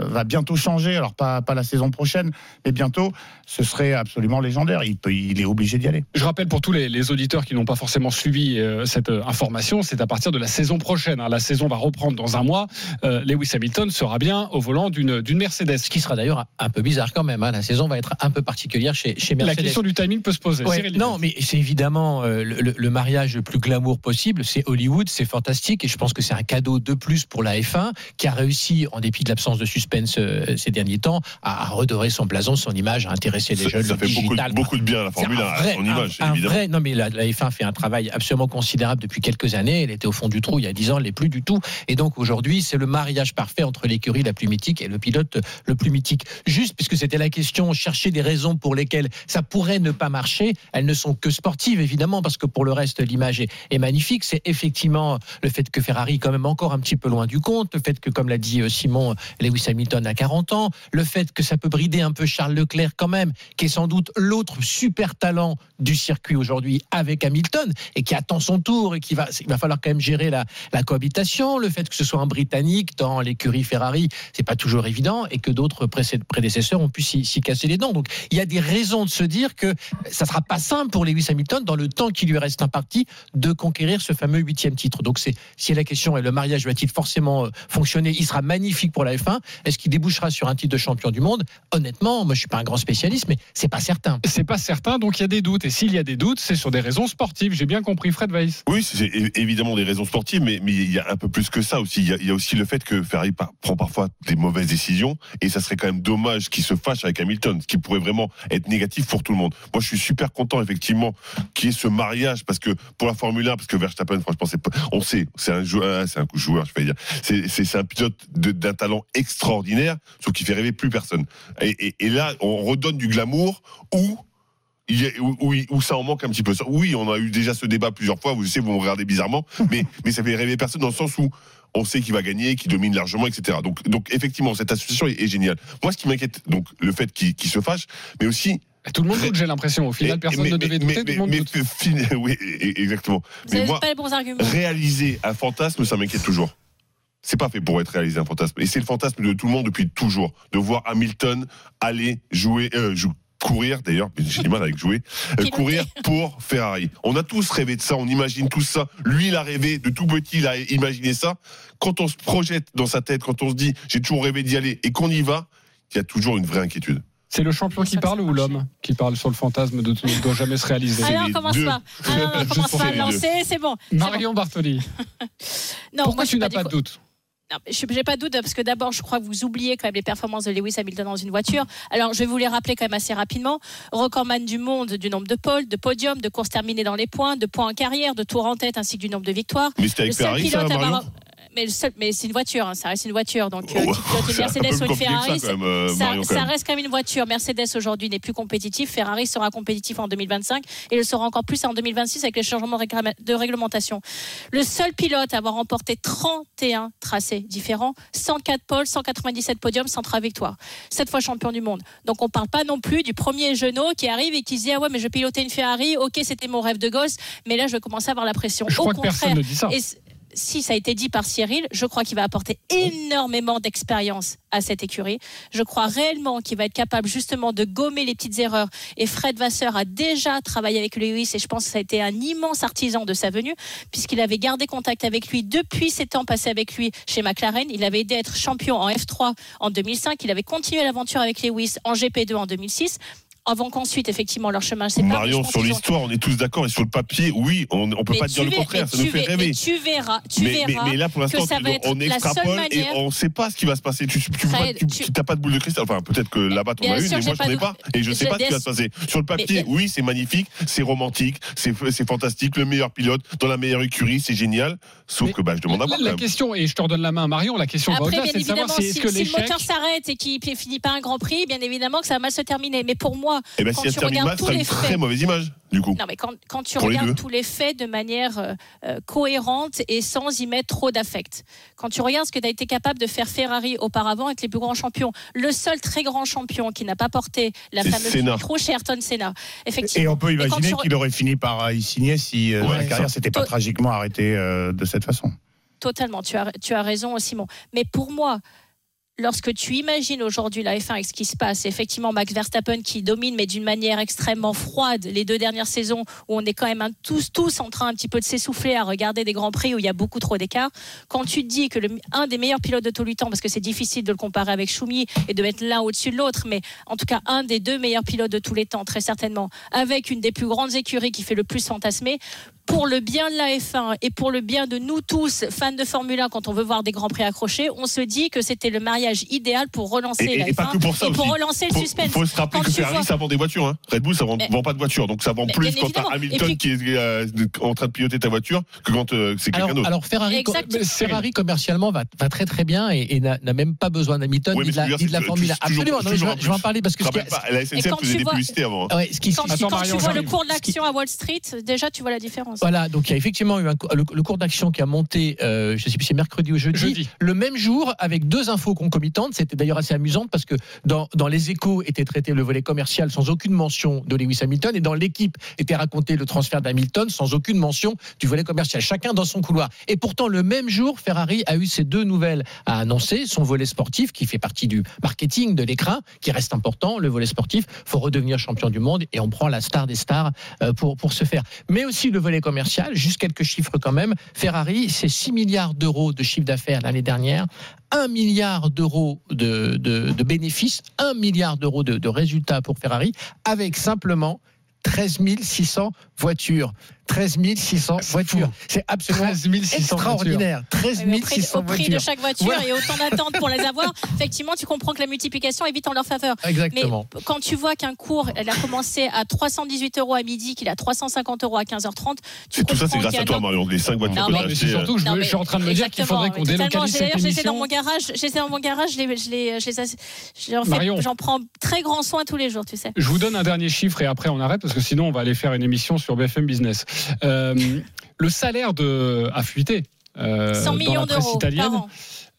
va bientôt changer, alors pas, pas la saison prochaine, mais bientôt, ce serait absolument légendaire. Il, peut, il est obligé d'y aller. Je rappelle pour tous les, les auditeurs qui n'ont pas forcément suivi euh, cette euh, information, c'est à partir de la saison prochaine. hein. La saison va reprendre dans un mois. Euh, Lewis Hamilton sera bien au volant d'une d'une Mercedes. Ce qui sera d'ailleurs un peu bizarre quand même. hein. La saison va être un peu particulière chez, chez La Mercedes. question du timing peut se poser. Ouais, non, mais c'est évidemment euh, le, le- le mariage le plus glamour possible. C'est Hollywood, c'est fantastique, et je pense que c'est un cadeau de plus pour la F1 qui a réussi, en dépit de l'absence de suspense euh, ces derniers temps, a, a redoré son blason, son image, a intéressé les Ça, jeunes. ça fait beaucoup, de- beaucoup de bien à la Formule un 1, vrai- à son image, un- un évidemment. vrai- non, mais la, la F1 fait un travail absolument considérable depuis quelques années. Elle était au fond du trou il y a 10 ans, elle l'est plus du tout. Et donc aujourd'hui, c'est le mariage parfait entre l'écurie la plus mythique et le pilote le plus mythique. Juste puisque c'était la question, chercher des raisons pour lesquelles ça pourrait ne pas marcher. Elles ne sont que sportives, évidemment, parce que pour le reste, l'image est, est magnifique. C'est effectivement le fait que Ferrari est quand même encore un petit peu loin du compte, le fait que, comme l'a dit euh, Simon, Lewis Hamilton a 40 ans, le fait que ça peut brider un peu Charles Leclerc quand même, qui est sans doute l'autre super talent du circuit aujourd'hui avec Hamilton et qui attend son tour et qui va, il va falloir quand même gérer la, la cohabitation, le fait que ce soit un Britannique dans l'écurie Ferrari, c'est pas toujours évident et que d'autres prédécesseurs ont pu s'y s'y casser les dents. Donc il y a des raisons de se dire que ça sera pas simple pour Lewis Hamilton dans le temps qui lui reste imparti de conquérir ce fameux huitième titre. Donc c'est si la question est le mariage va-t-il forcément euh, fonctionner Il sera magnifique pour la F1. Est-ce qu'il débouchera sur un titre de champion du monde? Honnêtement, moi je suis pas un grand spécialiste, mais c'est pas certain. C'est pas certain, donc il y a des doutes. Et s'il y a des doutes, c'est sur des raisons sportives. J'ai bien compris, Fred Weiss. Oui, c'est évidemment des raisons sportives, mais, mais il y a un peu plus que ça aussi. Il y a, il y a aussi le fait que Ferrari par- prend parfois des mauvaises décisions, et ça serait quand même dommage qu'il se fâche avec Hamilton, ce qui pourrait vraiment être négatif pour tout le monde. Moi, je suis super content, effectivement, qu'il y ait ce mariage, parce que pour la Formule 1, parce que Verstappen, franchement, c'est on sait, c'est un joueur, c'est un joueur, je vais dire, c'est, c'est, c'est un pilote d'un talent extraordinaire, sauf qu'il fait rêver plus personne. Et, et- et là, on redonne du glamour où il y a- où, où- où ça en manque un petit peu. Oui, on a eu déjà ce débat plusieurs fois. Vous savez, vous me regardez bizarrement, mais, mais ça fait rêver personne dans le sens où on sait qu'il va gagner, qu'il domine largement, etc. Donc, donc effectivement, cette association est, est géniale. Moi, ce qui m'inquiète, donc le fait qu'il se fâche, mais aussi Tout le monde doute, j'ai l'impression. Au final, personne mais- ne devait mais- douter, mais- tout le monde mais- doute. oui, e- exactement. Vous Mais moi, pas les bons arguments. réaliser un fantasme, ça m'inquiète toujours. C'est pas fait pour être réalisé un fantasme. Et c'est le fantasme de tout le monde depuis toujours. De voir Hamilton aller jouer, euh, courir d'ailleurs, mais j'ai du mal avec jouer, euh, courir pour Ferrari. On a tous rêvé de ça, on imagine tout ça. Lui, il a rêvé, de tout petit, il a imaginé ça. Quand on se projette dans sa tête, quand on se dit, j'ai toujours rêvé d'y aller, et qu'on y va, il y a toujours une vraie inquiétude. C'est le champion qui parle ou l'homme qui parle sur le fantasme de ne doit jamais se réaliser? Non, on commence pas. Ah on commence pas à lancer, c'est bon. Marion Bartoli. Non, Pourquoi moi, tu n'as pas de doute? Je n'ai pas de doute parce que d'abord, je crois que vous oubliez quand même les performances de Lewis Hamilton dans une voiture. Alors, je vais vous les rappeler quand même assez rapidement. Recordman du monde du nombre de pôles, de podiums, de courses terminées dans les points, de points en carrière, de tours en tête ainsi que du nombre de victoires. Mais c'était avec Le seul Ferrari, ça, pilote à avoir- Marion mais, c'est une voiture, hein, ça reste une voiture. Donc, euh, Oh, qui pilote une un Mercedes ou une que ça, Ferrari, même, euh, ça, Marion, reste quand même une voiture. Mercedes aujourd'hui n'est plus compétitif. Ferrari sera compétitif en 2025 et le sera encore plus en 2026 avec les changements de réglementation. Le seul pilote à avoir remporté 31 tracés différents, 104 pôles, 197 podiums, 103 victoires. Cette fois champion du monde. Donc on parle pas non plus du premier genou qui arrive et qui se dit ah ouais mais je pilotais une Ferrari, ok c'était mon rêve de gosse, mais là je vais commencer à avoir la pression. Je Au crois que contraire, personne ne dit ça. et si ça a été dit par Cyril, je crois qu'il va apporter énormément d'expérience à cette écurie. Je crois réellement qu'il va être capable justement de gommer les petites erreurs. Et Fred Vasseur a déjà travaillé avec Lewis et je pense que ça a été un immense artisan de sa venue puisqu'il avait gardé contact avec lui depuis ses temps passés avec lui chez McLaren. Il avait aidé à être champion en F3 en 2005. Il avait continué l'aventure avec Lewis en GP2 en 2006 avant qu'ensuite effectivement leur chemin sépare. Marion, sur ont- l'histoire, on est tous d'accord et sur le papier, oui, on, on peut mais pas dire le contraire, ça nous tu fait ver- rêver. mais tu verras, tu mais, mais- verras mais là, pour l'instant, on extrapole et on ne sait pas ce qui va se passer. Tu n'as pas de boule de cristal. Enfin, peut-être que là-bas, tu en Bien as une, mais moi, pas je n'en ai pas. Et je ne sais pas ce qui va se passer. Sur le papier, oui, c'est magnifique, c'est romantique, c'est fantastique, le meilleur pilote dans la meilleure écurie, c'est génial. Sauf que bah, je demande à quand la question, et je te redonne la main à Marion, la question va au-delà, c'est de savoir évidemment, si, si, est-ce que si le moteur s'arrête et qu'il ne finit pas un Grand Prix, bien évidemment que ça va mal se terminer. Mais pour moi, Eh ben, quand si elle tu termine regardes mal, ce tous sera les une très faits, mauvaise image, du coup. non, mais quand, quand tu Pour regardes tous les faits de manière euh, euh, cohérente et sans y mettre trop d'affect, quand tu regardes ce que tu as été capable de faire Ferrari auparavant avec les plus grands champions, le seul très grand champion qui n'a pas porté la fameuse micro chez Ayrton Senna. Effectivement. Et on peut imaginer re- qu'il aurait fini par y signer si euh, Ouais, la carrière s'était pas tragiquement arrêtée euh, de cette façon. Totalement, tu as, tu as raison, Simon. Mais pour moi, lorsque tu imagines aujourd'hui la F1 avec ce qui se passe, effectivement Max Verstappen qui domine, mais d'une manière extrêmement froide, les deux dernières saisons où on est quand même tous, tous en train un petit peu de s'essouffler à regarder des grands prix où il y a beaucoup trop d'écart. Quand tu dis que le, un des meilleurs pilotes de tous les temps, parce que c'est difficile de le comparer avec Schumi et de mettre l'un au-dessus de l'autre, mais en tout cas un des deux meilleurs pilotes de tous les temps, très certainement, avec une des plus grandes écuries qui fait le plus fantasmer. Pour le bien de la F1 et pour le bien de nous tous, fans de Formule 1, quand on veut voir des grands prix accrochés, on se dit que c'était le mariage idéal pour relancer Et, la et pas F1 que pour ça et pour aussi. relancer le Faut- suspense. faut se rappeler Quand que tu Ferrari, vois- ça vend des voitures. Hein. Red Bull, ça vend, Mais- vend pas de voitures. Donc ça vend Mais plus quand t'as Et Hamilton puis- qui est euh, en train de piloter ta voiture que quand euh, c'est quelqu'un d'autre. alors Ferrari, Exactement. Ferrari commercialement va, va très très bien et, et n'a même pas besoin d'Hamilton Ouais, ni de la, ni de Formule 1. c'est toujours- Absolument, je, vais- en parler parce que la SNCF quand faisait tu des avant. hein. Quand, tu vois le cours de l'action à Wall Street, déjà tu vois la différence. Voilà, donc il y a effectivement eu un, le, le cours d'action qui a monté, euh, je ne sais plus si c'est mercredi ou jeudi, Jeudi. le même jour avec deux infos concomitantes. C'était d'ailleurs assez amusant parce que dans, dans les échos était traité le volet commercial sans aucune mention de Lewis Hamilton et dans l'équipe était raconté le transfert d'Hamilton sans aucune mention du volet commercial, chacun dans son couloir. Et pourtant, le même jour, Ferrari a eu ces deux nouvelles à annoncer, son volet sportif qui fait partie du marketing de l'écran, qui reste important, le volet sportif, faut redevenir champion du monde et on prend la star des stars euh, pour, pour ce faire. Mais aussi le volet commercial, juste quelques chiffres quand même. Ferrari, c'est 6 milliards d'euros de chiffre d'affaires l'année dernière, 1 milliard d'euros de, bénéfices, 1 milliard d'euros de, de résultats pour Ferrari, avec simplement 13 600 voitures. 13 600 voitures. C'est absolument 13 600 extraordinaire. 13 Oui, au prix, 600 au prix voitures. de chaque voiture Voilà. et autant d'attentes pour les avoir, effectivement, tu comprends que la multiplication est vite en leur faveur. Exactement. Mais quand tu vois qu'un cours, elle a commencé à 318 euros à midi, qu'il a 350 euros à 15h30, tu Et tout ça, c'est grâce à toi, Marion. Les 5 voitures Non, que mais- surtout, je, Non, veux- mais je suis en train de me dire qu'il faudrait qu'on délocalise cette ai dans émission. mon garage, ai dans mon garage, j'en prends très grand soin tous les jours, tu sais. Je vous donne un dernier chiffre et après on arrête parce que sinon on va aller faire une émission sur BFM Business. Euh, le salaire de a fuité. euh, 100 dans la millions d'euros par an.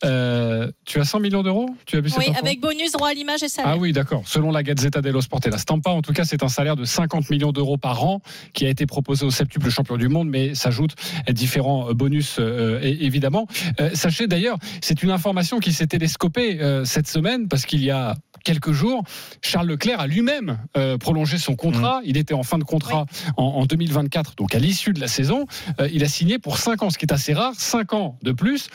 Euh, tu as 100 millions d'euros? Tu as Oui, avec bonus, droit à l'image et salaire. Ah oui, d'accord. Selon la Gazzetta dello Sport et la Stampa, en tout cas, c'est un salaire de 50 millions d'euros par an qui a été proposé au septuple champion du monde, mais s'ajoutent différents euh, bonus, euh, évidemment. Euh, sachez d'ailleurs, c'est une information qui s'est télescopée euh, cette semaine parce qu'il y a quelques jours, Charles Leclerc a lui-même euh, prolongé son contrat. Il était en fin de contrat en, en 2024, donc à l'issue de la saison. Euh, il a signé pour 5 ans, ce qui est assez rare, 5 ans de plus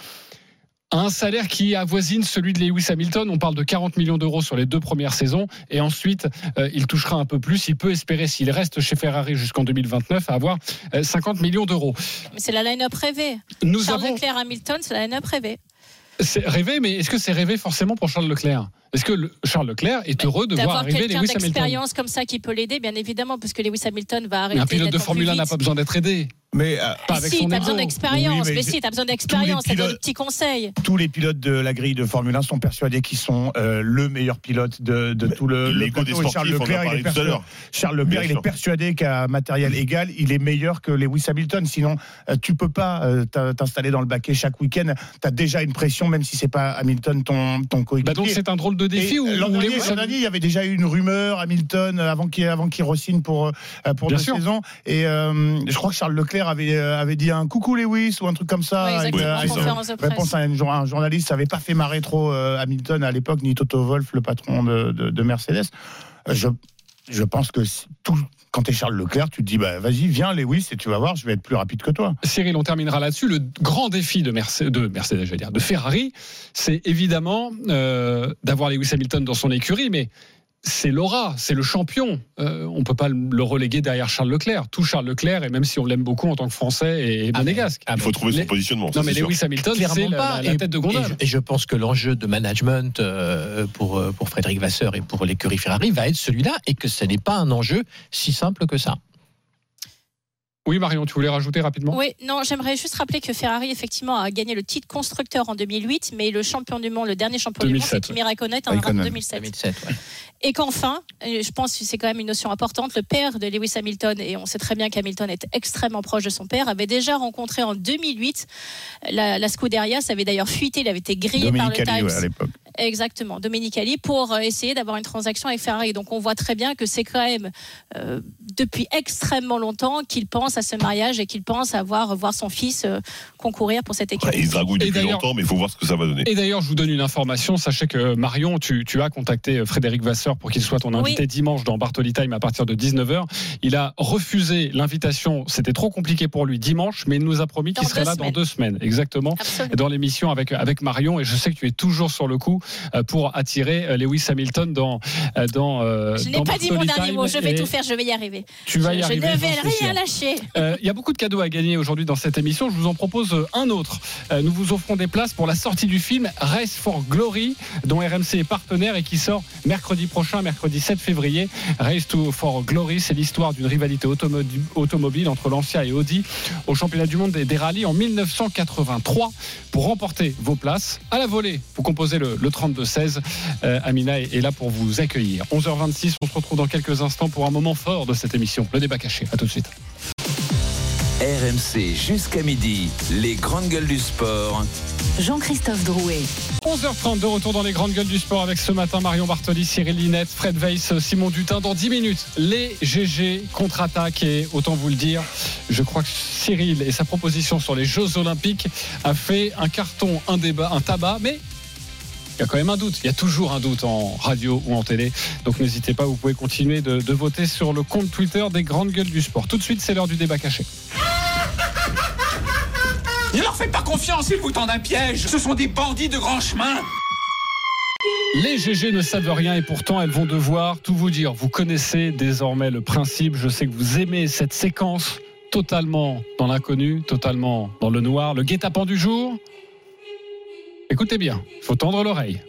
un salaire qui avoisine celui de Lewis Hamilton. On parle de 40 millions d'euros sur les deux premières saisons. Et ensuite, euh, il touchera un peu plus. Il peut espérer, s'il reste chez Ferrari jusqu'en 2029, à avoir euh, 50 millions d'euros. Mais c'est la line-up rêvée. Nous Charles avons- Leclerc Hamilton, c'est la line-up rêvée. C'est rêvé, mais est-ce que c'est rêvé forcément pour Charles Leclerc? Est-ce que le- Charles Leclerc est heureux de voir D'avoir arriver quelqu'un Lewis Hamilton? d'expérience comme ça qui peut l'aider, bien évidemment, parce que Lewis Hamilton va arrêter. Mais un pilote de Formule 1 plus n'a pas besoin d'être aidé. Mais Pas avec si, son t'as ego. besoin d'expérience. Oui, mais, mais si, t'as besoin d'expérience. tous les T'as besoin de pilotes- petits conseils. tous les pilotes de la grille de Formule 1 sont persuadés qu'ils sont euh, le meilleur pilote de, de tout le, le des Charles Leclerc, il est, persuadé. Charles Leclerc, il est persuadé qu'à matériel égal, il est meilleur que Lewis Hamilton. Sinon, euh, tu peux pas euh, t'in- t'installer dans le baquet chaque week-end. Tu as déjà une pression, même si c'est pas Hamilton ton, ton coéquipier. Bah donc c'est un drôle de défi ou, euh, L'an dernier, il y avait déjà eu une rumeur Hamilton euh, avant qu'il avant qu'il re-signe pour euh, pour Bien deux sûr. saisons. Et euh, je crois que Charles Leclerc avait euh, avait dit un coucou Lewis ou un truc comme ça. Oui, exactement, euh, conférence de euh, presse. réponse à un, jour- un journaliste. Ça avait pas fait marrer trop euh, Hamilton à l'époque ni Toto Wolff, le patron de, de- de Mercedes. Je je pense que tout, quand tu es Charles Leclerc, tu te dis bah vas-y viens Lewis et tu vas voir, je vais être plus rapide que toi. Cyril, on terminera là-dessus. Le grand défi de, Mercedes, de Mercedes, je vais dire, de Ferrari, c'est évidemment euh, d'avoir Lewis Hamilton dans son écurie, mais c'est l'aura, c'est le champion. Euh, on peut pas le reléguer derrière Charles Leclerc. Tout Charles Leclerc, et même si on l'aime beaucoup en tant que Français et monégasque. Il faut trouver son Les- positionnement. Non, mais. Lewis Hamilton, Clairement c'est la, pas. la Et- tête de et gondole. je, et je pense que l'enjeu de management euh, pour, euh, pour Frédéric Vasseur et pour l'écurie Ferrari va être celui-là et que ce n'est pas un enjeu si simple que ça. Oui, Marion, tu voulais rajouter rapidement? Oui, non, j'aimerais juste rappeler que Ferrari, effectivement, a gagné le titre constructeur en 2008, mais le champion du monde, le dernier champion 2007, du monde, c'est Kimi Raikkonen en Raikkonen. 2007. 2007, ouais. Et qu'enfin, et je pense que c'est quand même une notion importante, le père de Lewis Hamilton, et on sait très bien qu'Hamilton est extrêmement proche de son père, avait déjà rencontré en 2008 la, la Scuderia, ça avait d'ailleurs fuité, il avait été grillé par le Dominique Ali, Times. ouais, à l'époque. Exactement, Domenicali, pour euh, essayer d'avoir une transaction avec Ferrari. Donc on voit très bien que c'est quand même euh, depuis extrêmement longtemps qu'il pense à ce mariage et qu'il pense à voir, voir son fils euh, concourir pour cette équipe. Ouais, il se dragouille Et depuis d'ailleurs- longtemps, mais il faut voir ce que ça va donner. Et d'ailleurs, je vous donne une information. Sachez que Marion, tu, tu as contacté Frédéric Vasseur pour qu'il soit ton invité Oui. dimanche dans Bartoli Time à partir de 19h. Il a refusé l'invitation. C'était trop compliqué pour lui dimanche, mais il nous a promis qu'il serait là dans deux semaines. Exactement. Absolument. Dans l'émission avec, avec Marion. Et je sais que tu es toujours sur le coup euh, pour attirer euh, Lewis Hamilton dans. euh, dans Je n'ai pas dit mon dernier mot, je vais tout faire, je vais y arriver. Tu vas y je, arriver. Je ne vais rien lâcher. Euh, Il y a beaucoup de cadeaux à gagner aujourd'hui dans cette émission. Je vous en propose un autre. Nous vous offrons des places pour la sortie du film Race for Glory, dont RMC est partenaire et qui sort mercredi prochain, mercredi 7 février. Race to for Glory, c'est l'histoire d'une rivalité automo- automobile entre Lancia et Audi au championnat du monde des, rallyes en 1983. Pour remporter vos places à la volée, vous composez le, le 32-16. Euh, Amina est, est là pour vous accueillir. 11h26, on se retrouve dans quelques instants pour un moment fort de cette émission, le débat caché. À tout de suite. RMC jusqu'à midi, les grandes gueules du sport. Jean-Christophe Drouet. 11h30 de retour dans les grandes gueules du sport avec ce matin Marion Bartoli, Cyril Linette, Fred Weiss, Simon Dutin. Dans 10 minutes, les GG contre-attaque et autant vous le dire, je crois que Cyril et sa proposition sur les Jeux Olympiques a fait un carton, un débat, un tabac, mais il y a quand même un doute. Il y a toujours un doute en radio ou en télé. Donc n'hésitez pas, vous pouvez continuer de, de voter sur le compte Twitter des grandes gueules du sport. Tout de suite, c'est l'heure du débat caché. Faites pas confiance, ils vous tendent un piège. Ce sont des bandits de grand chemin. Les GG ne savent rien et pourtant elles vont devoir tout vous dire. Vous connaissez désormais le principe. Je sais que vous aimez cette séquence totalement dans l'inconnu, totalement dans le noir. Le guet-apens du jour? Écoutez bien, il faut tendre l'oreille.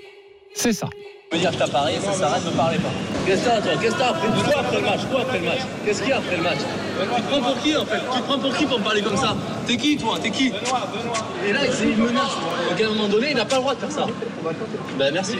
C'est ça. Veux dire que t'as parié, ça s'arrête, ne parlez pas. Qu'est-ce que t'as, toi? Qu'est-ce que t'as après Quoi après le match Quoi après le match Qu'est-ce qu'il y a après le match? Tu te prends pour qui en fait? Tu te prends pour qui pour me parler comme ça? T'es qui toi? T'es qui? Et là, c'est une menace. Donc à un moment donné, il n'a pas le droit de faire ça. Ben merci.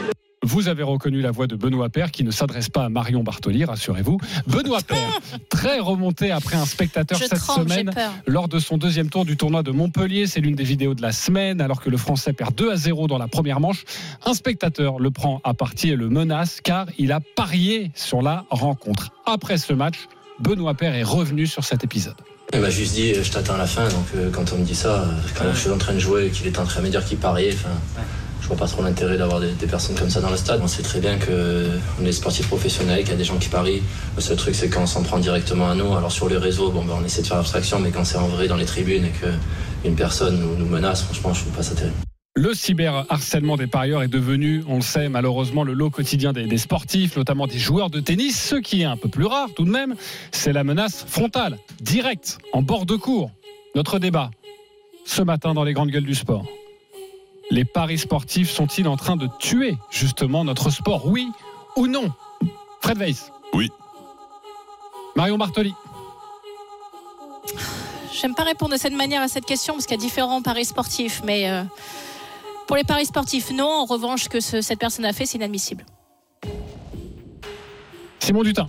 Vous avez reconnu la voix de Benoît Père qui ne s'adresse pas à Marion Bartoli, rassurez-vous. Benoît Père, très remonté après un spectateur Je cette tremble, semaine lors de son deuxième tour du tournoi de Montpellier. C'est l'une des vidéos de la semaine alors que le Français perd 2 à 0 dans la première manche. Un spectateur le prend à partie et le menace car il a parié sur la rencontre. Après ce match, Benoît Père est revenu sur cet épisode. Il m'a juste dit, je t'attends à la fin. Donc euh, quand on me dit ça, euh, quand je suis en train de jouer et qu'il est en train de me dire qu'il pariait, enfin, je vois pas trop l'intérêt d'avoir des, des personnes comme ça dans le stade. On sait très bien qu'on est sportifs professionnels, qu'il y a des gens qui parient. Le seul truc, c'est quand on s'en prend directement à nous. Alors sur les réseaux, ben, on essaie de faire abstraction, mais quand c'est en vrai dans les tribunes et qu'une personne nous, menace, franchement, je trouve pas ça. Le cyberharcèlement des parieurs est devenu, on le sait malheureusement, le lot quotidien des, des sportifs, notamment des joueurs de tennis. Ce qui est un peu plus rare tout de même, c'est la menace frontale, directe, en bord de cours. Notre débat, ce matin dans les grandes gueules du sport. Les paris sportifs sont-ils en train de tuer justement notre sport Oui ou non? Fred Weiss Oui. Marion Bartoli J'aime pas répondre de cette manière à cette question parce qu'il y a différents paris sportifs, mais euh, pour les paris sportifs, non. En revanche, que ce- cette personne a fait, c'est inadmissible. Simon Dutin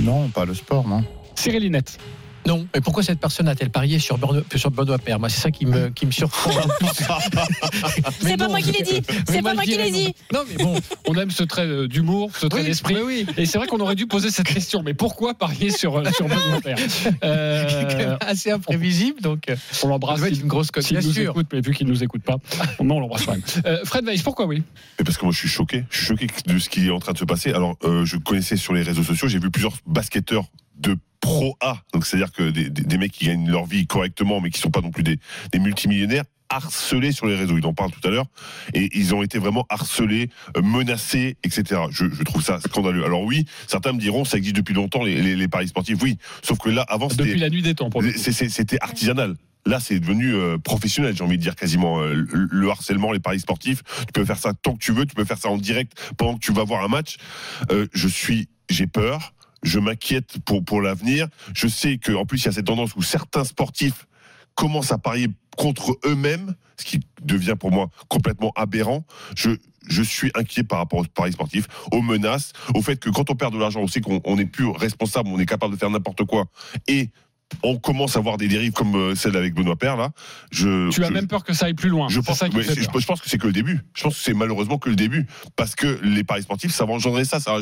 Non, pas le sport, non. Cyril Linette Non, mais pourquoi cette personne a-t-elle parié sur Benoît, sur Benoît Père Moi, c'est ça qui me, qui me surprend. C'est pas moi qui l'ai dit. C'est pas moi qui l'ai dit. Non, mais bon, on aime ce trait euh, d'humour, ce trait Oui, d'esprit. oui, Et c'est vrai qu'on aurait dû poser cette question. Mais pourquoi parier sur, euh, sur Benoît Père Euh, assez imprévisible, donc euh, On l'embrasse. S'il- une grosse cote, bien nous sûr. écoute, mais vu qu'il ne nous écoute pas, on on l'embrasse quand même. Euh, Fred Weiss, pourquoi oui? Mais parce que moi je suis choqué, je suis choqué de ce qui est en train de se passer. Alors euh, je connaissais sur les réseaux sociaux, j'ai vu plusieurs basketteurs de pro A, donc c'est-à-dire que des, des- des mecs qui gagnent leur vie correctement, mais qui sont pas non plus des, des multimillionnaires harcelés sur les réseaux. Il en parle tout à l'heure. Et ils ont été vraiment harcelés, euh, menacés, etc. Je, je trouve ça scandaleux. Alors oui, certains me diront, ça existe depuis longtemps, les, les- les paris sportifs. Oui, sauf que là, avant, c'était... Depuis la nuit des temps, C'était artisanal. Là, c'est devenu euh, professionnel, j'ai envie de dire quasiment. Euh, le, le harcèlement, les paris sportifs, tu peux faire ça tant que tu veux, tu peux faire ça en direct pendant que tu vas voir un match. Euh, je suis, j'ai peur, je m'inquiète pour l'avenir. Je sais que en plus il y a cette tendance où certains sportifs commencent à parier contre eux-mêmes, ce qui devient pour moi complètement aberrant. Je suis inquiet par rapport aux paris sportifs, aux menaces, au fait que quand on perd de l'argent, on sait qu'on on n'est plus responsable, on est capable de faire n'importe quoi. Et on commence à voir des dérives comme euh, celle avec Benoît Père là. Je, Tu as je- même peur que ça aille plus loin. je pense, ça qui ouais, fait c'est- peur. je pense que c'est que le début. Je pense que c'est malheureusement que le début. Parce que les paris sportifs, ça va engendrer ça. ça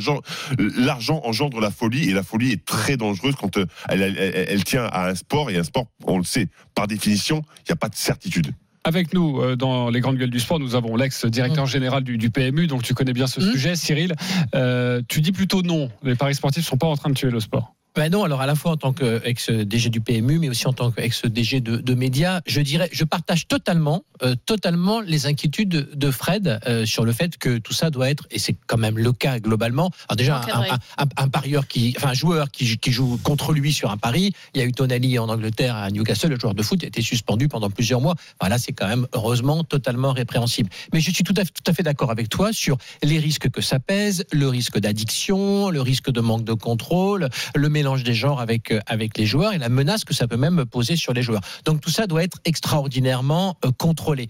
L'argent engendre la folie et la folie est très dangereuse quand euh, elle, elle- elle- elle tient à un sport. Et un sport, on le sait, par définition, il n'y a pas de certitude. Avec nous, euh, dans les grandes gueules du sport, nous avons l'ex-directeur général du, du PMU, donc tu connais bien ce sujet, Cyril. Euh, tu dis plutôt non, les paris sportifs ne sont pas en train de tuer le sport. Ben non, alors à la fois en tant qu'ex-DG du PMU, mais aussi en tant qu'ex-DG de, de médias, je dirais, je partage totalement, euh, totalement les inquiétudes de Fred euh, sur le fait que tout ça doit être, et c'est quand même le cas globalement. Alors déjà, un, un, un, un, parieur qui, enfin un joueur qui, qui, joue contre lui sur un pari, il y a eu Tonali en Angleterre à Newcastle, le joueur de foot a été suspendu pendant plusieurs mois. Voilà, c'est quand même heureusement totalement répréhensible. Mais je suis tout à, tout à fait d'accord avec toi sur les risques que ça pèse, le risque d'addiction, le risque de manque de contrôle, le mélange des genres avec, euh, avec les joueurs et la menace que ça peut même poser sur les joueurs. Donc tout ça doit être extraordinairement euh, contrôlé.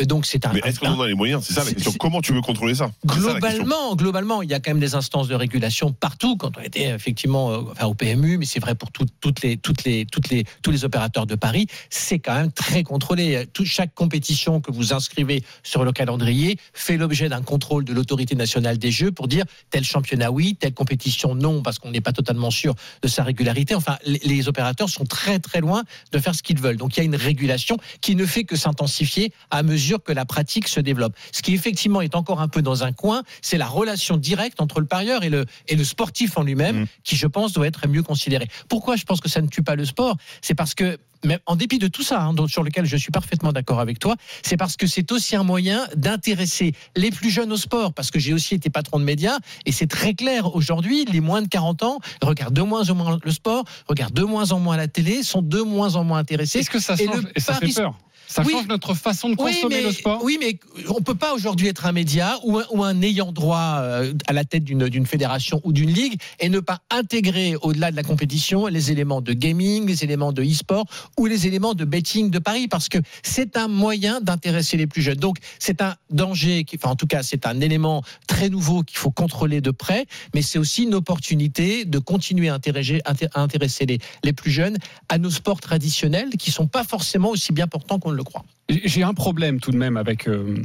Euh, donc c'est un. Mais est-ce qu'on a les moyens? C'est ça la question. Comment tu veux contrôler ça? Globalement, ça, globalement, il y a quand même des instances de régulation partout. Quand on était effectivement enfin, au PMU, mais c'est vrai pour tout, toutes les, toutes les, toutes les, tous les opérateurs de Paris, c'est quand même très contrôlé. Chaque compétition que vous inscrivez sur le calendrier fait l'objet d'un contrôle de l'autorité nationale des jeux pour dire tel championnat oui, telle compétition non, parce qu'on n'est pas totalement sûr de sa régularité. Enfin, les, opérateurs sont très très loin de faire ce qu'ils veulent. Donc il y a une régulation qui ne fait que s'intensifier à mesure que la pratique se développe. Ce qui effectivement est encore un peu dans un coin, c'est la relation directe entre le parieur et le, et le sportif en lui-même, mmh. qui je pense doit être mieux considéré. Pourquoi je pense que ça ne tue pas le sport? C'est parce que mais en dépit de tout ça, hein, sur lequel je suis parfaitement d'accord avec toi, c'est parce que c'est aussi un moyen d'intéresser les plus jeunes au sport, parce que j'ai aussi été patron de médias, et c'est très clair aujourd'hui, les moins de 40 ans regardent de moins en moins le sport, regardent de moins en moins la télé, sont de moins en moins intéressés. Est-ce que ça change et, le et ça Paris... fait peur ça change notre façon de consommer oui, mais, le sport? Oui, mais on peut pas aujourd'hui être un média ou un, ou un ayant droit euh, à la tête d'une fédération ou d'une ligue et ne pas intégrer au-delà de la compétition les éléments de gaming, les éléments de e-sport ou les éléments de betting de Paris parce que c'est un moyen d'intéresser les plus jeunes. Donc c'est un danger, qui, enfin en tout cas c'est un élément très nouveau qu'il faut contrôler de près, mais c'est aussi une opportunité de continuer à intéresser, à intéresser les, les plus jeunes à nos sports traditionnels qui sont pas forcément aussi bien portants qu'on le crois. J'ai un problème tout de même avec. Euh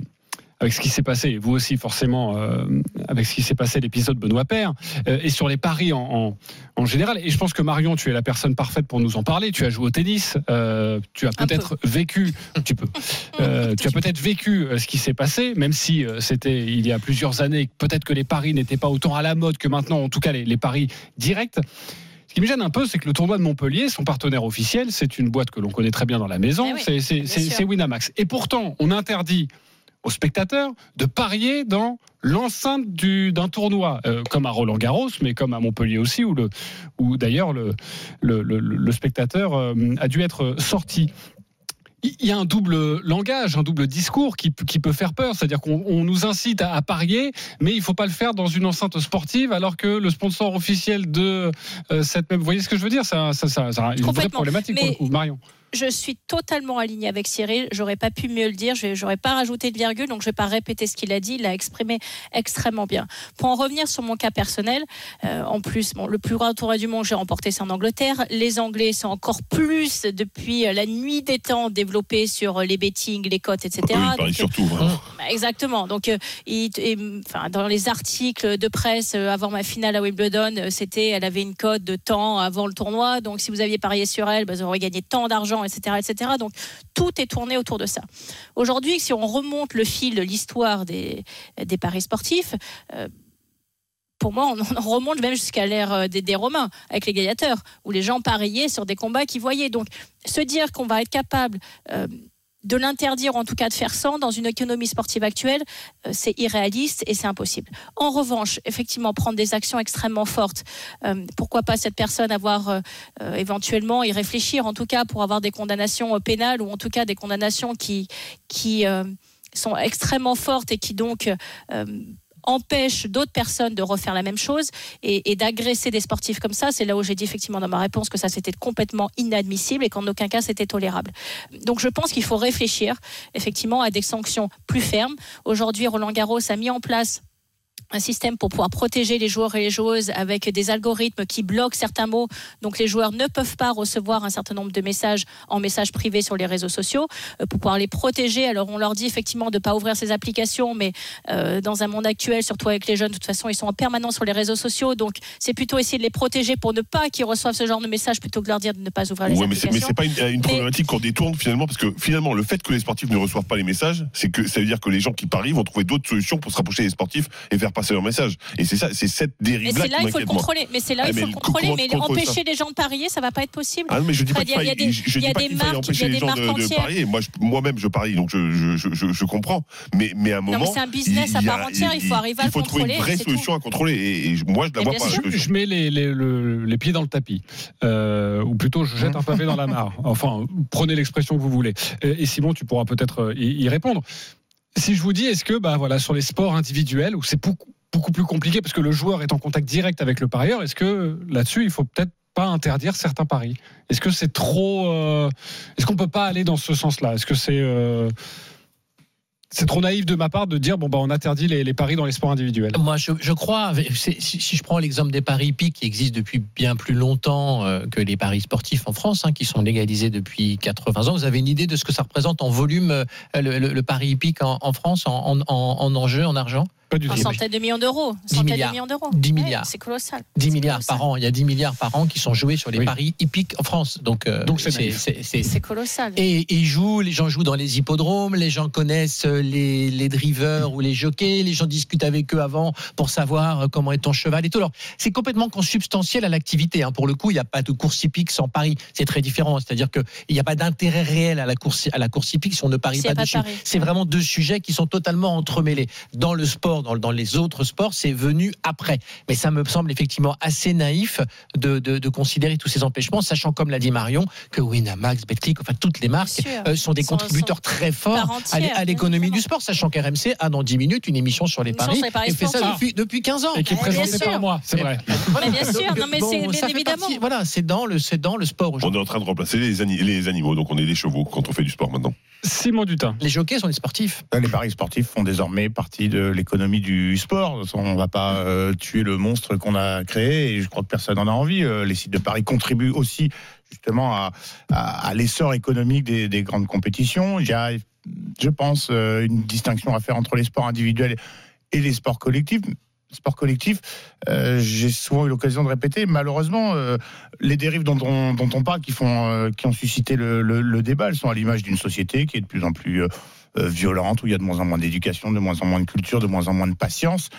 avec ce qui s'est passé, vous aussi forcément, euh, avec ce qui s'est passé l'épisode Benoît Père, euh, et sur les paris en, en, en, général. Et je pense que Marion, tu es la personne parfaite pour nous en parler. Tu as joué au tennis, euh, tu as peut-être vécu, tu peux, euh, tu as peut-être vécu ce qui s'est passé, même si c'était il y a plusieurs années. Peut-être que les paris n'étaient pas autant à la mode que maintenant, en tout cas les, les paris directs. Ce qui me gêne un peu, c'est que le tournoi de Montpellier, son partenaire officiel, c'est une boîte que l'on connaît très bien dans la maison, Eh oui, c'est Winamax. Et pourtant, on interdit aux spectateurs de parier dans l'enceinte d'un tournoi, euh, comme à Roland Garros, mais comme à Montpellier aussi, où, le, où d'ailleurs le, le, le, le, spectateur euh, a dû être sorti il y a un double langage, un double discours qui, qui peut faire peur. C'est-à-dire qu'on nous incite à, à, parier, mais il ne faut pas le faire dans une enceinte sportive, alors que le sponsor officiel de euh, cette même. Vous voyez ce que je veux dire? Ça, ça, ça, ça une vraie problématique mais... pour le coup, Marion je suis totalement alignée avec Cyril. J'aurais pas pu mieux le dire. Je n'aurais pas rajouté de virgule, donc je vais pas répéter ce qu'il a dit. Il l'a exprimé extrêmement bien. Pour en revenir sur mon cas personnel, euh, en plus, bon, le plus grand tournoi du monde, j'ai remporté, c'est en Angleterre. Les Anglais sont encore plus depuis la nuit des temps développés sur les bettings, les cotes, etc. Oui, donc, surtout. Hein. Exactement. Donc, euh, il, et, enfin, dans les articles de presse euh, avant ma finale à Wimbledon, c'était, elle avait une cote de temps avant le tournoi. Donc, si vous aviez parié sur elle, bah, vous auriez gagné tant d'argent etc.. Donc tout est tourné autour de ça. Aujourd'hui, si on remonte le fil de l'histoire des, des paris sportifs, euh, pour moi, on, on remonte même jusqu'à l'ère des, des, Romains, avec les gladiateurs, où les gens pariaient sur des combats qu'ils voyaient. Donc, se dire qu'on va être capable euh, de l'interdire, en tout cas de faire sans, dans une économie sportive actuelle, euh, c'est irréaliste et c'est impossible. En revanche, effectivement, prendre des actions extrêmement fortes, euh, pourquoi pas cette personne avoir euh, éventuellement y réfléchir, en tout cas pour avoir des condamnations pénales ou en tout cas des condamnations qui, qui sont extrêmement fortes et qui donc empêche d'autres personnes de refaire la même chose et, d'agresser des sportifs comme ça, c'est là où j'ai dit effectivement dans ma réponse que ça c'était complètement inadmissible et qu'en aucun cas c'était tolérable. Donc je pense qu'il faut réfléchir effectivement à des sanctions plus fermes. Aujourd'hui, Roland Garros a mis en place un système pour pouvoir protéger les joueurs et les joueuses avec des algorithmes qui bloquent certains mots. Donc les joueurs ne peuvent pas recevoir un certain nombre de messages en messages privés sur les réseaux sociaux euh, pour pouvoir les protéger. Alors on leur dit effectivement de ne pas ouvrir ces applications, mais euh, dans un monde actuel, surtout avec les jeunes, de toute façon, ils sont en permanence sur les réseaux sociaux. Donc c'est plutôt essayer de les protéger pour ne pas qu'ils reçoivent ce genre de messages plutôt que de leur dire de ne pas ouvrir les ouais, applications. Mais c'est pas une, une problématique qu'on détourne finalement, parce que finalement le fait que les sportifs ne reçoivent pas les messages, c'est que ça veut dire que les gens qui parient vont trouver d'autres solutions pour se rapprocher des sportifs et faire faire passer leur message. Et c'est ça, c'est cette Mais dérive-là c'est qui là il faut le contrôler. Mais c'est là Ah, il faut mais le contrôler. Mais empêcher les gens de parier, ça va pas être possible. Ah non, mais je dis pas qu'il il y a des- il marques, il y empêcher a les des gens de, marques de entières. parier. Moi, je- moi-même, je parie, donc je, je, je, je- je comprends. Mais, mais à un Non, moment, mais c'est un business à il part entière, il faut arriver à il le faut trouver une contrôler, vraie c'est solution à contrôler. Et, moi, je la Mais vois pas. solution. Je mets les, les, le- les pieds dans le tapis, Euh, ou plutôt je jette un pavé dans la mare. Enfin, prenez l'expression que vous voulez. Et, Simon, tu pourras peut-être euh, y répondre. Si je vous dis, est-ce que, bah voilà, sur les sports individuels où c'est beaucoup, plus compliqué parce que le joueur est en contact direct avec le parieur, est-ce que là-dessus, il faut peut-être pas interdire certains paris? Est-ce que c'est trop euh, Est-ce qu'on peut pas aller dans ce sens-là? Est-ce que c'est euh, c'est trop naïf de ma part de dire bon bah on interdit les, paris dans les sports individuels. Moi, je, crois, si, je prends l'exemple des paris hippiques qui existent depuis bien plus longtemps euh, que les paris sportifs en France, hein, qui sont légalisés depuis 80 ans, vous avez une idée de ce que ça représente en volume euh, le, le- le pari hippique en, France, en, en, en- en argent? Pas du tout. centaines de millions d'euros. 10 Centaines de milliards. millions d'euros. 10 Ouais, milliards. C'est colossal. 10 milliards par an. Il y a 10 milliards par an qui sont joués sur les Oui. paris hippiques en France. Donc, euh, Donc c'est c'est naïf. c'est- c'est- C'est colossal. Et et ils jouent, les gens jouent dans les hippodromes, les gens connaissent euh, les, les drivers ou les jockeys, les gens discutent avec eux avant pour savoir euh, comment est ton cheval et tout. Alors, c'est complètement consubstantiel à l'activité. hein. Pour le coup, il n'y a pas de course hippique sans pari. C'est très différent. C'est-à-dire qu'il n'y a pas d'intérêt réel à la course, à la course hippique si on ne parie pas pas de dessus. C'est vraiment deux sujets qui sont totalement entremêlés. Dans le sport, dans, dans les autres sports, c'est venu après. Mais ça me semble effectivement assez naïf de, de- de considérer tous ces empêchements, sachant, comme l'a dit Marion, que Winamax, Betclic, enfin toutes les marques euh, sont des Sont- contributeurs très forts à l'é- entière, à l'économie du sport, sachant qu'RMC a dans 10 minutes une émission sur les paris sur les paris et fait ça depuis, depuis 15 ans. Et qui est Bien présenté par moi, c'est vrai. Mais bien sûr, non mais bon, c'est bien évidemment. partie- voilà, c'est dans le c'est dans le sport On est en train de remplacer les, ani- les animaux, donc on est des chevaux quand on fait du sport maintenant. Simon Dutin. Les jockeys sont des sportifs. Les paris sportifs font désormais partie de l'économie du sport. On ne va pas euh, tuer le monstre qu'on a créé et je crois que personne n'en a envie. Euh, les sites de paris contribuent aussi justement à, l'essor économique des, des grandes compétitions. Il y a, je pense, euh, une distinction à faire entre les sports individuels et les sports collectifs. Sport collectif, euh, j'ai souvent eu l'occasion de répéter, malheureusement, les dérives dont on, parle, qui, font, qui ont suscité le, le- débat, elles sont à l'image d'une société qui est de plus en plus violente, où il y a de moins en moins d'éducation, de moins en moins de culture, de moins en moins de patience.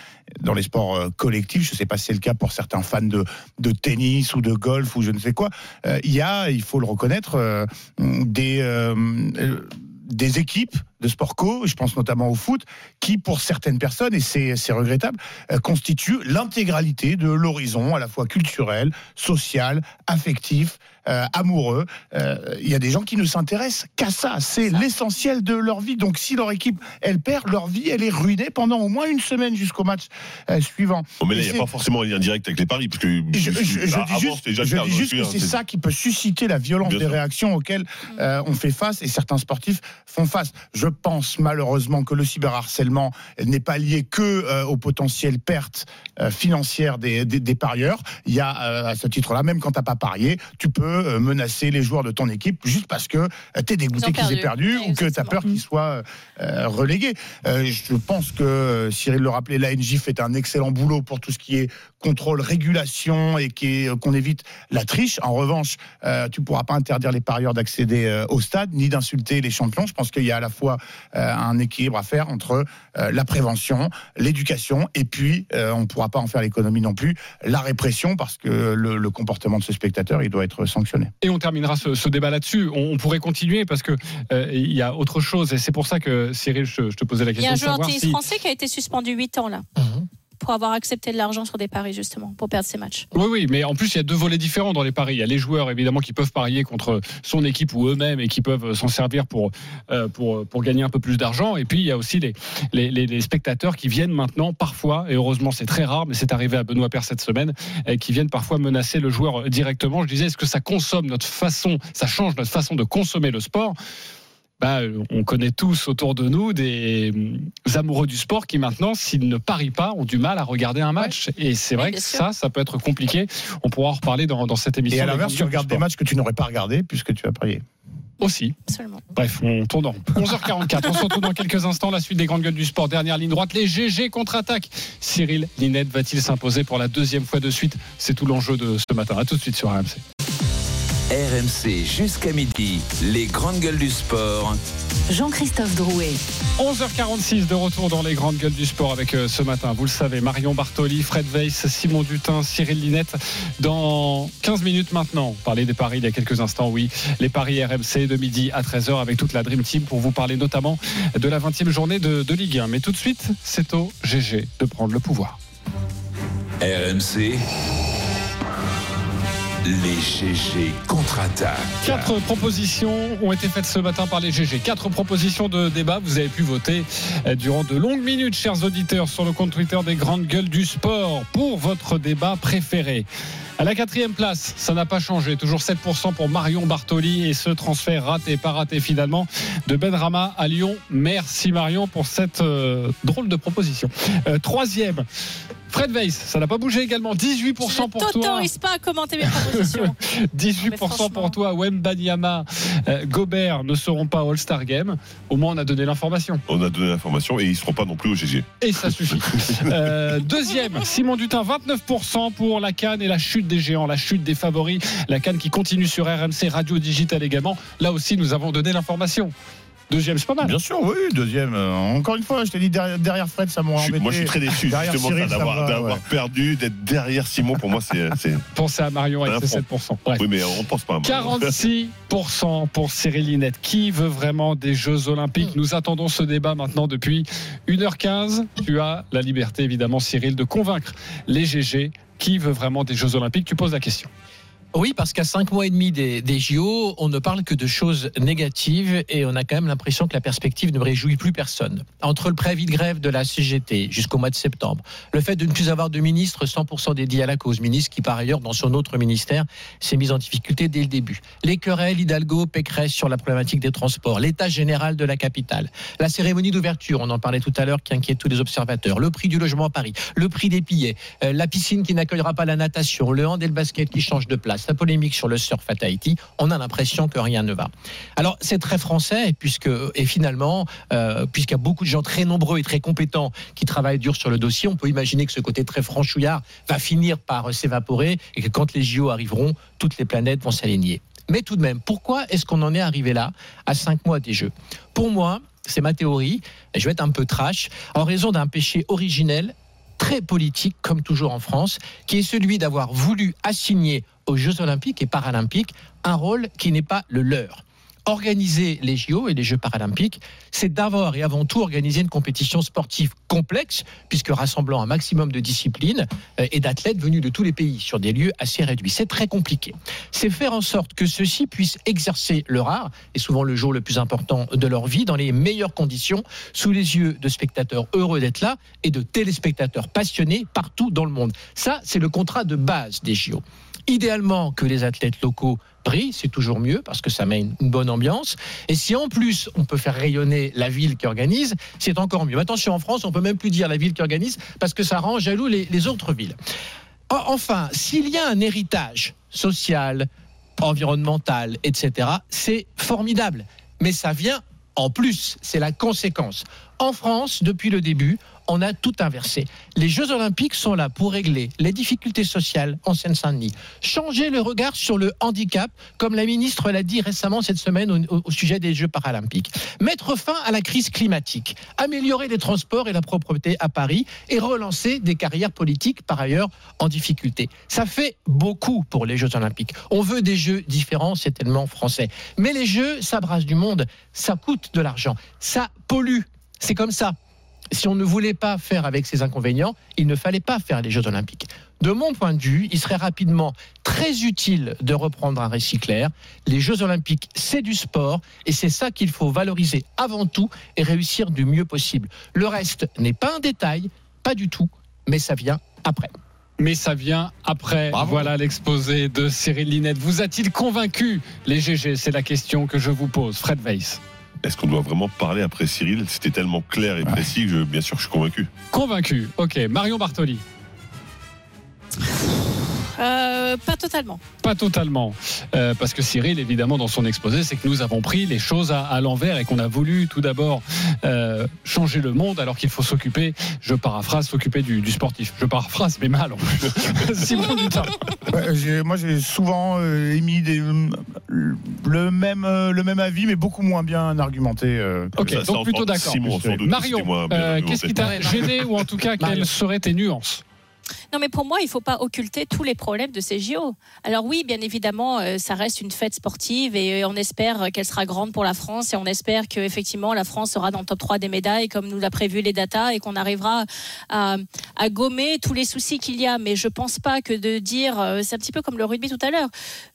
Dans les sports euh, collectifs, je ne sais pas si c'est le cas pour certains fans de, tennis ou de golf ou je ne sais quoi, euh, il y a, il faut le reconnaître, euh, des, euh, euh, des équipes de sport co, je pense notamment au foot, qui pour certaines personnes, et c'est c'est regrettable, euh, constituent l'intégralité de l'horizon à la fois culturel, social, affectif, euh, amoureux. Euh, Il y a des gens qui ne s'intéressent qu'à ça. C'est l'essentiel de leur vie. Donc si leur équipe, elle perd, leur vie, elle est ruinée pendant au moins une semaine jusqu'au match euh, suivant. Bon, mais là, il n'y a pas forcément un lien direct avec les paris, parce que je, je- je bah, dis juste, déjà je dis juste que c'est c'est- ça qui peut susciter la violence Bien des sûr. réactions auxquelles euh, on fait face et certains sportifs font face. Je pense malheureusement que le cyberharcèlement n'est pas lié que euh, aux potentielles pertes euh, financières des, des- des parieurs. Il y a euh, à ce titre-là, même quand tu n'as pas parié, tu peux euh, menacer les joueurs de ton équipe juste parce que tu es dégoûté qu'ils aient perdu ou que tu as peur qu'ils soient relégués. Je pense que Cyril le rappelait, l'ANJ fait un excellent boulot pour tout ce qui est contrôle, régulation et qu'on évite la triche. En revanche, tu pourras pas interdire les parieurs d'accéder au stade ni d'insulter les champions. Je pense qu'il y a à la fois un équilibre à faire entre la prévention, l'éducation et puis on ne pourra pas en faire l'économie non plus, la répression parce que le, le comportement de ce spectateur il doit être sanctionné. Et on terminera ce, ce débat là-dessus. On, on pourrait continuer parce que euh, il y a autre chose et c'est pour ça que Cyril, je, je te posais la Il y a question un de joueur de savoir tennis si français qui a été suspendu 8 ans là. Pour avoir accepté de l'argent sur des paris justement, pour perdre ses matchs. Oui, oui, mais en plus, il y a deux volets différents dans les paris. Il y a les joueurs, évidemment, qui peuvent parier contre son équipe ou eux-mêmes et qui peuvent s'en servir pour, euh, pour, pour gagner un peu plus d'argent. Et puis, il y a aussi les, les, spectateurs qui viennent maintenant, parfois, et heureusement, c'est très rare, mais c'est arrivé à Benoît Père cette semaine, euh, qui viennent parfois menacer le joueur directement. Je disais, est-ce que ça consomme notre façon, ça change notre façon de consommer le sport? Bah, on connaît tous autour de nous des euh, amoureux du sport qui maintenant, s'ils ne parient pas, ont du mal à regarder un match. Et c'est vrai que ça, ça peut être compliqué. On pourra en reparler dans, dans cette émission. Et à l'inverse, tu regardes des matchs que tu n'aurais pas regardés puisque tu as parié. Aussi. Absolument. Bref, on tourne en rond. 11h44. on se retrouve dans quelques instants. La suite des grandes gueules du sport. Dernière ligne droite. Les GG contre-attaque. Cyril Linette va-t-il s'imposer pour la deuxième fois de suite? C'est tout l'enjeu de ce matin. À tout de suite sur RMC. RMC jusqu'à midi, les grandes gueules du sport. Jean-Christophe Drouet. 11h46 de retour dans les grandes gueules du sport avec euh, ce matin, vous le savez, Marion Bartoli, Fred Weiss, Simon Dutin, Cyril Linette. Dans 15 minutes maintenant, parler des paris il y a quelques instants, oui, les paris RMC de midi à 13h avec toute la Dream Team pour vous parler notamment de la 20e journée de, de Ligue 1. Mais tout de suite, c'est au GG de prendre le pouvoir. RMC. Les GG contre-attaque. Quatre propositions ont été faites ce matin par les GG. Quatre propositions de débat. Vous avez pu voter euh, durant de longues minutes, chers auditeurs, sur le compte Twitter des grandes gueules du sport pour votre débat préféré. À la quatrième place, ça n'a pas changé. Toujours 7% pour Marion Bartoli et ce transfert raté, pas raté finalement, de Ben Rama à Lyon. Merci Marion pour cette euh, drôle de proposition. Euh, troisième. Fred Weiss, ça n'a pas bougé également. 18% pour Je toi. t'autorise pas à commenter mes propositions. 18% pour toi, Wembanyama, euh, Gobert ne seront pas All-Star Game. Au moins, on a donné l'information. On a donné l'information et ils ne seront pas non plus au GG. Et ça suffit. Euh, deuxième, Simon Dutin, 29% pour la Cannes et la chute des géants, la chute des favoris. La Cannes qui continue sur RMC, Radio Digital également. Là aussi, nous avons donné l'information. Deuxième, c'est pas mal. Bien sûr, oui, deuxième. Euh, encore une fois, je t'ai dit derrière, derrière Fred, ça m'aurait embêté. moi, je suis très déçu justement d'avoir ouais. perdu, d'être derrière Simon. Pour moi, c'est. Pensez à Marion avec ses front. 7%. Bref. Oui, mais on pense pas. à Marion. 46% pour Cyril Linette. Qui veut vraiment des Jeux Olympiques? Nous attendons ce débat maintenant depuis 1h15. Tu as la liberté, évidemment, Cyril, de convaincre les GG. Qui veut vraiment des Jeux Olympiques? Tu poses la question. Oui, parce qu'à cinq mois et demi des, JO, on ne parle que de choses négatives et on a quand même l'impression que la perspective ne réjouit plus personne. Entre le préavis de grève de la CGT jusqu'au mois de septembre, le fait de ne plus avoir de ministre 100% dédié à la cause, ministre qui par ailleurs dans son autre ministère s'est mis en difficulté dès le début, les querelles Hidalgo, Pécresse sur la problématique des transports, l'état général de la capitale, la cérémonie d'ouverture, on en parlait tout à l'heure, qui inquiète tous les observateurs, le prix du logement à Paris, le prix des billets, euh, la piscine qui n'accueillera pas la natation, le hand et le basket qui changent de place, la polémique sur le surf à Tahiti, on a l'impression que rien ne va. Alors c'est très français puisque et finalement euh, puisqu'il y a beaucoup de gens très nombreux et très compétents qui travaillent dur sur le dossier, on peut imaginer que ce côté très franchouillard va finir par s'évaporer et que quand les JO arriveront, toutes les planètes vont s'aligner. Mais tout de même, pourquoi est-ce qu'on en est arrivé là à cinq mois des Jeux? Pour moi, c'est ma théorie, je vais être un peu trash, en raison d'un péché originel très politique, comme toujours en France, qui est celui d'avoir voulu assigner aux Jeux Olympiques et Paralympiques un rôle qui n'est pas le leur. Organiser les JO et les Jeux paralympiques, c'est d'abord et avant tout organiser une compétition sportive complexe, puisque rassemblant un maximum de disciplines euh, et d'athlètes venus de tous les pays sur des lieux assez réduits. C'est très compliqué. C'est faire en sorte que ceux-ci puissent exercer leur art, et souvent le jour le plus important de leur vie, dans les meilleures conditions, sous les yeux de spectateurs heureux d'être là et de téléspectateurs passionnés partout dans le monde. Ça, c'est le contrat de base des JO. Idéalement que les athlètes locaux brillent, c'est toujours mieux parce que ça met une bonne ambiance. Et si en plus on peut faire rayonner la ville qui organise, c'est encore mieux. Attention, en France, on peut même plus dire la ville qui organise parce que ça rend jaloux les, autres villes. En- Enfin, s'il y a un héritage social, environnemental, etc., c'est formidable. Mais ça vient en plus, c'est la conséquence. En France, depuis le début, on a tout inversé. Les Jeux Olympiques sont là pour régler les difficultés sociales en Seine-Saint-Denis, changer le regard sur le handicap, comme la ministre l'a dit récemment cette semaine au, sujet des Jeux paralympiques, mettre fin à la crise climatique, améliorer les transports et la propreté à Paris et relancer des carrières politiques par ailleurs en difficulté. Ça fait beaucoup pour les Jeux Olympiques. On veut des Jeux différents, c'est tellement français. Mais les Jeux, ça brasse du monde, ça coûte de l'argent, ça pollue. C'est comme ça. Si on ne voulait pas faire avec ces inconvénients, il ne fallait pas faire les Jeux Olympiques. De mon point de vue, il serait rapidement très utile de reprendre un récit clair. Les Jeux Olympiques, c'est du sport et c'est ça qu'il faut valoriser avant tout et réussir du mieux possible. Le reste n'est pas un détail, pas du tout, mais ça vient après. Mais ça vient après. Voilà l'exposé de Cyril Linette. Vous a-t-il convaincu les GG C'est la question que je vous pose. Fred Weiss. Est-ce qu'on doit vraiment parler après Cyril? C'était tellement clair et précis que je- bien sûr je suis convaincu. Convaincu. Ok. Marion Bartoli. Euh, pas totalement. Pas totalement. Euh, parce que Cyril, évidemment, dans son exposé, c'est que nous avons pris les choses à, à l'envers et qu'on a voulu tout d'abord euh, changer le monde alors qu'il faut s'occuper, je paraphrase, s'occuper du, du sportif. Je paraphrase, mais mal en plus. Simon Dutin. Ouais, moi, j'ai souvent euh, émis des- le, même, euh, le même avis, mais beaucoup moins bien argumenté. euh, Ok, ça. donc plutôt d'accord. Marion, euh, qu'est-ce qui t'a gêné ou en tout cas quelles seraient tes nuances Non, mais pour moi, il ne faut pas occulter tous les problèmes de ces JO. Alors oui, bien évidemment, euh, ça reste une fête sportive et euh, on espère qu'elle sera grande pour la France et on espère qu'effectivement la France sera dans le top 3 des médailles comme nous l'a prévu les datas et qu'on arrivera à, gommer tous les soucis qu'il y a. Mais je pense pas que de dire, euh, c'est un petit peu comme le rugby tout à l'heure,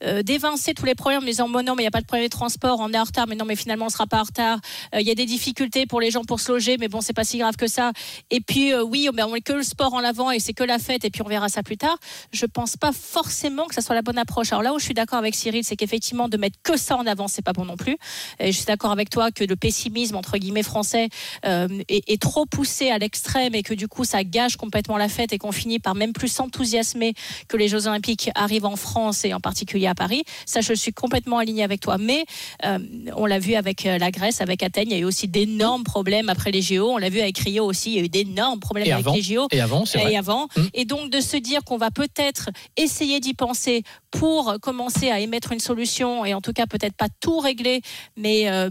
euh, d'évincer tous les problèmes en disant, bon, non, mais il n'y a pas de problème de transport, on est en retard, mais non, mais finalement on sera pas en retard. Euh, Il y a des difficultés pour les gens pour se loger, mais bon, c'est pas si grave que ça. Et puis euh, oui, on met que le sport en avant et c'est que la fête et puis on verra ça plus tard. Je pense pas forcément que ça soit la bonne approche. Alors là où je suis d'accord avec Cyril, c'est qu'effectivement de mettre que ça en avant, c'est pas bon non plus. Et je suis d'accord avec toi que le pessimisme entre guillemets français euh, est, est trop poussé à l'extrême et que du coup ça gâche complètement la fête et qu'on finit par même plus s'enthousiasmer que les Jeux Olympiques arrivent en France et en particulier à Paris. Ça, je suis complètement alignée avec toi. Mais euh, on l'a vu avec euh, la Grèce, avec Athènes, il y a eu aussi d'énormes problèmes après les JO. On l'a vu avec Rio aussi, il y a eu d'énormes problèmes Et avec avant. les JO. Et avant, c'est vrai. Et avant. Mm. Et donc de se dire qu'on va peut-être essayer d'y penser pour commencer à émettre une solution et en tout cas peut-être pas tout régler, mais euh,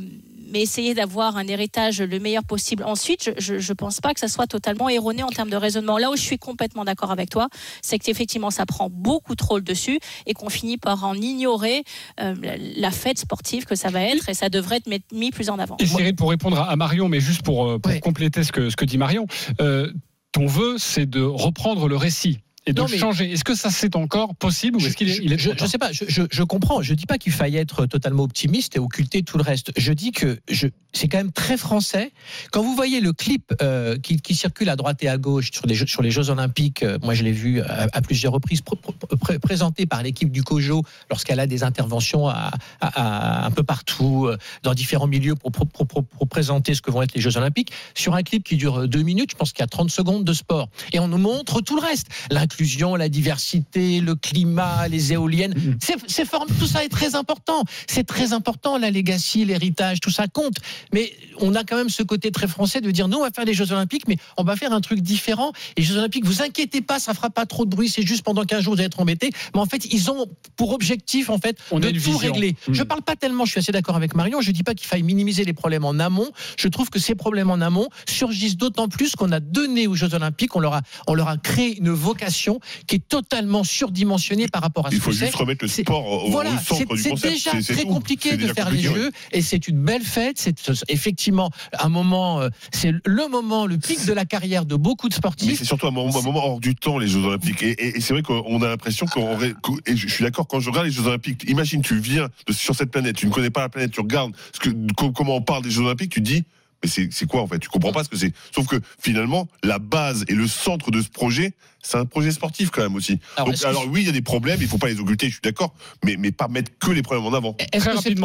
mais essayer d'avoir un héritage le meilleur possible. Ensuite, je ne pense pas que ça soit totalement erroné en termes de raisonnement. Là où je suis complètement d'accord avec toi, c'est qu'effectivement, ça prend beaucoup trop le dessus et qu'on finit par en ignorer euh, la, fête sportive que ça va être et ça devrait être mis plus en avant. Et Cyril, pour répondre à Marion, mais juste pour, euh, compléter ce que, ce que dit Marion, euh, ton vœu, c'est de reprendre le récit et de Non, le mais- changer. Est-ce que ça, c'est encore possible ou est-ce qu'il est, il est je, je sais pas, je, je, je comprends. Je dis pas qu'il faille être totalement optimiste et occulter tout le reste. Je dis que je, c'est quand même très français. Quand vous voyez le clip euh, qui, qui circule à droite et à gauche sur les Jeux, sur les Jeux Olympiques, euh, moi je l'ai vu à, à plusieurs reprises pr- pr- pr- présenté par l'équipe du COJO lorsqu'elle a des interventions à, à- à- un peu partout, euh, dans différents milieux pour, pour, pour- pour- pour présenter ce que vont être les Jeux Olympiques. Sur un clip qui dure deux minutes, je pense qu'il y a 30 secondes de sport. Et on nous montre tout le reste. L'inclusion, la diversité, le climat, les éoliennes. C'est, c'est tout ça est très important. C'est très important, la legacy, l'héritage, tout ça compte. Mais on a quand même ce côté très français de dire, nous, on va faire les Jeux Olympiques, mais on va faire un truc différent. Et les Jeux Olympiques, vous inquiétez pas, ça fera pas trop de bruit, c'est juste pendant 15 jours, vous allez être embêtés. Mais en fait, ils ont pour objectif, en fait, On de tout vision. régler. Mm. Je parle pas tellement, je suis assez d'accord avec Marion, je dis pas qu'il faille minimiser les problèmes en amont. Je trouve que ces problèmes en amont surgissent d'autant plus qu'on a donné aux Jeux Olympiques, on leur a, on leur a créé une vocation qui est totalement surdimensionnée par rapport à ce Il faut que juste remettre le sport au, au voilà, centre c'est du c'est concept. déjà C'est- c'est très tout. compliqué de déjà faire les jeux et c'est une belle fête. C'est effectivement un moment, euh, c'est le moment, le pic de la carrière de beaucoup de Mais sportifs. c'est surtout un moment, un moment hors du temps, les Jeux Olympiques. Et, et- et c'est vrai qu'on a l'impression qu'on. qu'au- Et je suis d'accord, quand je regarde les Jeux Olympiques, imagine, tu viens de, sur cette planète, tu ne connais pas la planète, tu regardes ce que, co- comment on parle des Jeux Olympiques, tu te dis. Mais c'est c'est quoi en fait? Tu comprends pas ce que c'est. Sauf que finalement, la base et le centre de ce projet, c'est un projet sportif quand même aussi. Alors, Donc, que- oui, il y a des problèmes, il faut pas les occulter, je suis d'accord, mais, mais pas mettre que les problèmes en avant.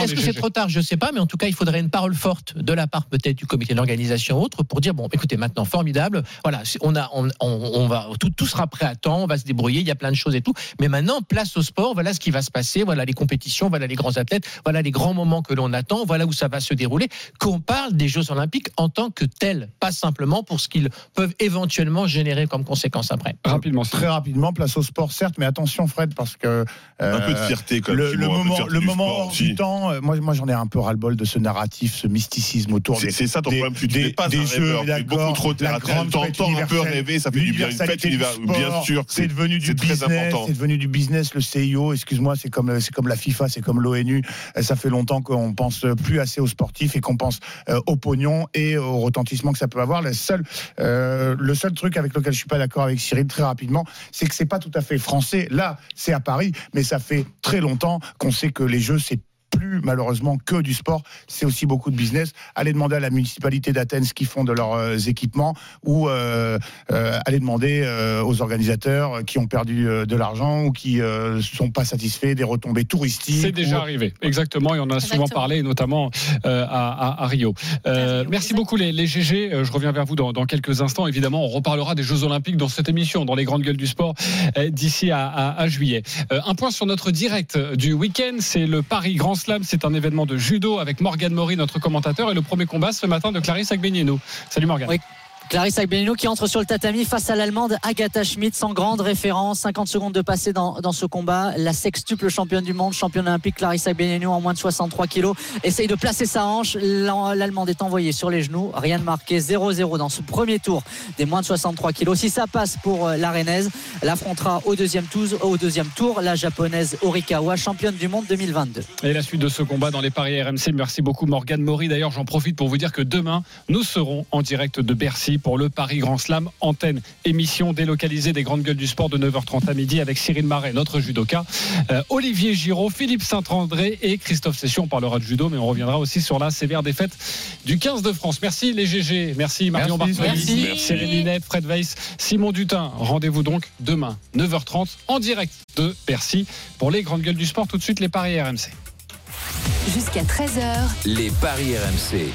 Est-ce que c'est trop tard? Je ne sais pas, mais en tout cas, il faudrait une parole forte de la part peut-être du comité d'organisation ou autre pour dire bon, écoutez, maintenant, formidable, voilà, on a, on, on- on va, tout, tout sera prêt à temps, on va se débrouiller, il y a plein de choses et tout, mais maintenant, place au sport, voilà ce qui va se passer, voilà les compétitions, voilà les grands athlètes, voilà les grands moments que l'on attend, voilà où ça va se dérouler, qu'on parle des Jeux Olympiques en tant que tels, pas simplement pour ce qu'ils peuvent éventuellement générer comme conséquence après. Rapidement, Très rapidement, place au sport, certes, mais attention, Fred, parce que. Un peu de fierté, quand même, Le, le moment, le du moment sport hors du temps, euh, moi, moi j'en ai un peu ras-le-bol de ce narratif, ce mysticisme autour C'est- des. c'est ça ton des- problème, tu fais pas des un jeux, rêveur, beaucoup trop la grande t'entends un peu rêver, ça fait du bien, une fête bien sport, sûr, C'est c'est- devenu du c'est très business, important. c'est devenu du business, le CIO, excuse-moi, c'est comme, c'est comme la FIFA, c'est comme l'ONU. Euh, Ça fait longtemps qu'on pense plus assez aux sportifs et qu'on pense euh, au pognon et au retentissement que ça peut avoir. Le seul, euh, le seul truc avec lequel je suis pas d'accord avec Cyril rapidement, c'est que c'est pas tout à fait français. Là, c'est à Paris, mais ça fait très longtemps qu'on sait que les Jeux, c'est plus malheureusement que du sport, c'est aussi beaucoup de business. Allez demander à la municipalité d'Athènes ce qu'ils font de leurs euh, équipements ou euh, euh, allez demander euh, aux organisateurs qui ont perdu de l'argent ou qui ne sont pas satisfaits des retombées touristiques. C'est déjà ou- arrivé, exactement, et on en a souvent parlé, notamment euh, à, à- à Rio. Euh, merci beaucoup les, les GG, je reviens vers vous dans, dans quelques instants. Évidemment, on reparlera des Jeux Olympiques dans cette émission, dans les grandes gueules du sport, d'ici à, à- à juillet. Euh, un point sur notre direct du week-end, c'est le Paris Grand C'est un événement de judo avec Morgane Maury, notre commentateur, et le premier combat ce matin de Clarisse Agbenienou. Salut Morgane. Oui. Clarisse Agbenino qui entre sur le tatami face à l'Allemande Agatha Schmidt, sans grande référence. 50 secondes de passé dans, ce combat. La sextuple championne du monde, championne olympique Clarisse Agbenino en moins de 63 kilos, essaye de placer sa hanche. L'Allemande est envoyée sur les genoux. Rien de marqué. 0-0 dans ce premier tour des moins de 63 kilos. Si ça passe pour euh, la Rennaise, elle affrontera au deuxième, tour, au deuxième tour la japonaise Orikawa, championne du monde 2022. Et la suite de ce combat dans les paris RMC. Merci beaucoup Morgane Maury. D'ailleurs, j'en profite pour vous dire que demain, nous serons en direct de Bercy pour le Paris Grand Slam antenne émission délocalisée des grandes gueules du sport de 9h30 à midi avec Cyril Marais, notre judoka, euh, Olivier Giraud, Philippe Saint-André et Christophe Session. On parlera de judo, mais on reviendra aussi sur la sévère défaite du 15 de France. Merci les GG. Merci Marion Bartoli, Merci. Cyril Linette, Fred Weiss, Simon Dutin. Rendez-vous donc demain, 9h30 en direct de Bercy pour les grandes gueules du sport. Tout de suite, les paris RMC. Jusqu'à 13h, Les paris RMC.